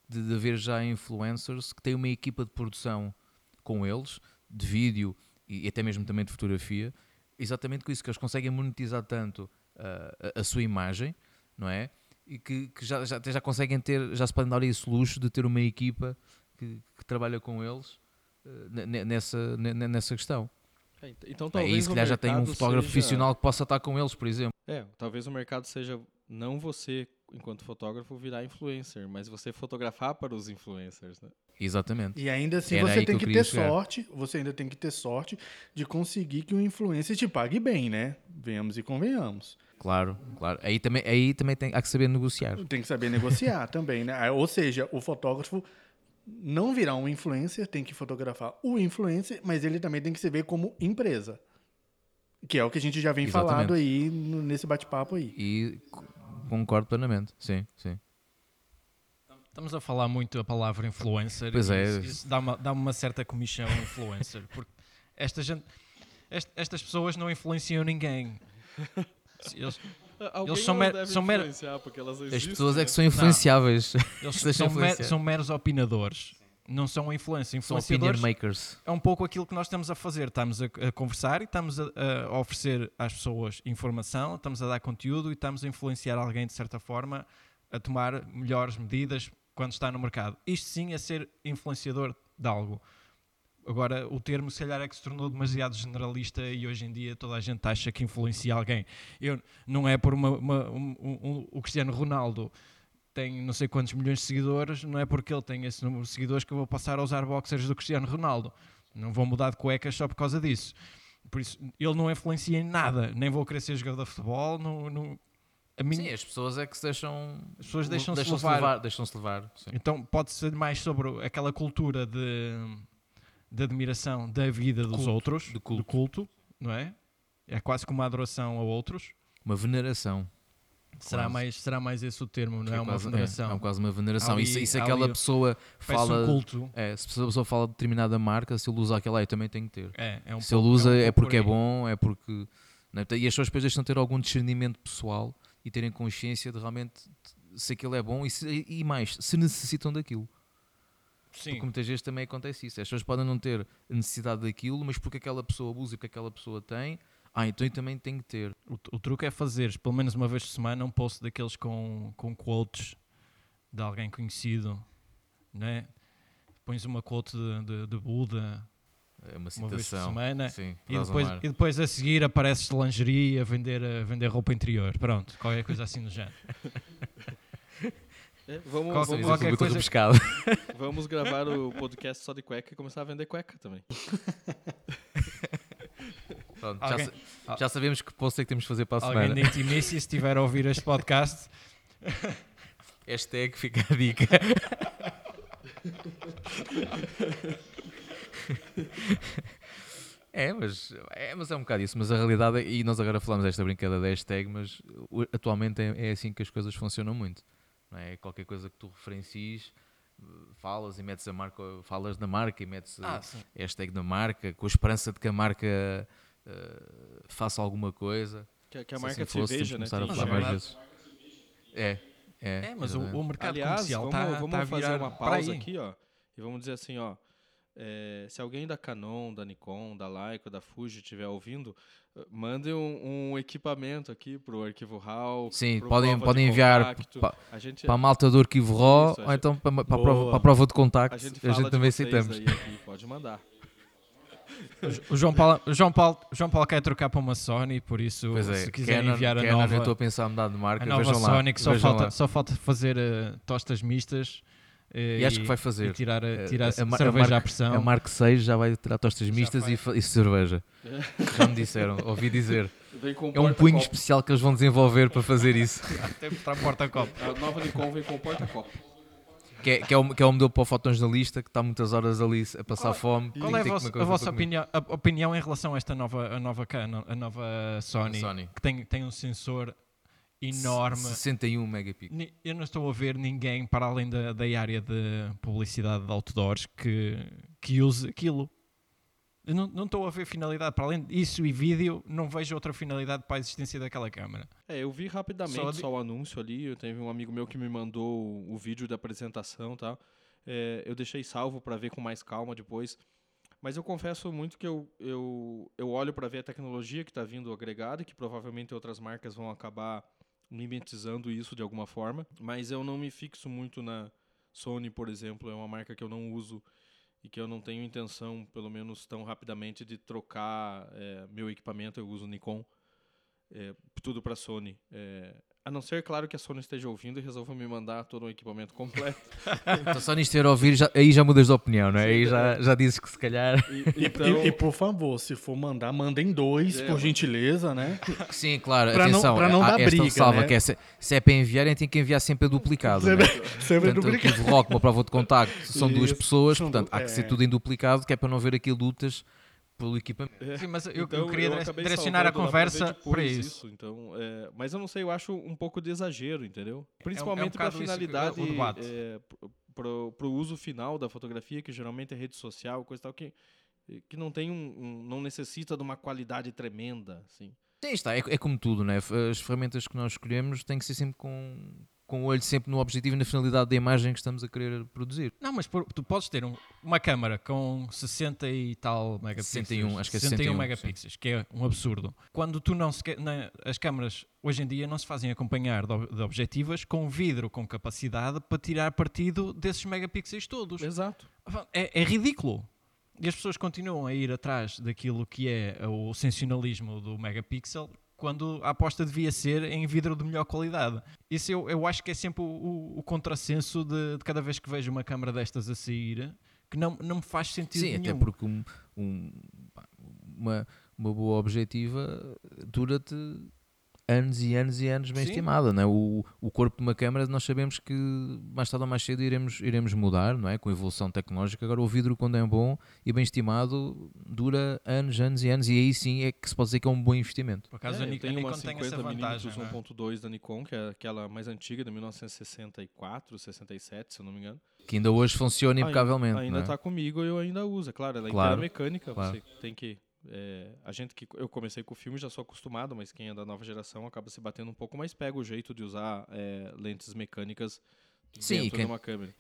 de, de haver já influencers que têm uma equipa de produção com eles, de vídeo e, até mesmo também de fotografia, exatamente com isso, que eles conseguem monetizar tanto ah, a, a sua imagem, não é? E que, que já, já, já conseguem ter, já se podem dar esse luxo de ter uma equipa que, que trabalha com eles nessa, ne- ne- nessa questão. É, ent- Então Aí talvez se calhar já tem um fotógrafo seja- profissional que possa estar com eles, por exemplo. É, talvez o mercado seja não você, enquanto fotógrafo, virar influencer, mas você fotografar para os influencers, né? Exatamente. E ainda assim Era você aí que tem que queria ter chegar. sorte, você ainda tem que ter sorte de conseguir que o influencer te pague bem, né? Venhamos e convenhamos. Claro, claro. Aí também, aí também tem, há que saber negociar. Tem que saber negociar também, né? Ou seja, o fotógrafo não virar um influencer, tem que fotografar o influencer, mas ele também tem que se ver como empresa. Que é o que a gente já vem Exatamente. falado aí no- nesse bate-papo aí. E concordo plenamente. Sim, sim. Estamos a falar muito a palavra influencer. Pois é. Isso, isso dá, uma, dá uma certa comissão influencer. Porque esta gente, est- estas pessoas não influenciam ninguém. Eles, Alguém são elas mer- são mer- influenciar, porque elas As pessoas é né? que são influenciáveis. eles Deixa são, mer- são meros opinadores. Não são influência. São opinion Influenciadores makers. é um pouco aquilo que nós estamos a fazer. Estamos a, a conversar e estamos a, a oferecer às pessoas informação, estamos a dar conteúdo e estamos a influenciar alguém de certa forma a tomar melhores medidas quando está no mercado. Isto sim é ser influenciador de algo. Agora, o termo se calhar é que se tornou demasiado generalista e hoje em dia toda a gente acha que influencia alguém. Eu, não é por uma, uma- um- um- o Cristiano Ronaldo tem não sei quantos milhões de seguidores, não é porque ele tem esse número de seguidores que eu vou passar a usar boxers do Cristiano Ronaldo. Não vou mudar de cuecas só por causa disso. Por isso, ele não influencia em nada. Nem vou querer ser jogador de futebol. Não, não- a mim, Sim, as pessoas é que se deixam. as pessoas deixam-se deixam-se levar. levar. Deixam-se levar. Sim. Então pode ser mais sobre aquela cultura de, de admiração da vida dos Culto, outros, de do culto. culto, não é? É quase como uma adoração a outros. Uma veneração. Será Quase. mais, será mais esse o termo, não Que é, uma quase- veneração. É, quase uma veneração. Ali- e se, se ali aquela pessoa fala. um culto. É, se a pessoa fala de determinada marca, se ele usa aquela, "Ah, eu também tenho que ter. É, é um se ele usa um é, porque é por aí. bom, é porque. né, E as pessoas depois deixam de ter algum discernimento pessoal e terem consciência de realmente se aquilo é bom e, se- e mais, se necessitam daquilo. Sim. Porque muitas vezes também acontece isso. As pessoas podem não ter necessidade daquilo, mas porque aquela pessoa usa e porque aquela pessoa tem, ah, então eu também tenho que ter. O, o truque é fazeres, pelo menos uma vez por semana, um post daqueles com, com quotes de alguém conhecido, né? Pões uma quote de, de, de Buda É uma uma vez por semana Sim, e depois, e depois a seguir apareces de lingerie a vender, a vender roupa interior. Pronto, qualquer coisa assim do género. É, vamos, Qual- vamos, qualquer muito coisa- rebuscado. vamos gravar o podcast só de cueca e começar a vender cueca também. Pronto, já, Alguém- já sabemos que post é que temos de fazer para a Alguém semana. da Intimacy, se estiver a ouvir este podcast, Hashtag fica a dica. É mas, é, mas é um bocado isso. Mas a realidade, é- e nós agora falamos desta brincadeira da hashtag, mas atualmente é, é assim que as coisas funcionam muito. Não é? Qualquer coisa que tu referencies, eh, falas e metes a marca, falas da marca e metes a hashtag da marca, com a esperança de que a marca eh, faça alguma coisa. Que, que a Se marca assim fosse, cerveja, né? tem a falar é mais vezes. É, é. É, mas o, o mercado Aliás, comercial vamos, está vamos tá a fazer virar uma para pausa aqui, ó. E vamos dizer assim, ó. É, se alguém da Canon, da Nikon, da Leica, da Fuji estiver ouvindo, mandem um, um equipamento aqui pro arquivo RAW. Sim, pro podem, podem enviar contacto. pa- a gente, para a malta do Arquivo RAW Isso, a ou gente- então para, para, a prova, para a prova de a contacto. gente A gente também aceitamos. aqui, pode mandar. O João Paulo, o João, Paulo, o João Paulo quer trocar para uma Sony, por isso, é, se quiserem Canon, enviar a Canon, eu nova, estou a pensar a mudar de marca, a nova vejam lá. Sony, que só falta, lá. só falta fazer eh, tostas mistas eh, E acho que vai e fazer. tirar, a- Eh, tirar a mar- a cerveja à pressão. A Mark 6 já vai tirar tostas Já mistas e, e cerveja. Já me disseram, ouvi dizer. É um punho especial que eles vão desenvolver para fazer isso. Até para a porta-copo. A nova Nikon vem com porta-copo. Que é, que, é o, que é o modelo para o fotojornalista que está muitas horas ali a passar Qual é- fome. Qual é a vossa, a vossa opinião, a opinião em relação a esta nova, a nova Canon, a nova Sony, Sony. que tem, tem um sensor enorme? 61 megapixels. Eu não estou a ver ninguém, para além da, da área de publicidade de outdoors, que, que use aquilo. Eu não, não estou a ver finalidade. Para além disso e vídeo, não vejo outra finalidade para a existência daquela câmera. É, eu vi rapidamente Só só, o anúncio ali. Eu teve um amigo meu que me mandou o, vídeo da apresentação e tal. É, eu deixei salvo para ver com mais calma depois. Mas eu confesso muito que eu, eu, eu olho para ver a tecnologia que está vindo agregada e que provavelmente outras marcas vão acabar mimetizando isso de alguma forma. Mas eu não me fixo muito na Sony, por exemplo. É uma marca que eu não uso e que eu não tenho intenção, pelo menos tão rapidamente, de trocar é, meu equipamento. Eu uso Nikon é, tudo para Sony. É, a não ser, claro, que a Sony esteja ouvindo e resolva me mandar todo um equipamento completo. Então, só nisto ter a ouvir, já- aí já mudas de opinião, não é? Aí já, já dizes que se calhar. E, então, e- e, por favor, se for mandar, mandem dois, É, por mas- gentileza, né? Sim, claro, Pra não- atenção. pra não há dar esta briga, ressalva né? que é, se, se é para enviarem, tem que enviar sempre a duplicado. Sempre, né? sempre Portanto, duplicado. rock, uma prova de contacto, são duas Isso, pessoas, são portanto, du- há que ser é. tudo em duplicado, que é para não ver aquilo lutas pelo equipamento. Sim, mas eu, então eu queria acabei direcionar a conversa para isso. então, é, mas eu não sei, eu acho um pouco de exagero, entendeu? é um Principalmente para bocado isso que- finalidade, o debate. é, pro, pro uso final da fotografia, que geralmente é rede social, coisa e tal, que, que não tem um, um- não necessita de uma qualidade tremenda, assim. Sim, está, é, é como tudo, né? As ferramentas que nós escolhemos têm que ser sempre com, com o olho sempre no objetivo e na finalidade da imagem que estamos a querer produzir. Não, mas por- tu podes ter um- uma câmara com 60 e tal megapixels. 61, acho que é 61 61, megapixels, que é um absurdo. Quando tu não se. na- as câmaras hoje em dia não se fazem acompanhar de, de objetivas com vidro com capacidade para tirar partido desses megapixels todos. Exato. É, é ridículo. E as pessoas continuam a ir atrás daquilo que é o sensacionalismo do megapixel quando a aposta devia ser em vidro de melhor qualidade. Isso eu, eu acho que é sempre o, o- o contrassenso de, de cada vez que vejo uma câmara destas a sair, que não, não me faz sentido Sim, nenhum. até porque um- um- uma, uma boa objetiva dura-te anos e anos e anos bem Sim. estimada, não é? O, o corpo de uma câmara nós sabemos que mais tarde ou mais cedo iremos, iremos mudar, não é? Com a evolução tecnológica. Agora o vidro quando é bom e bem estimado dura anos, anos e anos e aí sim é que se pode dizer que é um bom investimento. Por acaso É, a Ni- a tenho uma Nikon tem essa 50 vantagem. mm não é? 1.2 da Nikon, que é aquela mais antiga, de 1964, 67, se eu não me engano. Que ainda hoje funciona impecavelmente, Ainda não é? está comigo e eu ainda uso, é claro, ela é Claro, inteira mecânica, claro. você tem que... é, a gente que eu comecei com o filme já sou acostumado, mas quem é da nova geração acaba se batendo um pouco, mas pega o jeito de usar é, lentes mecânicas Sim, e quem-.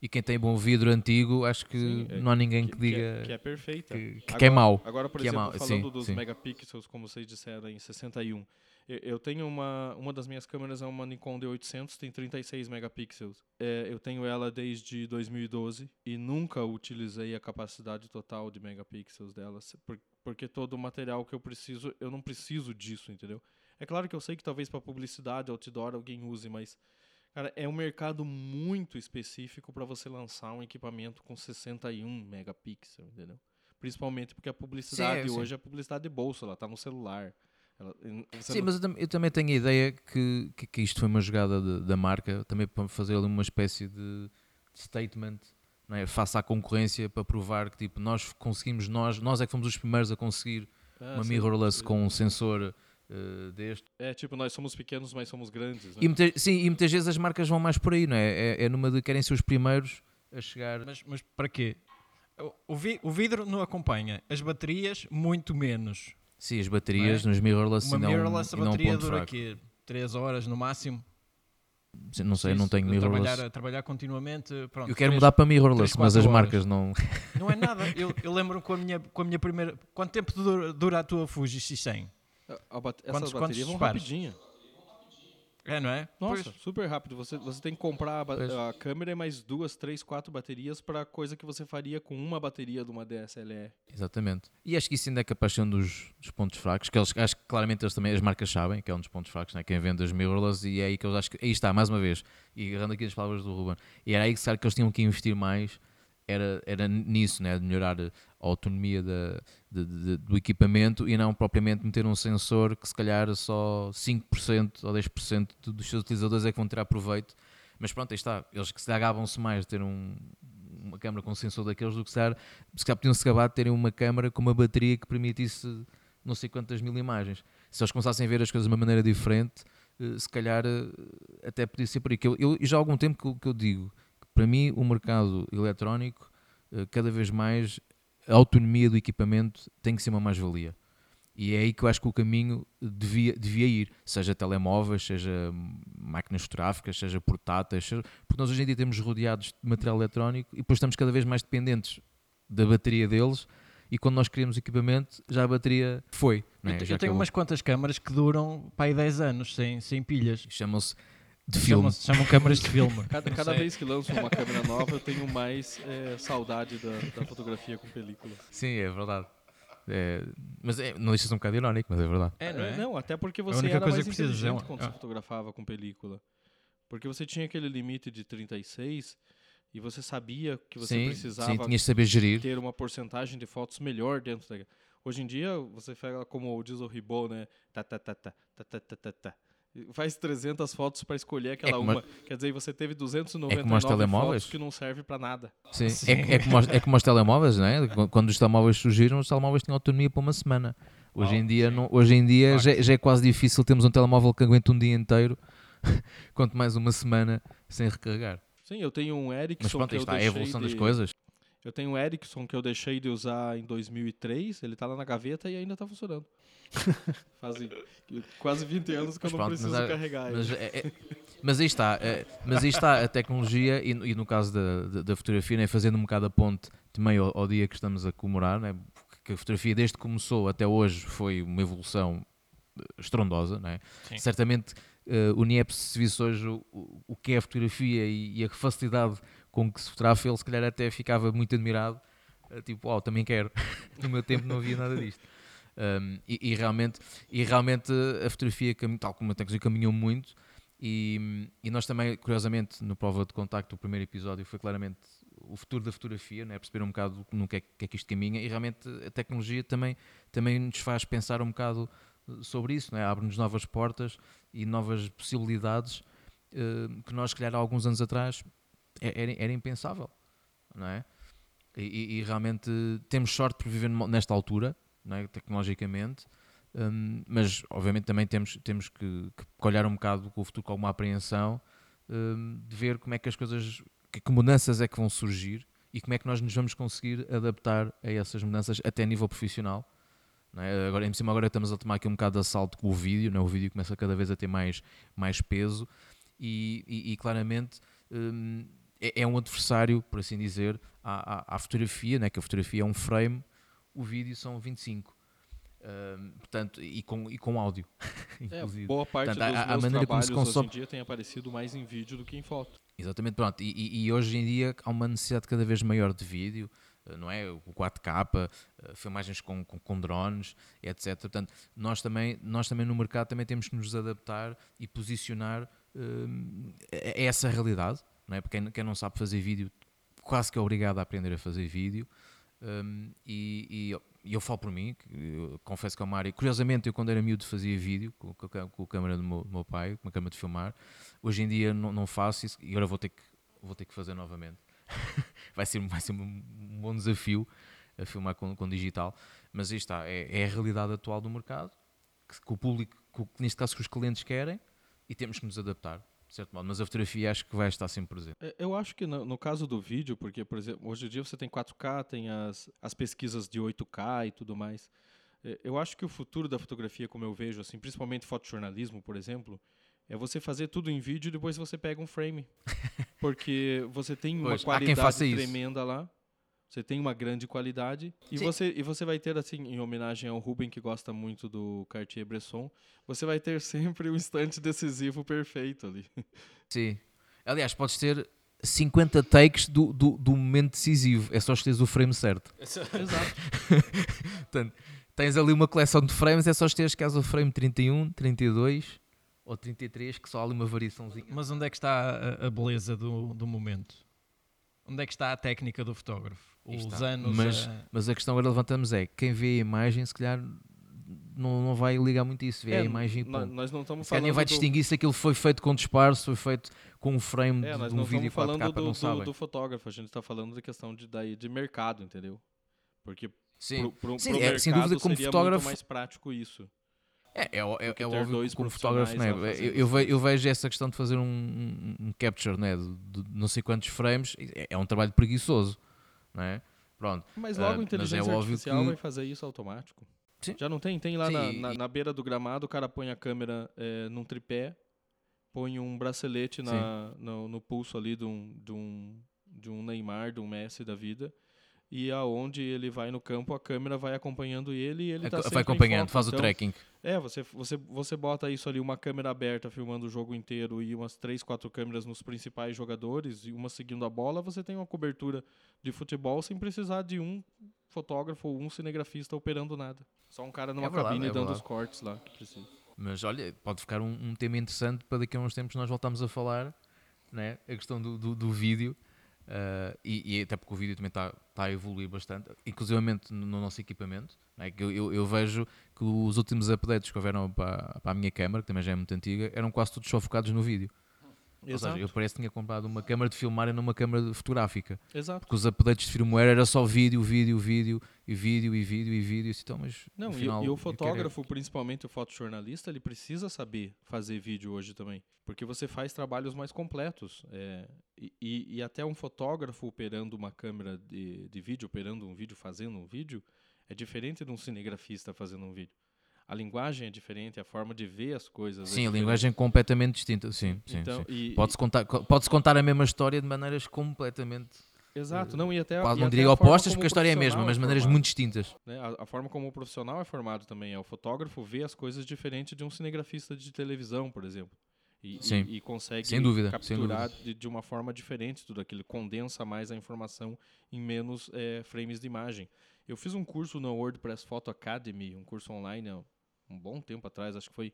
E quem tem bom vidro antigo, acho que Sim, é- não há ninguém que, que, diga é, que é perfeita. que, que é mau. Agora, por que é exemplo, mau, falando sim, dos sim. megapixels, como vocês disseram, em 61. Eu, eu tenho uma, uma das minhas câmeras é uma Nikon D800, tem 36 megapixels. É, eu tenho ela desde 2012 e nunca utilizei a capacidade total de megapixels dela, se- por- porque todo o material que eu preciso, eu não preciso disso, entendeu? É claro que eu sei que talvez para publicidade, outdoor, alguém use, mas Cara, é um mercado muito específico para você lançar um equipamento com 61 megapixels, entendeu? Principalmente porque a publicidade sim. hoje é publicidade de bolsa, ela tá no celular. Ela- Sim, não- mas eu, tam- eu também tenho a ideia que, que, que isto foi uma jogada de- da marca, também para fazer ali uma espécie de statement é? face à concorrência, para provar que tipo, nós conseguimos, nós, nós é que fomos os primeiros a conseguir Ah, uma sim. mirrorless com um sensor eh, deste. É, tipo, nós somos pequenos, mas somos grandes, né? E muita- sim, e muitas vezes as marcas vão mais por aí, não é? É, é numa de querem ser os primeiros a chegar. Mas, mas para quê? O- vi- o vidro não acompanha, as baterias muito menos. Sim, as baterias Não é? nos mirrorless Uma é um- mirrorless a ainda é um bateria ponto dura fraco. aqui 3 horas no máximo. Não sei, eu não Isso, tenho mirrorless. trabalhar, trabalhar continuamente. Pronto, Eu quero três- mudar para mirrorless, três, mas as horas. marcas não. Não é nada. Eu, eu lembro com a, minha, com a minha primeira. Quanto tempo dura, dura a tua Fuji X100? A- a Quantos- Essas quantos baterias vão disparos? rapidinho. É, não é? Nossa, Pois. super rápido. Você, você tem que comprar a, a câmera e mais duas, três, quatro baterias para coisa que você faria com uma bateria de uma DSLR. Exatamente. E acho que isso ainda é capaz de um dos, dos pontos fracos, que eles, acho que claramente eles também, as marcas sabem que é um dos pontos fracos, né? quem vende as mirrorless, e é aí que eles acho que, aí está, mais uma vez, e agarrando aqui as palavras do Ruben, e era aí que, sabe, que eles tinham que investir mais, era, era nisso, né? de melhorar a autonomia da, de- de- do equipamento e não propriamente meter um sensor que se calhar só 5% ou 10% do- dos seus utilizadores é que vão tirar proveito. Mas pronto, aí está. Eles que se agavam-se mais de ter um- uma câmera com sensor daqueles do que se calhar, se calhar podiam-se acabar de terem uma câmera com uma bateria que permitisse não sei quantas mil imagens. Se eles começassem a ver as coisas de uma maneira diferente, eh, se calhar eh, até podia ser por aí. Eu, eu- já há algum tempo que que eu digo para mim o mercado eletrónico, eh, cada vez mais, a autonomia do equipamento tem que ser uma mais-valia. E é aí que eu acho que o caminho devia, devia ir, seja telemóveis, seja máquinas fotográficas, seja portáteis, seja- porque nós hoje em dia temos rodeados de material eletrónico e depois estamos cada vez mais dependentes da bateria deles e quando nós queremos equipamento já a bateria foi. é? eu tenho acabou. umas quantas câmaras que duram para aí 10 anos sem, sem pilhas. Chamam-se de filme. Chamam, chamam câmaras de filme. Cada, cada vez que lançam uma câmera nova, eu tenho mais é, saudade da, da, fotografia com película. Sim, é verdade. É, mas é, não deixa-se um bocado irónico, mas é verdade. É, não, é? não até porque é você era mais que inteligente é uma... quando é você fotografava com película. Porque você tinha aquele limite de 36 e você sabia que você sim, precisava sim, saber gerir. ter uma porcentagem de fotos melhor dentro da... Hoje em dia, você pega como diz o Ribot, né? Tá, tá, tá, tá, tá, tá, tá, tá. tá. Faz 300 fotos para escolher aquela como a- uma. Quer dizer, você teve 299 É fotos que não serve para nada. Sim. Sim. É, é como os, é como os telemóveis, não é? Quando- os telemóveis surgiram, os telemóveis tinham autonomia para uma semana. Hoje Oh, em dia, sim. não, hoje em dia já, já é quase difícil termos um telemóvel que aguente um dia inteiro, quanto mais uma semana sem recarregar. Sim, eu tenho um Ericsson Mas pronto, que está, é a evolução das de- coisas. Eu tenho um Ericsson que eu deixei de usar em 2003, ele tá lá na gaveta e ainda tá funcionando. Fazem quase 20 anos que eu Mas não pronto, preciso mas há- carregar ele. Mas, é- é- mas aí está, é, mas aí está a tecnologia e, no- e no caso da, da, da fotografia, né, fazendo um bocado a ponte também ao, ao dia que estamos a comemorar, né, porque a fotografia desde que começou até hoje foi uma evolução eh, estrondosa, né? Certamente eh, o NIEP se visse hoje o, o- o que é a fotografia e, e a facilidade com que se fotografa, ele se calhar até ficava muito admirado, eh, tipo, uau, também quero, no meu tempo não havia nada disto. Um, e, e realmente, e realmente a fotografia, tal como a tecnologia, caminhou muito. E, e nós também, curiosamente, no prova de contacto, o primeiro episódio foi claramente o futuro da fotografia, né? perceber um bocado no que é, que é que isto caminha. E realmente a tecnologia também, também nos faz pensar um bocado sobre isso, não é? abre-nos novas portas e novas possibilidades uh, que nós, se calhar, há alguns anos atrás era, era impensável, não é? E, e, realmente temos sorte por viver nesta altura, não é? tecnologicamente, um, mas obviamente também temos, temos que, que olhar um bocado com o futuro com alguma apreensão um, de ver como é que as coisas, que, que, mudanças é que vão surgir e como é que nós nos vamos conseguir adaptar a essas mudanças até nível profissional. É? Agora, em cima agora estamos a tomar aqui um bocado de assalto com o vídeo, não é? o vídeo começa cada vez a ter mais, mais peso e, e, e claramente um, é, é, um adversário, por assim dizer, à, à, à fotografia, né? que a fotografia é um frame, o vídeo são 25. Um, portanto, e com, e com áudio. É, boa parte portanto, dos a, a maneira como se consome... hoje em dia tem aparecido mais em vídeo do que em foto. Exatamente, pronto. E, e, hoje em dia há uma necessidade cada vez maior de vídeo, eh, não é? O 4K, eh, filmagens com, com, com, drones, etc. Portanto, nós também, nós também no mercado também temos que nos adaptar e posicionar um, a essa realidade, não é? Porque quem, não sabe fazer vídeo quase que é obrigado a aprender a fazer vídeo. Um, e, e, eu falo por mim, confesso que é uma área. Curiosamente, eu quando era miúdo fazia vídeo com, com, com a câmera do meu, do meu, pai, com uma câmera de filmar. Hoje em dia não, não, faço isso e agora vou ter que, vou ter que fazer novamente. vai, ser, vai ser um, bom desafio a filmar com, com digital. Mas aí está, é, é, a realidade atual do mercado, que, que o público, que, neste caso, que os clientes querem e temos que nos adaptar de certo modo, mas a fotografia acho que vai estar sempre presente. É, eu acho que no, no, caso do vídeo, porque, por exemplo, hoje em dia você tem 4K, tem as, as pesquisas de 8K e tudo mais. É, eu acho que o futuro da fotografia, como eu vejo, assim, principalmente fotojornalismo, por exemplo, é você fazer tudo em vídeo e depois você pega um frame. Porque você tem uma pois, qualidade tremenda lá. Você tem uma grande qualidade e você, e você vai ter, assim, em homenagem ao Ruben, que gosta muito do Cartier-Bresson, você vai ter sempre o um instante decisivo perfeito ali. Sim. Aliás, podes ter 50 takes do, do, do momento decisivo. É só escolheres o frame certo. Exato. Portanto, tens ali uma coleção de frames, é só escolheres caso o frame 31, 32 ou 33, que só há ali uma variaçãozinha. Mas onde é que está a, a beleza do, do momento? Onde é que está a técnica do fotógrafo? Os anos. Mas a... mas a questão que levantamos é: quem vê a imagem, se calhar não, não vai ligar muito isso, vê é, a imagem e Nós não estamos falando. nem vai do... distinguir se aquilo foi feito com disparo, se foi feito com um frame é, de um vídeo 4K, falando do, não do, do, fotógrafo, a gente está falando da questão de, daí, de mercado, entendeu? Porque Sim, pro, pro, Sim pro é, sem dúvida como fotógrafo mais prático isso. É, é, é, é óbvio como fotógrafo, né? eu, eu, vejo, eu, vejo essa questão de fazer um, um, um capture né? de, de, não sei quantos frames, é, é um trabalho preguiçoso, não é? Pronto. Mas logo uh, a inteligência é artificial que... vai fazer isso automático. Sim. Já não tem? Tem lá na, na, na, beira do gramado, o cara põe a câmera é, num tripé, põe um bracelete na, no, no, pulso ali de um, de, um, de um Neymar, de um Messi da vida. E aonde ele vai no campo, a câmera vai acompanhando ele e ele tá Vai acompanhando, faz então, o tracking. É, você, você, você bota isso ali, uma câmera aberta filmando o jogo inteiro e umas três, quatro câmeras nos principais jogadores e uma seguindo a bola, você tem uma cobertura de futebol sem precisar de um fotógrafo ou um cinegrafista operando nada. Só um cara numa é cabine é dando os cortes lá que precisa. Mas olha, pode ficar um, um, tema interessante para daqui a uns tempos nós voltamos a falar, né? a questão do, do, do vídeo. Uh, e, e, até porque o vídeo também está tá a evoluir bastante, inclusive no, no nosso equipamento. É? Que eu, eu, eu, vejo que os últimos updates que houveram para, para a minha câmera, que também já é muito antiga, eram quase todos só focados no vídeo. Exato. Ou seja, eu parece que tinha comprado uma câmera de filmar e não uma câmera fotográfica. Exato. Porque os updates de firmware era só vídeo, vídeo, vídeo, e vídeo, e vídeo, e vídeo. Então, mas, não, final, e, e, o fotógrafo, quero... principalmente o fotojornalista, ele precisa saber fazer vídeo hoje também. Porque você faz trabalhos mais completos. É, e, e, até um fotógrafo operando uma câmera de, de vídeo, operando um vídeo, fazendo um vídeo, é diferente de um cinegrafista fazendo um vídeo a linguagem é diferente, a forma de ver as coisas. É sim, é a linguagem é completamente distinta. Sim, sim. Então, sim. Pode-se contar, pode contar a mesma história de maneiras completamente. Exato, não, e até. Quase não diria opostas, porque a história é a mesma, mas de maneiras muito distintas. Né? A, a, forma como o profissional é formado também é. O fotógrafo vê as coisas diferente de um cinegrafista de televisão, por exemplo. E, Sim. e, e consegue sem dúvida, capturar sem de, de, uma forma diferente tudo aquilo, condensa mais a informação em menos é, frames de imagem. Eu fiz um curso no WordPress Photo Academy, um curso online um bom tempo atrás, acho que foi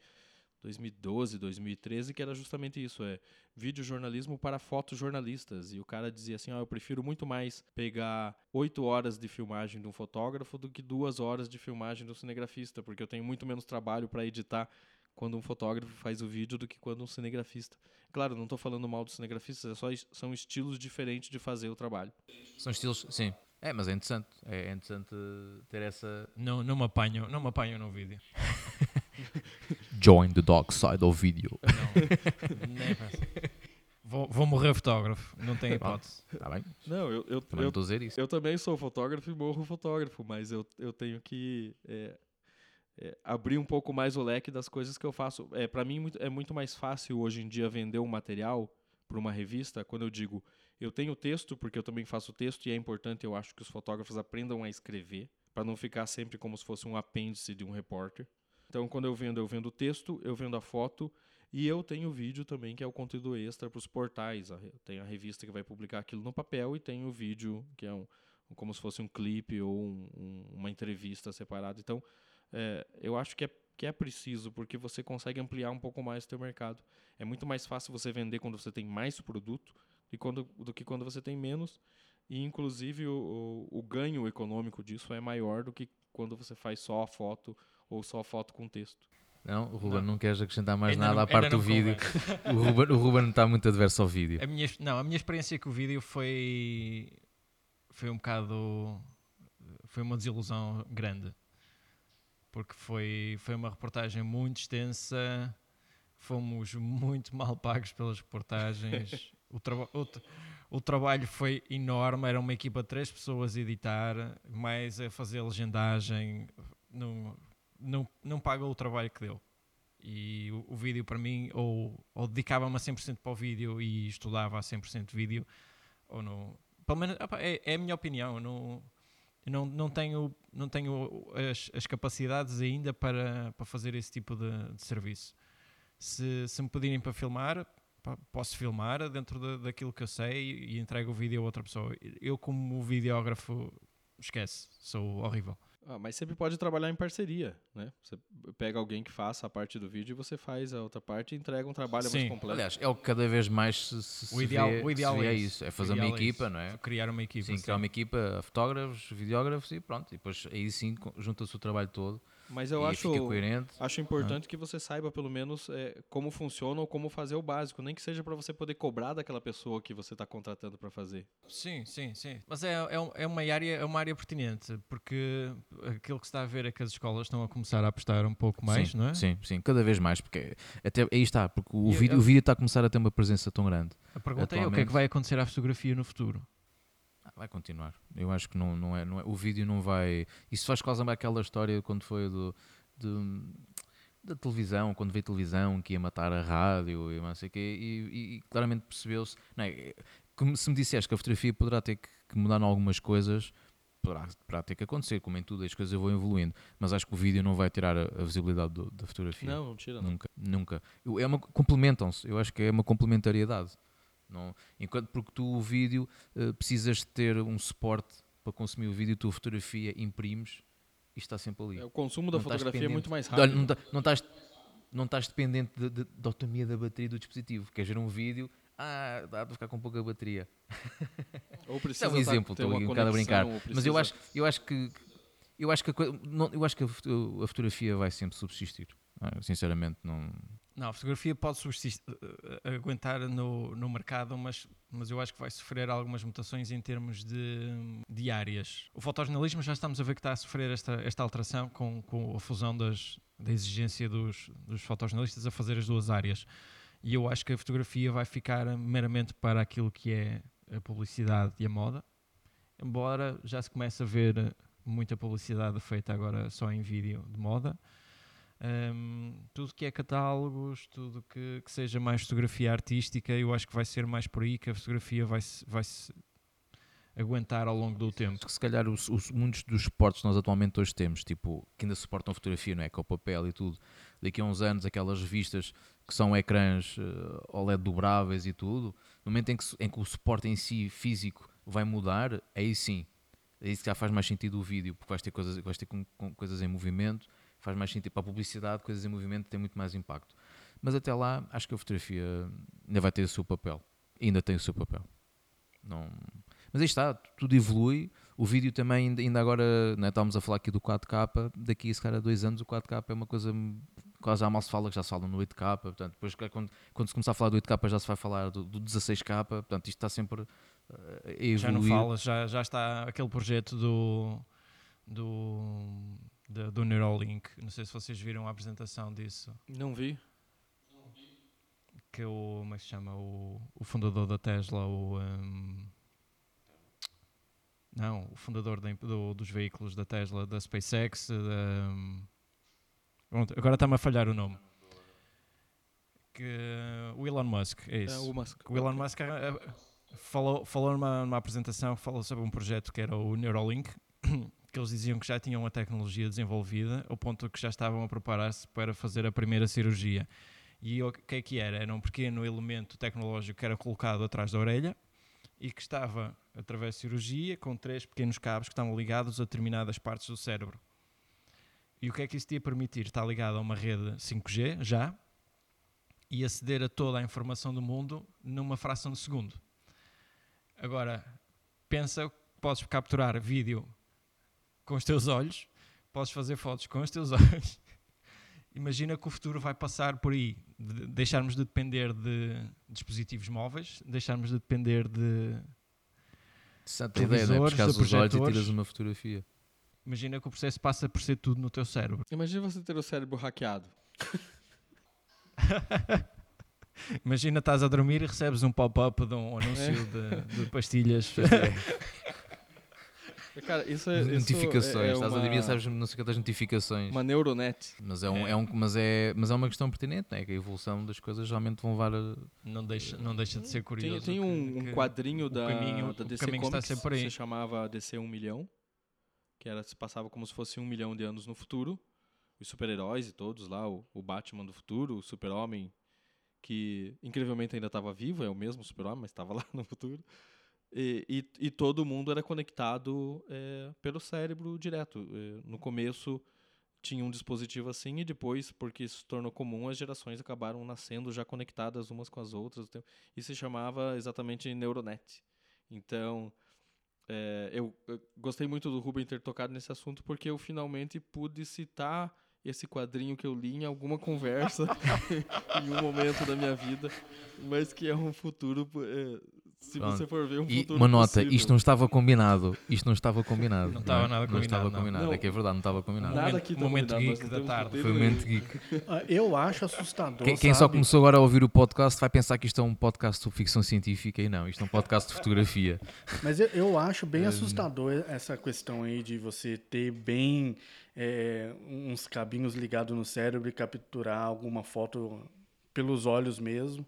2012, 2013, que era justamente isso, é videojornalismo para fotojornalistas. E o cara dizia assim, ah, eu prefiro muito mais pegar oito horas de filmagem de um fotógrafo do que duas horas de filmagem do cinegrafista, porque eu tenho muito menos trabalho para editar quando um fotógrafo faz o vídeo do que quando um cinegrafista. Claro, não estou falando mal dos cinegrafistas, é só são estilos diferentes de fazer o trabalho. São estilos, sim. É, mas é interessante. É interessante ter essa. Não, não me apanho, não me apanho no vídeo. Join the dark side of video. Não, nem Vou, vou morrer fotógrafo, não tem hipótese. Tá bem? Não, eu, eu, também eu, estou a dizer isso. Eu também sou fotógrafo e morro fotógrafo, mas eu, eu tenho que é, é, abrir um pouco mais o leque das coisas que eu faço. É, para mim é muito mais fácil hoje em dia vender um material para uma revista quando eu digo eu tenho texto, porque eu também faço texto e é importante, eu acho que os fotógrafos aprendam a escrever, para não ficar sempre como se fosse um apêndice de um repórter. Então, quando eu vendo, eu vendo o texto, eu vendo a foto e eu tenho o vídeo também, que é o conteúdo extra para os portais. Tem a revista que vai publicar aquilo no papel e tem o vídeo, que é um, como se fosse um clipe ou um, um, uma entrevista separada. Então, é, eu acho que é, que é preciso, porque você consegue ampliar um pouco mais o seu mercado. É muito mais fácil você vender quando você tem mais produto e quando, do que quando você tem menos. E, inclusive, o, o, o ganho econômico disso é maior do que quando você faz só a foto ou só a foto com texto. Não, o Ruben não, não queres acrescentar mais ainda nada não, à parte do vídeo. o, Ruben, o Ruben está muito adverso ao vídeo. A minha, não, a minha experiência com o vídeo foi, foi um bocado. Foi uma desilusão grande. Porque foi, foi uma reportagem muito extensa, fomos muito mal pagos pelas reportagens. o, o, o, trabalho foi enorme, era uma equipa de três pessoas a editar, mais a fazer legendagem. Não, não, não paga o trabalho que deu. E o, o vídeo para mim, ou, ou dedicava-me a 100% para o vídeo e estudava a 100% vídeo, ou não. Pelo menos opa, é, é, a minha opinião. Não, não, não tenho, não tenho as, as capacidades ainda para, para fazer esse tipo de, de serviço. Se, se me pedirem para filmar, posso filmar dentro de, daquilo que eu sei e entrego o vídeo a outra pessoa. Eu, como videógrafo, esquece, sou horrível. Ah, mas sempre pode trabalhar em parceria, né? Você pega alguém que faça a parte do vídeo e você faz a outra parte e entrega um trabalho Sim. mais completo. Aliás, é o que cada vez mais se, se o ideal, vê, o ideal é, isso. É fazer uma é equipa, não é? Criar uma equipa. Sim, criar uma equipa, fotógrafos, videógrafos e pronto. E depois aí sim junta-se o trabalho todo mas eu acho, acho importante uhum. que você saiba pelo menos é, como funciona ou como fazer o básico, nem que seja para você poder cobrar daquela pessoa que você está contratando para fazer. Sim, sim, sim. Mas é, é, é, uma área, é uma área pertinente, porque aquilo que se está a ver é que as escolas estão a começar a apostar um pouco mais, sim, não é? Sim, sim, cada vez mais, porque até aí está, porque o, vídeo, eu, o vídeo está a começar a ter uma presença tão grande. A pergunta é o que é que vai acontecer à fotografia no futuro? Vai continuar. Eu acho que não, não, é, não é. O vídeo não vai. Isso faz quase aquela história quando foi do de, da televisão, quando veio televisão, que ia matar a rádio e não sei o quê, e, e claramente percebeu-se. É, como se me disseste que a fotografia poderá ter que, mudar em algumas coisas, poderá, poderá, ter que acontecer, como em tudo, as coisas vão evoluindo, mas acho que o vídeo não vai tirar a, a visibilidade do, da fotografia. Não, não tira. Não. Nunca, nunca. É uma, complementam-se, eu acho que é uma complementariedade. Não, enquanto porque tu o vídeo uh, precisas ter um suporte para consumir o vídeo, tu a fotografia imprimes isto está sempre ali. É, o consumo da não fotografia é muito mais rápido. Não, não, estás, não estás dependente de, de, da autonomia da bateria do dispositivo. Queres ver um vídeo, ah, dá para ficar com pouca bateria. Ou precisa é um exemplo, estou um bocado a brincar. Mas eu acho, eu acho que eu acho que a, eu acho que a, a fotografia vai sempre subsistir. Ah, sinceramente, não. Não, a fotografia pode eh, eh, aguentar no, no mercado, mas, mas eu acho que vai sofrer algumas mutações em termos de, de áreas. O fotojornalismo já estamos a ver que está a sofrer esta, esta alteração com, com a fusão das, da exigência dos, dos fotojornalistas a fazer as duas áreas. E eu acho que a fotografia vai ficar meramente para aquilo que é a publicidade e a moda, embora já se comece a ver muita publicidade feita agora só em vídeo de moda. Um, tudo que é catálogos, tudo que, que, seja mais fotografia artística, eu acho que vai ser mais por aí que a fotografia vai se, vai -se aguentar ao longo do tempo. Que se calhar os, os, muitos dos suportes que nós atualmente hoje temos, tipo, que ainda suportam fotografia, não é? Com o papel e tudo, daqui a uns anos aquelas revistas que são ecrãs uh, OLED dobráveis e tudo, no momento em que, em que o suporte em si físico vai mudar, aí sim, aí já faz mais sentido o vídeo, porque vais ter coisas, vais ter com, com coisas em movimento faz mais sentido para a publicidade, coisas em movimento têm muito mais impacto. Mas até lá, acho que a fotografia ainda vai ter o seu papel. Ainda tem o seu papel. Não... Mas aí está, tudo evolui. O vídeo também, ainda- agora, né, estávamos a falar aqui do 4K. Daqui, se calhar, a dois anos, o 4K é uma coisa quase já mal se fala, que já se fala no 8K. Portanto, depois, quando, quando se começar a falar do 8K, já se vai falar do, do 16K. Portanto, isto está sempre eh, a evoluir. Já não falas, já, já está aquele projeto do, do, da- do Neuralink. Não sei se vocês viram a apresentação disso. Não vi. Que o, como é que se chama? O, o fundador da Tesla, o. hum, não, o fundador da imp- do- dos veículos da Tesla, da SpaceX. Da, hum, pronto, agora está-me a falhar o nome. Que, o Elon Musk, é isso. É, o Musk. O Elon Musk eh, eh, falou, falou numa, numa apresentação, falou sobre um projeto que era o Neuralink, que eles diziam que já tinham a tecnologia desenvolvida, ao ponto que já estavam a preparar-se para fazer a primeira cirurgia. E o que é que era? Era um pequeno elemento tecnológico que era colocado atrás da orelha e que estava, através de cirurgia, com três pequenos cabos que estavam ligados a determinadas partes do cérebro. E o que é que isso ia permitir? Está ligado a uma rede 5G, já, e aceder a toda a informação do mundo numa fração de segundo. Agora, pensa que podes capturar vídeo com os teus olhos, podes fazer fotos com os teus olhos. Imagina que o futuro vai passar por aí, de deixarmos de depender de dispositivos móveis, deixarmos de depender de. Santa ideia, Pescas de os olhos e tiras uma fotografia. Imagina que o processo passa por ser tudo no teu cérebro. Imagina você ter o cérebro hackeado. Imagina estás a dormir e recebes um pop-up de um anúncio de, de pastilhas. Cara, isso é. isso notificações. é- é Estás a uma- e sabes não sei quantas notificações. Uma neuronet. Mas é, um, É. é. um, mas, é, mas é uma questão pertinente, né? que a evolução das coisas realmente vão levar a. não, deixa, não deixa de ser Tem, curioso. tem que- um, um que- quadrinho o da, caminho- da DC caminho Comics que se chamava DC 1 milhão, que era, se passava como se fosse um milhão de anos no futuro. Os super-heróis e todos lá, o, o Batman do futuro, o super-homem, que incrivelmente ainda estava vivo, é o mesmo super-homem, mas estava lá no futuro. E, e, e todo mundo era conectado é, pelo cérebro direto. É, no começo tinha um dispositivo assim e depois, porque isso se tornou comum, as gerações acabaram nascendo já conectadas umas com as outras. Então, Isso se chamava exatamente neuronet. Então, é, eu, eu gostei muito do Ruben ter tocado nesse assunto porque eu finalmente pude citar esse quadrinho que eu li em alguma conversa em um momento da minha vida, mas que é um futuro, é, se Pronto. você for ver, um E futuro uma nota, possível. isto não estava combinado. Isto não estava combinado. Não estava é? nada Não estava combinado, não. combinado. Não. É que é verdade, não estava combinado. Nada aqui tá momento combinado, geek não da tarde. Foi um momento geek. Ah, Eu acho assustador. Quem, quem só começou agora a ouvir o podcast vai pensar que isto é um podcast sobre ficção científica e não, isto é um podcast de fotografia. Mas eu, eu acho bem Hum. assustador essa questão aí de você ter bem é, uns cabinhos ligados no cérebro e capturar alguma foto pelos olhos mesmo.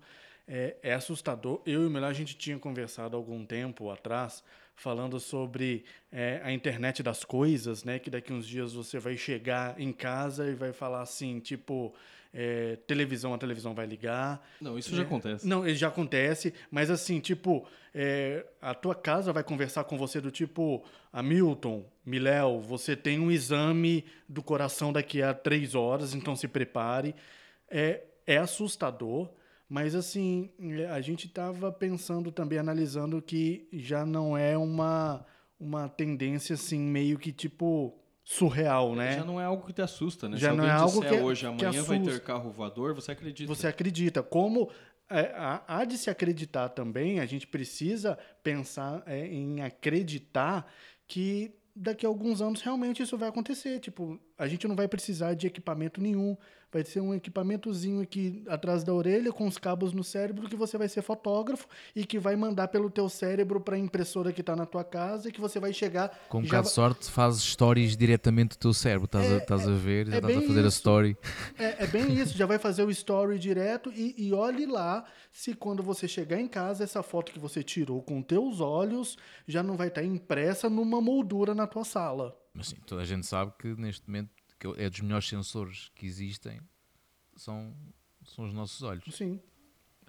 É, é assustador. Eu e o Melhor, a gente tinha conversado algum tempo atrás, falando sobre é, a internet das coisas, né? Que daqui uns dias você vai chegar em casa e vai falar assim, tipo, é, televisão, a televisão vai ligar, Não, isso já É. acontece. não, ele já acontece, mas assim, tipo, é, a tua casa vai conversar com você do tipo, Hamilton, Miléo, você tem um exame do coração daqui a três horas, então se prepare. É, é assustador, mas assim, é, a gente estava pensando também, analisando que já não é uma, uma tendência assim, meio que tipo surreal, né? Já não é algo que te assusta, né? Já Se não é algo que é- hoje, amanhã vai ter carro voador, você acredita. Você acredita. Como é, há, há de se acreditar também, a gente precisa pensar é, em acreditar que daqui a alguns anos realmente isso vai acontecer. Tipo, a gente não vai precisar de equipamento nenhum. Vai ser um equipamentozinho aqui atrás da orelha com os cabos no cérebro que você vai ser fotógrafo e que vai mandar pelo teu cérebro para a impressora que está na tua casa e que você vai chegar Com um bocado de sorte, fazes stories diretamente do teu cérebro. Estás, a, É, a ver, já é estás a bem fazer a isso. story. É, é bem isso, já vai fazer o story direto e, e olhe lá se quando você chegar em casa, essa foto que você tirou com teus olhos já não vai estar impressa numa moldura na tua sala. Mas sim, toda a gente sabe que neste momento que é dos melhores sensores que existem são, são os nossos olhos, Sim.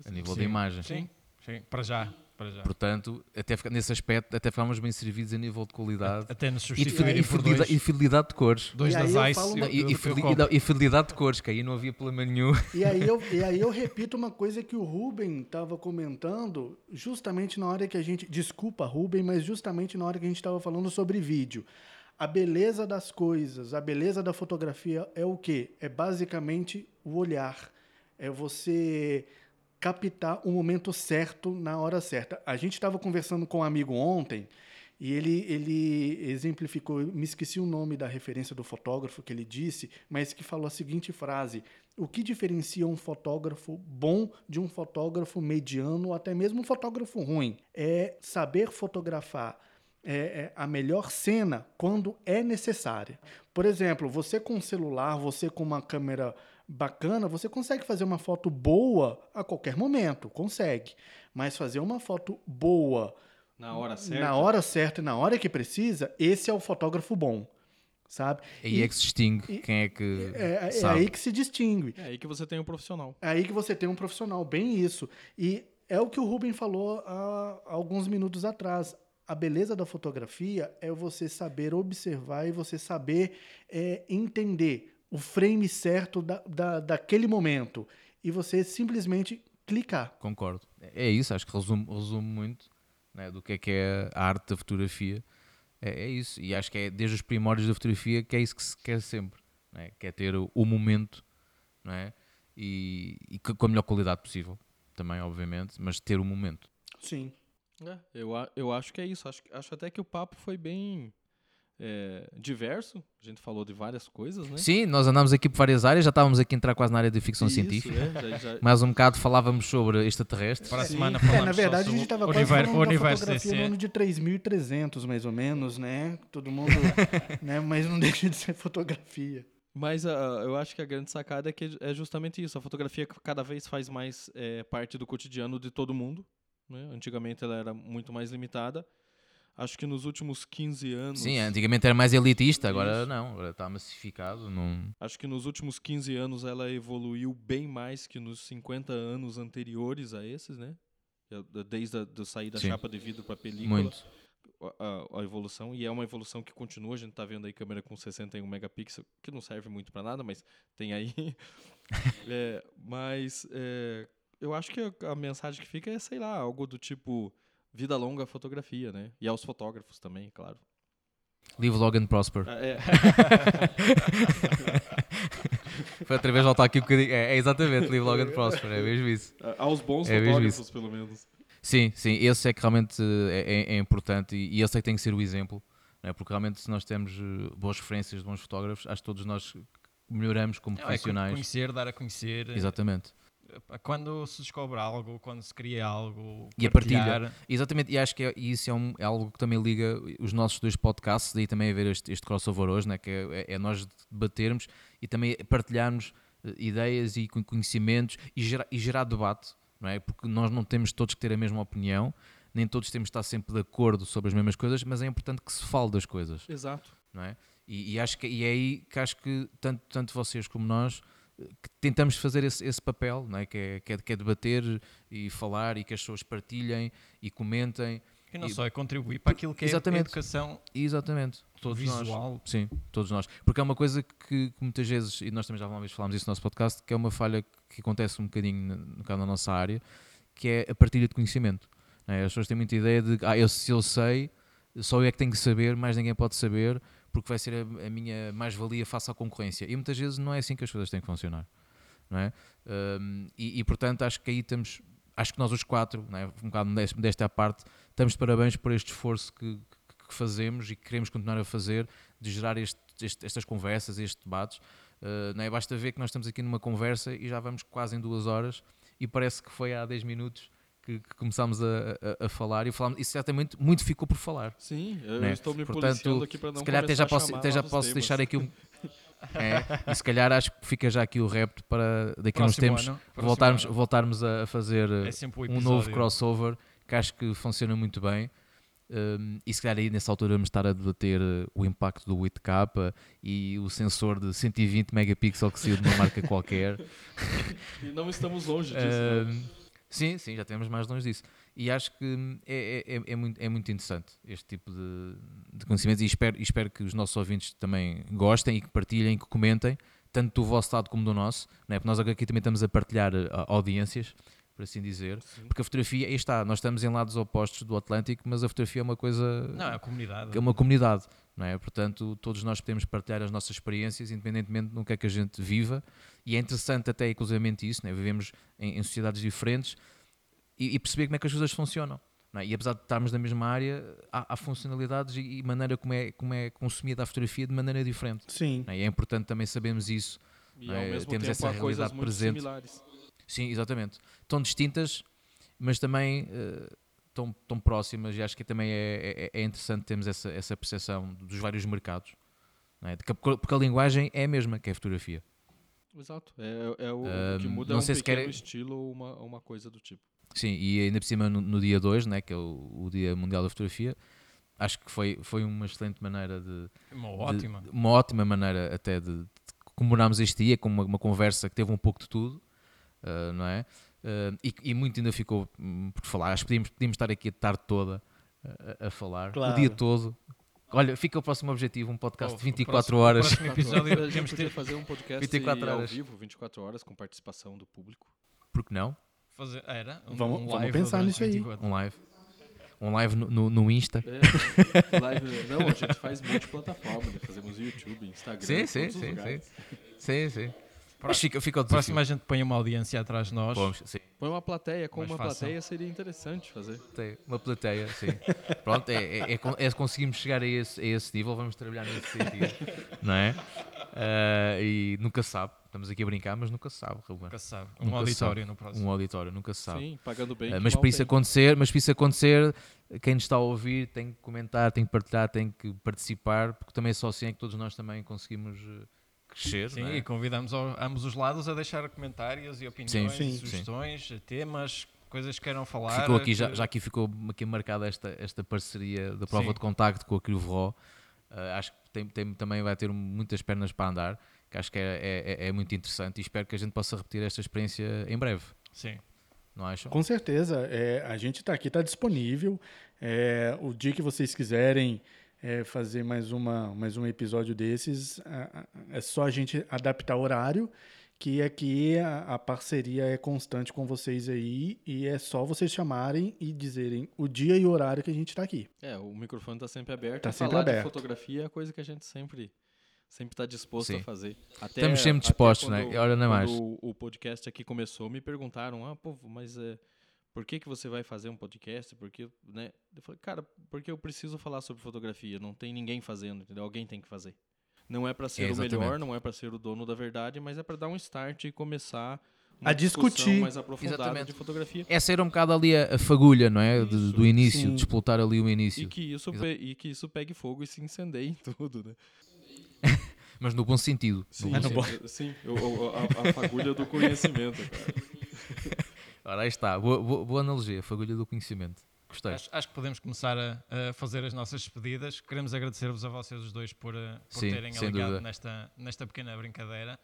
a nível Sim, de imagem. Sim, sim, para já. para já. Portanto, até fica- nesse aspecto, até ficámos bem servidos a nível de qualidade Até nos e de, e fidelidade, e fidelidade de cores. dois E das Ice. uma- E, eu- e eu e fidelidade de cores, que aí não havia problema nenhum. E aí, eu, e aí eu repito uma coisa que o Ruben estava comentando, justamente na hora que a gente. Desculpa, Ruben, mas justamente na hora que a gente estava falando sobre vídeo. A beleza das coisas, a beleza da fotografia é o quê? É basicamente o olhar. É você captar o momento certo na hora certa. A gente estava conversando com um amigo ontem e ele, ele exemplificou, me esqueci o nome da referência do fotógrafo que ele disse, mas que falou a seguinte frase: O que diferencia um fotógrafo bom de um fotógrafo mediano ou até mesmo um fotógrafo ruim? É saber fotografar é, é, a melhor cena quando é necessária. Por exemplo, você com um celular, você com uma câmera bacana, você consegue fazer uma foto boa a qualquer momento, consegue. Mas fazer uma foto boa Na hora certa. na hora certa e na hora que precisa, esse é o fotógrafo bom, sabe? Aí E é que se distingue e- quem é que é, é sabe. aí que se distingue. É aí que você tem um profissional. É aí que você tem um profissional, bem isso. E é o que o Ruben falou há alguns minutos atrás. A beleza da fotografia é você saber observar e você saber é, entender o frame certo da, da, daquele momento. E você simplesmente clicar. Concordo. É isso, acho que resume, resume muito né, do que é que é a arte da fotografia. É, é isso. E acho que é desde os primórdios da fotografia que é isso que se quer sempre. Né? Que é ter o, o momento não é? e, e co- com a melhor qualidade possível. Também, obviamente, mas ter o momento. Sim. É, eu, eu acho que é isso. Acho, acho até que o papo foi bem é, diverso. A gente falou de várias coisas, né? Sim, nós andámos aqui por várias áreas, já estávamos aqui a entrar quase na área de ficção Isso, científica. é, já- já- Mais um bocado falávamos sobre extraterrestres. Para a semana É, na só verdade, a gente estava quase falando o da universo fotografia no ano de 3.300, mais ou menos, né? Todo mundo... né? Mas não deixa de ser fotografia. Mas ah, eu acho que a grande sacada é que é justamente isso. A fotografia cada vez faz mais é, parte do cotidiano de todo mundo. Né? Antigamente ela era muito mais limitada. Acho que nos últimos 15 anos. Sim, antigamente era mais elitista, agora Isso. não, agora está massificado. Não... Acho que nos últimos 15 anos ela evoluiu bem mais que nos 50 anos anteriores a esses, né? Desde a do sair da Sim. chapa de vidro para película. Muito. a, a- evolução e é uma evolução que continua. A gente tá vendo aí câmera com 61 megapixels, que não serve muito para nada, mas tem aí. É, mas é, eu acho que a, mensagem que fica é, sei lá, algo do tipo vida longa à fotografia, né? E aos fotógrafos também, claro. Live long and prosper. Ah, é. Foi outra vez voltar aqui um bocadinho. É, é exatamente, live long and prosper, é mesmo isso. A- aos bons É fotógrafos, pelo menos. Sim, sim, esse é que realmente eh, é, é- é importante e, e esse é que tem que ser o exemplo, né? porque realmente se nós temos eh, boas referências de bons fotógrafos, acho que todos nós melhoramos como Não, é profissionais. conhecer, dar a conhecer. Exatamente. Quando se descobre algo, quando se cria algo, E a partilha. partilhar. Exatamente, e acho que é- isso é, um- é algo que também liga os nossos dois podcasts, daí também haver este, este crossover hoje, né? que é, é nós debatermos e também partilharmos eh, ideias e con- conhecimentos e gerar, e gerar debate, não é? porque nós não temos todos que ter a mesma opinião, nem todos temos de estar sempre de acordo sobre as mesmas coisas, mas é importante que se fale das coisas Exato. não é? E, e acho que e é aí que acho que tanto, tanto vocês como nós que tentamos fazer esse, esse papel, não é? Que, é, que, é, que é debater e falar e que as pessoas partilhem e comentem. E não E- só é contribuir para aquilo que é a Exatamente. educação E exatamente, todos nós. visual. Sim, todos nós. Porque é uma coisa que, que muitas vezes, e nós também já vez falámos isso no nosso podcast, que é uma falha que acontece um bocadinho no caso da nossa área, que é a partilha de conhecimento. é? As pessoas têm muita ideia de, ah, eu, se eu sei, só eu é que tenho que saber, mais ninguém pode saber, porque vai ser a, a minha mais-valia face à concorrência. E muitas vezes não é assim que as coisas têm que funcionar. Não é? Hum, e, e, portanto acho que aí estamos, acho que nós os quatro, não é? um bocado desta, parte, estamos de parabéns por este esforço que, que- que fazemos e que queremos continuar a fazer de gerar este- este- estas conversas, estes debates. Uh, não é? Basta ver que nós estamos aqui numa conversa e já vamos quase em duas horas e parece que foi há 10 minutos que, que começámos a, a- a falar e falámos, isso tem muito, ficou por falar. Sim, eu Né? estou me Portanto, aqui para não se calhar até já posso, até já posso temas. deixar aqui um. É, e se calhar acho que fica já aqui o repto para daqui a uns tempos ano, voltarmos, ano. voltarmos a fazer É um episódio. novo crossover que acho que funciona muito bem. Um, e se calhar aí nessa altura vamos estar a debater uh, o impacto do 8K e o sensor de 120 megapixels que saiu de uma marca qualquer. E não estamos longe disso. né? Um, sim, sim, já temos mais longe disso. E acho que é, é, é, é muito, é muito interessante este tipo de, de conhecimentos e espero, espero que os nossos ouvintes também gostem e que partilhem, que comentem, tanto do vosso lado como do nosso, não é? porque nós aqui também estamos a partilhar uh, audiências, por assim dizer, Sim. porque a fotografia, aí está, nós estamos em lados opostos do Atlântico, mas a fotografia é uma coisa... Não, é a comunidade. É uma comunidade, não é? Portanto, todos nós podemos partilhar as nossas experiências, independentemente do que é que a gente viva, e é interessante até inclusivamente isso, não é? Vivemos em, em sociedades diferentes, e, e perceber como é que as coisas funcionam. É? E apesar de estarmos na mesma área, há, há funcionalidades e, e, maneira como é, como é consumida a fotografia de maneira diferente. Sim. É? E é importante também sabermos isso. E é? Temos tempo, essa realidade presente. Similares. Sim, exatamente. Tão distintas, mas também uh, tão, tão próximas. E acho que também é, é, é interessante termos essa, essa percepção dos vários mercados. É? Porque a linguagem é a mesma que é a fotografia. Exato. É, é o, um, o, que muda não é um sei se quer... estilo ou uma, uma coisa do tipo. Sim, e ainda por cima no, no dia 2, né, que é o, o, Dia Mundial da Fotografia, acho que foi, foi uma excelente maneira de. Uma ótima. De, uma ótima maneira até de, de comemorarmos este dia com uma, uma, conversa que teve um pouco de tudo, uh, não é? Uh, e, e, muito ainda ficou hum, por falar. Acho que podíamos, podíamos estar aqui a tarde toda a, a falar, claro. o dia todo. Olha, fica o próximo objetivo, um podcast oh, de 24 próximo, horas. O próximo episódio temos que fazer um podcast 24 horas. ao vivo, 24 horas, com participação do público. Por que não? Fazer, era? Um, vamos, um vamos pensar nisso aí. Um live. Um live no, no, no Insta. É, live, não, a gente faz multiplataforma, né? fazemos YouTube, Instagram, sim, sim, sim, sim, sim, sim. Mas fica, fica o Próximo a gente põe uma audiência atrás de nós. Vamos, sim. Põe uma plateia, com Mais uma fácil. plateia seria interessante fazer. Tem, uma plateia, sim. Pronto, é, é, é, é, conseguimos chegar a esse, a esse nível, vamos trabalhar nesse sentido, não é? Uh, e nunca sabe. Estamos aqui a brincar, mas nunca sabe, Ruben. Nunca sabe. Um nunca auditório sabe. no próximo. Um auditório, nunca sabe. Sim, pagando bem. Uh, mas para isso acontecer, mas para isso acontecer, quem nos está a ouvir tem que comentar, tem que partilhar, tem que participar, porque também é só assim é que todos nós também conseguimos eh, crescer. Sim, é? e convidamos ao, ambos os lados a deixar comentários e opiniões, sim, sim, sugestões, sim. temas, coisas que queiram falar. Ficou aqui, que... já, já aqui ficou aqui marcada esta, esta parceria da prova de contacto com a Crivo Uh, acho que tem, tem, também vai ter muitas pernas para andar que acho que é, é, é, muito interessante e espero que a gente possa repetir esta experiência em breve. Sim. Não acham? Com certeza. É, a gente está aqui, está disponível. É, o dia que vocês quiserem é, fazer mais, uma, mais um episódio desses, é só a gente adaptar o horário, que aqui a, a, parceria é constante com vocês aí e é só vocês chamarem e dizerem o dia e o horário que a gente está aqui. É, o microfone está sempre aberto. Está sempre falar aberto. de fotografia é coisa que a gente sempre sempre está disposto Sim. a fazer. Até, Estamos sempre dispostos, né? Olha, não é mais. O, o podcast aqui começou, me perguntaram, ah, pô, mas é, por que, que você vai fazer um podcast? Porque, né? Eu falei, cara, porque eu preciso falar sobre fotografia. Não tem ninguém fazendo, entendeu? Alguém tem que fazer. Não é para ser é, o melhor, não é para ser o dono da verdade, mas é para dar um start e começar a discutir mais aprofundada Exatamente. de fotografia. É ser um bocado ali a, fagulha, não é? Isso, do início, sim. de explotar ali o início. E que, isso e que isso pegue fogo e se incendeie em tudo, né? Mas no bom sentido. Sim, no bom sim, sim a, a, fagulha do conhecimento. Cara. Ora, aí está. Boa, boa, boa, analogia, fagulha do conhecimento. Gostei. Acho, acho que podemos começar a, a, fazer as nossas despedidas. Queremos agradecer-vos a vocês os dois por, eh, por sim, terem ligado nesta, nesta pequena brincadeira.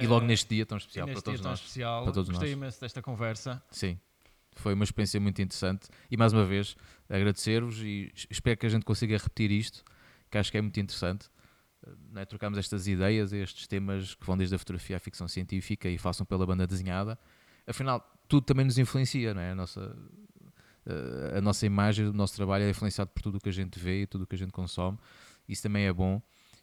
E logo neste dia tão especial para todos nós. Especial, para todos Gostei nós. imenso desta conversa. Sim, foi uma experiência muito interessante. E mais uma vez, agradecer-vos e espero que a gente consiga repetir isto, que acho que é muito interessante né, trocamos estas ideias, estes temas que vão desde a fotografia à ficção científica e façam pela banda desenhada. Afinal, tudo também nos influencia, não é? A nossa, eh, a nossa imagem, o nosso trabalho é influenciado por tudo o que a gente vê e tudo o que a gente consome. Isso também é bom.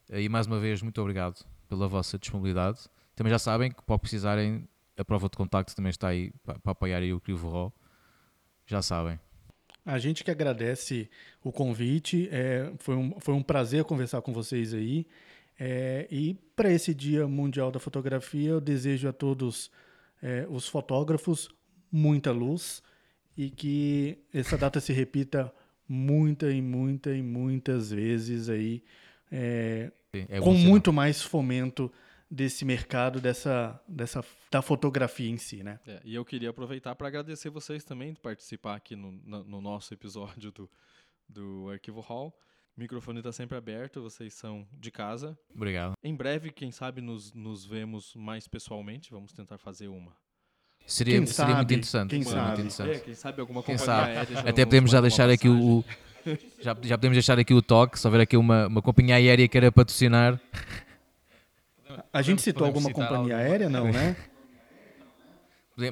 Eh, e mais uma vez, muito obrigado pela vossa disponibilidade. Também já sabem que, para precisarem, a prova de contacto também está aí para, para apoiar aí o Crivo Raw. Já sabem. A gente que agradece o convite. É, foi, um, foi um prazer conversar com vocês aí. É, e para esse Dia Mundial da Fotografia, eu desejo a todos é, os fotógrafos muita luz e que essa data se repita muita e muita e muitas vezes aí, é, é com muito mais fomento desse mercado, dessa, dessa da fotografia em si, né? É, e eu queria aproveitar para agradecer vocês também de participar aqui no, no, no nosso episódio do, do Arquivo Hall. O microfone está sempre aberto, vocês são de casa. Obrigado. Em breve, quem sabe, nos, nos vemos mais pessoalmente. Vamos tentar fazer uma Seria, Quem seria muito sabe? interessante. Quem seria muito sabe? interessante. É, quem sabe alguma Quem sabe? aérea Até podemos já deixar aqui o. Já, já podemos deixar aqui o toque, se houver aqui uma, uma companhia aérea que queira patrocinar. A gente citou podemos alguma companhia alguma. aérea, não, né?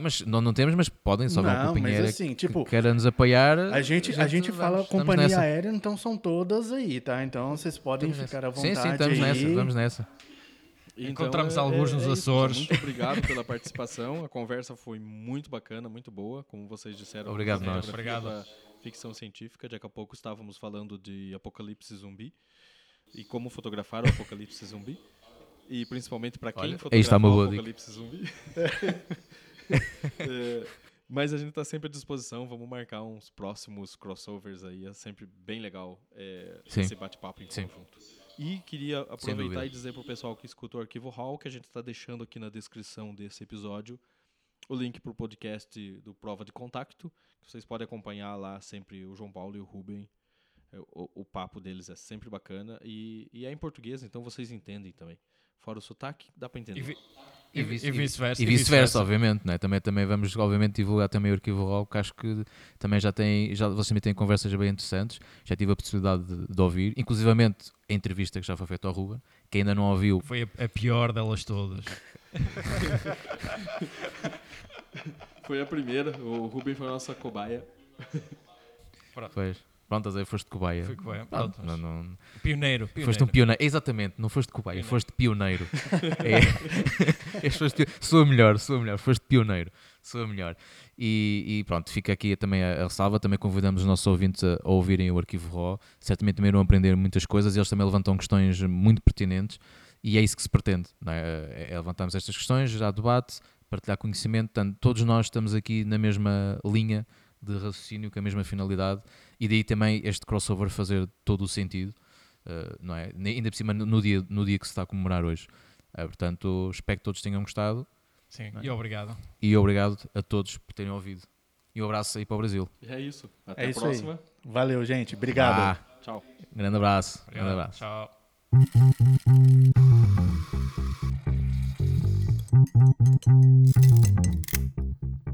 Mas não, não temos, mas podem, se houver uma companhia mas aérea assim, que tipo, queira nos apoiar. A gente, a gente fala vamos- estamos companhia nessa. aérea, então são todas aí, tá? Então vocês podem Estamos ficar à nessa. vontade Sim, sim, estamos aí. nessa, vamos nessa. Então, Encontramos alguns nos isso, Açores. Muito obrigado pela participação. A conversa foi muito bacana, muito boa, como vocês disseram. Obrigado, nós. fotografia Obrigado. Ficção científica. Daqui a pouco estávamos falando de apocalipse zumbi e como fotografar o apocalipse zumbi. E principalmente para quem Olha, fotografar uma o boa dica. apocalipse zumbi. É, mas a gente está sempre à disposição. Vamos marcar uns próximos crossovers aí. É sempre bem legal é, esse bate-papo em Sim. conjunto. E queria aproveitar e dizer para o pessoal que escuta o Arquivo Hall que a gente está deixando aqui na descrição desse episódio o link para o podcast do Prova de Contacto. que Vocês podem acompanhar lá sempre o João Paulo e o Ruben. É, O, o papo deles é sempre bacana. E, e é em português, então vocês entendem também. Fora o sotaque, dá para entender. E, vi- E vice- vi- vice-versa. E vice-versa, obviamente, né? também, também vamos, obviamente, divulgar também o arquivo RAW, que acho que também já tem, já, vocês também têm conversas bem interessantes, já tive a possibilidade de, de ouvir, inclusivamente a entrevista que já foi feita ao Ruben, que ainda não ouviu, Foi a, a pior delas todas. Foi a primeira, o Ruben foi a nossa cobaia. pois, pronto, aí foste cobaia. Foi cobaia, pronto, não, não, Pioneiro. pioneiro. Foste um pioneiro, exatamente, não foste cobaia, foste pioneiro. é, foste, sou a melhor, sou a melhor, foste pioneiro, sou a melhor. E, e pronto, fica aqui também a, a ressalva, também convidamos os nossos ouvintes a, a ouvirem o arquivo RAW, certamente também irão aprender muitas coisas, e eles também levantam questões muito pertinentes, e é isso que se pretende, é? É- é levantarmos estas questões, gerar debate, partilhar conhecimento, portanto, todos nós estamos aqui na mesma linha de raciocínio, com a mesma finalidade, e daí também este crossover fazer todo o sentido, Uh, não é? Ainda por cima no dia, no dia que se está a comemorar hoje. Uh, portanto, espero que todos tenham gostado Sim, é? e obrigado. e obrigado a todos por terem ouvido. E um abraço aí para o Brasil. E é isso. Até É a isso próxima. aí. Valeu, gente. Obrigado. Ah, Tchau. grande abraço. obrigado. Grande abraço. Tchau.